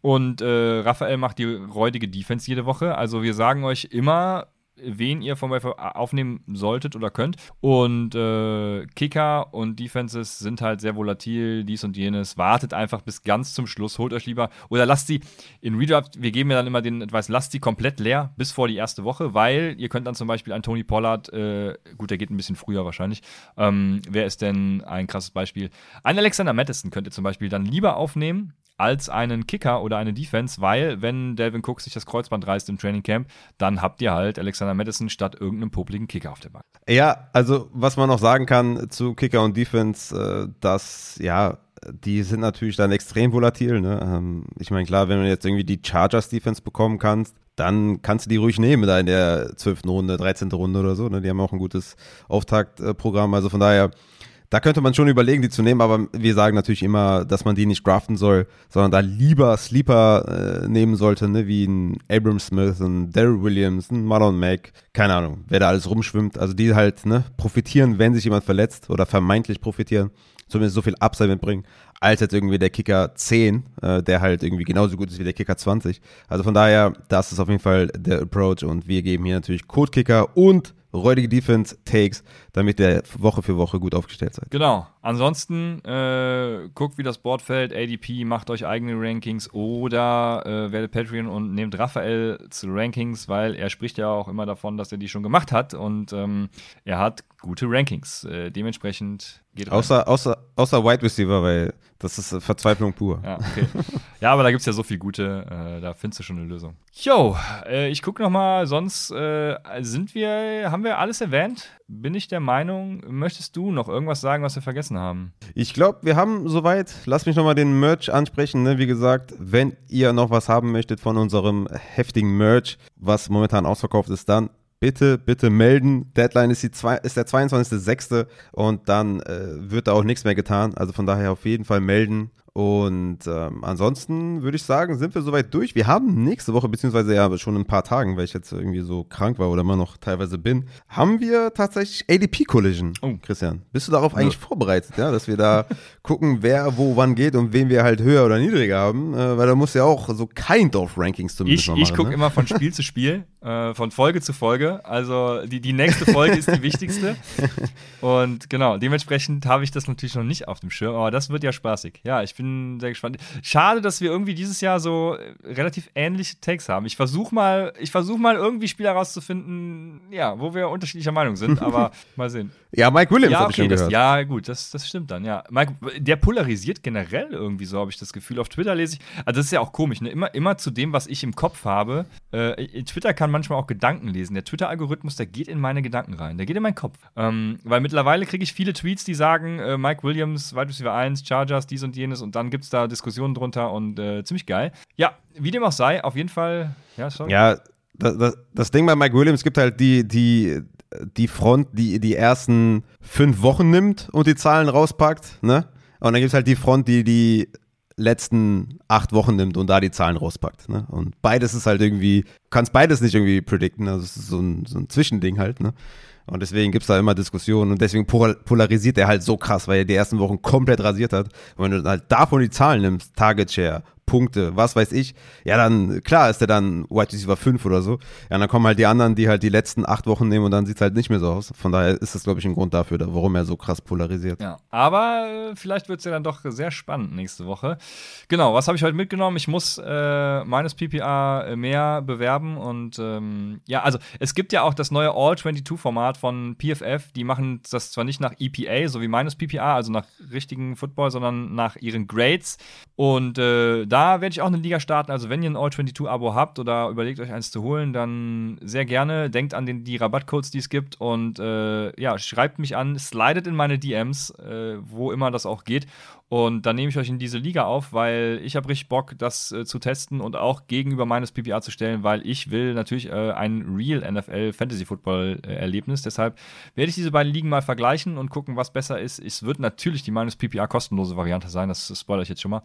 Und äh, Raphael macht die räudige Defense jede Woche. Also wir sagen euch immer, wen ihr vom Waiver aufnehmen solltet oder könnt. Und äh, Kicker und Defenses sind halt sehr volatil, dies und jenes. Wartet einfach bis ganz zum Schluss, holt euch lieber oder lasst sie in Redraft, wir geben ja dann immer den Advice, lasst sie komplett leer bis vor die erste Woche, weil ihr könnt dann zum Beispiel einen Tony Pollard, äh, gut, der geht ein bisschen früher wahrscheinlich. Ähm, wer ist denn ein krasses Beispiel? Ein Alexander Madison könnt ihr zum Beispiel dann lieber aufnehmen, als einen Kicker oder eine Defense, weil wenn Delvin Cook sich das Kreuzband reißt im Training Camp, dann habt ihr halt Alexander Madison statt irgendeinem popligen Kicker auf der Bank. Ja, also was man noch sagen kann zu Kicker und Defense, äh, dass ja, die sind natürlich dann extrem volatil. Ne? Ähm, ich meine, klar, wenn du jetzt irgendwie die Chargers Defense bekommen kannst, dann kannst du die ruhig nehmen da in der 12. Runde, 13. Runde oder so. Ne? Die haben auch ein gutes Auftaktprogramm. Also von daher, da könnte man schon überlegen, die zu nehmen, aber wir sagen natürlich immer, dass man die nicht draften soll, sondern da lieber Sleeper äh, nehmen sollte, ne, wie ein Abram Smith, ein Daryl Williams, ein Marlon Mack, keine Ahnung, wer da alles rumschwimmt. Also die halt ne, profitieren, wenn sich jemand verletzt oder vermeintlich profitieren, zumindest so viel Upside mitbringen. als jetzt irgendwie der Kicker 10, äh, der halt irgendwie genauso gut ist wie der Kicker 20. Also von daher, das ist auf jeden Fall der Approach und wir geben hier natürlich Code-Kicker und räudige Defense-Takes, damit ihr Woche für Woche gut aufgestellt seid. Genau. Ansonsten äh, guckt, wie das Board fällt. ADP, macht euch eigene Rankings oder äh, werdet Patreon und nehmt Raphael zu Rankings, weil er spricht ja auch immer davon, dass er die schon gemacht hat und ähm, er hat gute Rankings. Äh, dementsprechend geht rein. Außer, außer, außer Wide Receiver, weil das ist Verzweiflung pur. Ja, okay. ja aber da gibt es ja so viel gute, äh, da findest du schon eine Lösung. Jo, äh, ich gucke nochmal, sonst äh, sind wir, haben wir alles erwähnt? Bin ich der Meinung, möchtest du noch irgendwas sagen, was wir vergessen haben? Ich glaube, wir haben soweit. Lass mich nochmal den Merch ansprechen. Ne? Wie gesagt, wenn ihr noch was haben möchtet von unserem heftigen Merch, was momentan ausverkauft ist, dann bitte, bitte melden. Deadline ist, die zwei, ist der 22.06. und dann äh, wird da auch nichts mehr getan. Also von daher auf jeden Fall melden. Und ähm, ansonsten würde ich sagen, sind wir soweit durch. Wir haben nächste Woche, beziehungsweise ja schon in ein paar Tagen, weil ich jetzt irgendwie so krank war oder immer noch teilweise bin, haben wir tatsächlich ADP Collision. Oh. Christian, bist du darauf eigentlich ja. vorbereitet, ja, dass wir da gucken, wer wo wann geht und wen wir halt höher oder niedriger haben? Äh, weil da muss ja auch so kind of Rankings zumindest ich, machen. Ich gucke ne? immer von Spiel zu Spiel, äh, von Folge zu Folge. Also die, die nächste Folge ist die wichtigste. Und genau, dementsprechend habe ich das natürlich noch nicht auf dem Schirm, aber das wird ja spaßig. Ja, ich bin sehr gespannt. Schade, dass wir irgendwie dieses Jahr so äh, relativ ähnliche Takes haben. Ich versuche mal, ich versuche mal irgendwie Spieler rauszufinden, ja, wo wir unterschiedlicher Meinung sind, aber mal sehen. Ja, Mike Williams ja, habe ich schon das, gehört. Ja, gut, das, das stimmt dann, ja. Mike, der polarisiert generell irgendwie so, habe ich das Gefühl. Auf Twitter lese ich, also das ist ja auch komisch, ne? Immer, immer zu dem, was ich im Kopf habe. Äh, Twitter kann manchmal auch Gedanken lesen. Der Twitter-Algorithmus, der geht in meine Gedanken rein. Der geht in meinen Kopf. Ähm, weil mittlerweile kriege ich viele Tweets, die sagen, äh, Mike Williams, Wide Receiver 1, Chargers, dies und jenes und dann gibt es da Diskussionen drunter und äh, ziemlich geil. Ja, wie dem auch sei, auf jeden Fall, ja, sorry. Ja, das, das, das Ding bei Mike Williams gibt halt die, die, die Front, die die ersten fünf Wochen nimmt und die Zahlen rauspackt, ne? Und dann gibt es halt die Front, die die letzten acht Wochen nimmt und da die Zahlen rauspackt. Ne? Und beides ist halt irgendwie, kannst beides nicht irgendwie predikten. Also es ist so ein, so ein Zwischending halt. Ne? Und deswegen gibt es da immer Diskussionen und deswegen polarisiert er halt so krass, weil er die ersten Wochen komplett rasiert hat. Und wenn du halt davon die Zahlen nimmst, Target Share, Punkte, was weiß ich, ja, dann, klar ist der dann White Receiver 5 oder so. Ja, dann kommen halt die anderen, die halt die letzten acht Wochen nehmen und dann sieht es halt nicht mehr so aus. Von daher ist das, glaube ich, ein Grund dafür, warum er so krass polarisiert. Ja, aber äh, vielleicht wird es ja dann doch sehr spannend nächste Woche. Genau, was habe ich heute mitgenommen? Ich muss äh, meines PPA mehr bewerben und ähm, ja, also es gibt ja auch das neue All-22-Format von PFF. Die machen das zwar nicht nach EPA, so wie meines PPA, also nach richtigen Football, sondern nach ihren Grades. Und äh, da da werde ich auch eine Liga starten. Also, wenn ihr ein All-22-Abo habt oder überlegt euch eins zu holen, dann sehr gerne. Denkt an den, die Rabattcodes, die es gibt. Und äh, ja, schreibt mich an, slidet in meine DMs, äh, wo immer das auch geht. Und dann nehme ich euch in diese Liga auf, weil ich habe richtig Bock, das äh, zu testen und auch gegenüber meines PPA zu stellen, weil ich will natürlich äh, ein Real NFL Fantasy Football äh, Erlebnis. Deshalb werde ich diese beiden Ligen mal vergleichen und gucken, was besser ist. Es wird natürlich die meines PPA kostenlose Variante sein. Das spoilere ich jetzt schon mal.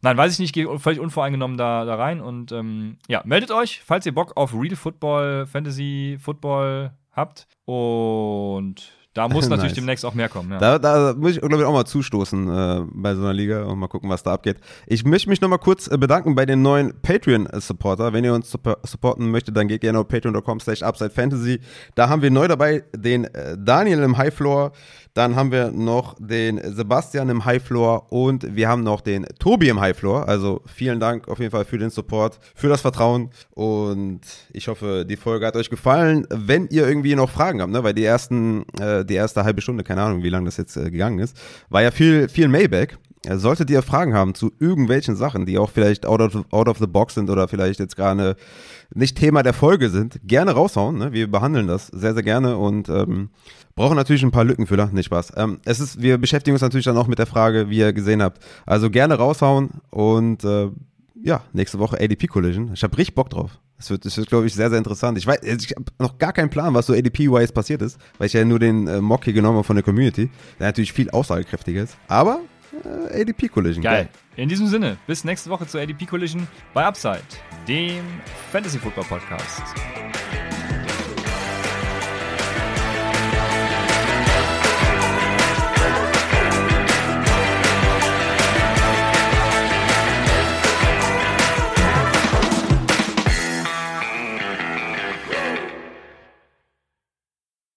Nein, weiß ich nicht, gehe völlig unvoreingenommen da, da rein und ähm, ja, meldet euch, falls ihr Bock auf Real Football, Fantasy Football habt und da muss natürlich nice. demnächst auch mehr kommen. Ja. Da, da muss ich, glaube ich, auch mal zustoßen äh, bei so einer Liga und mal gucken, was da abgeht. Ich möchte mich nochmal kurz äh, bedanken bei den neuen Patreon-Supporter. Wenn ihr uns supporten möchtet, dann geht gerne auf patreon.com slash upsidefantasy. Da haben wir neu dabei den äh, Daniel im Highfloor, dann haben wir noch den Sebastian im Highfloor und wir haben noch den Tobi im Highfloor. Also vielen Dank auf jeden Fall für den Support, für das Vertrauen und ich hoffe, die Folge hat euch gefallen. Wenn ihr irgendwie noch Fragen habt, ne, weil die ersten, äh, die erste halbe Stunde, keine Ahnung, wie lange das jetzt äh, gegangen ist, war ja viel, viel Maybach. Solltet ihr Fragen haben zu irgendwelchen Sachen, die auch vielleicht out of, out of the box sind oder vielleicht jetzt gerade nicht Thema der Folge sind, gerne raushauen. Ne? Wir behandeln das sehr, sehr gerne und ähm, brauchen natürlich ein paar Lückenfüller. Nicht Spaß. Ähm, es ist, wir beschäftigen uns natürlich dann auch mit der Frage, wie ihr gesehen habt. Also gerne raushauen und äh, ja, nächste Woche ADP Collision. Ich habe richtig Bock drauf. Es wird, wird glaube ich, sehr, sehr interessant. Ich weiß, ich habe noch gar keinen Plan, was so ADP-wise passiert ist, weil ich ja nur den äh, Mock hier genommen habe von der Community, der natürlich viel aussagekräftiger ist. Aber äh, ADP Collision. Geil. Geil. In diesem Sinne, bis nächste Woche zur ADP Collision bei Upside, dem Fantasy Football Podcast.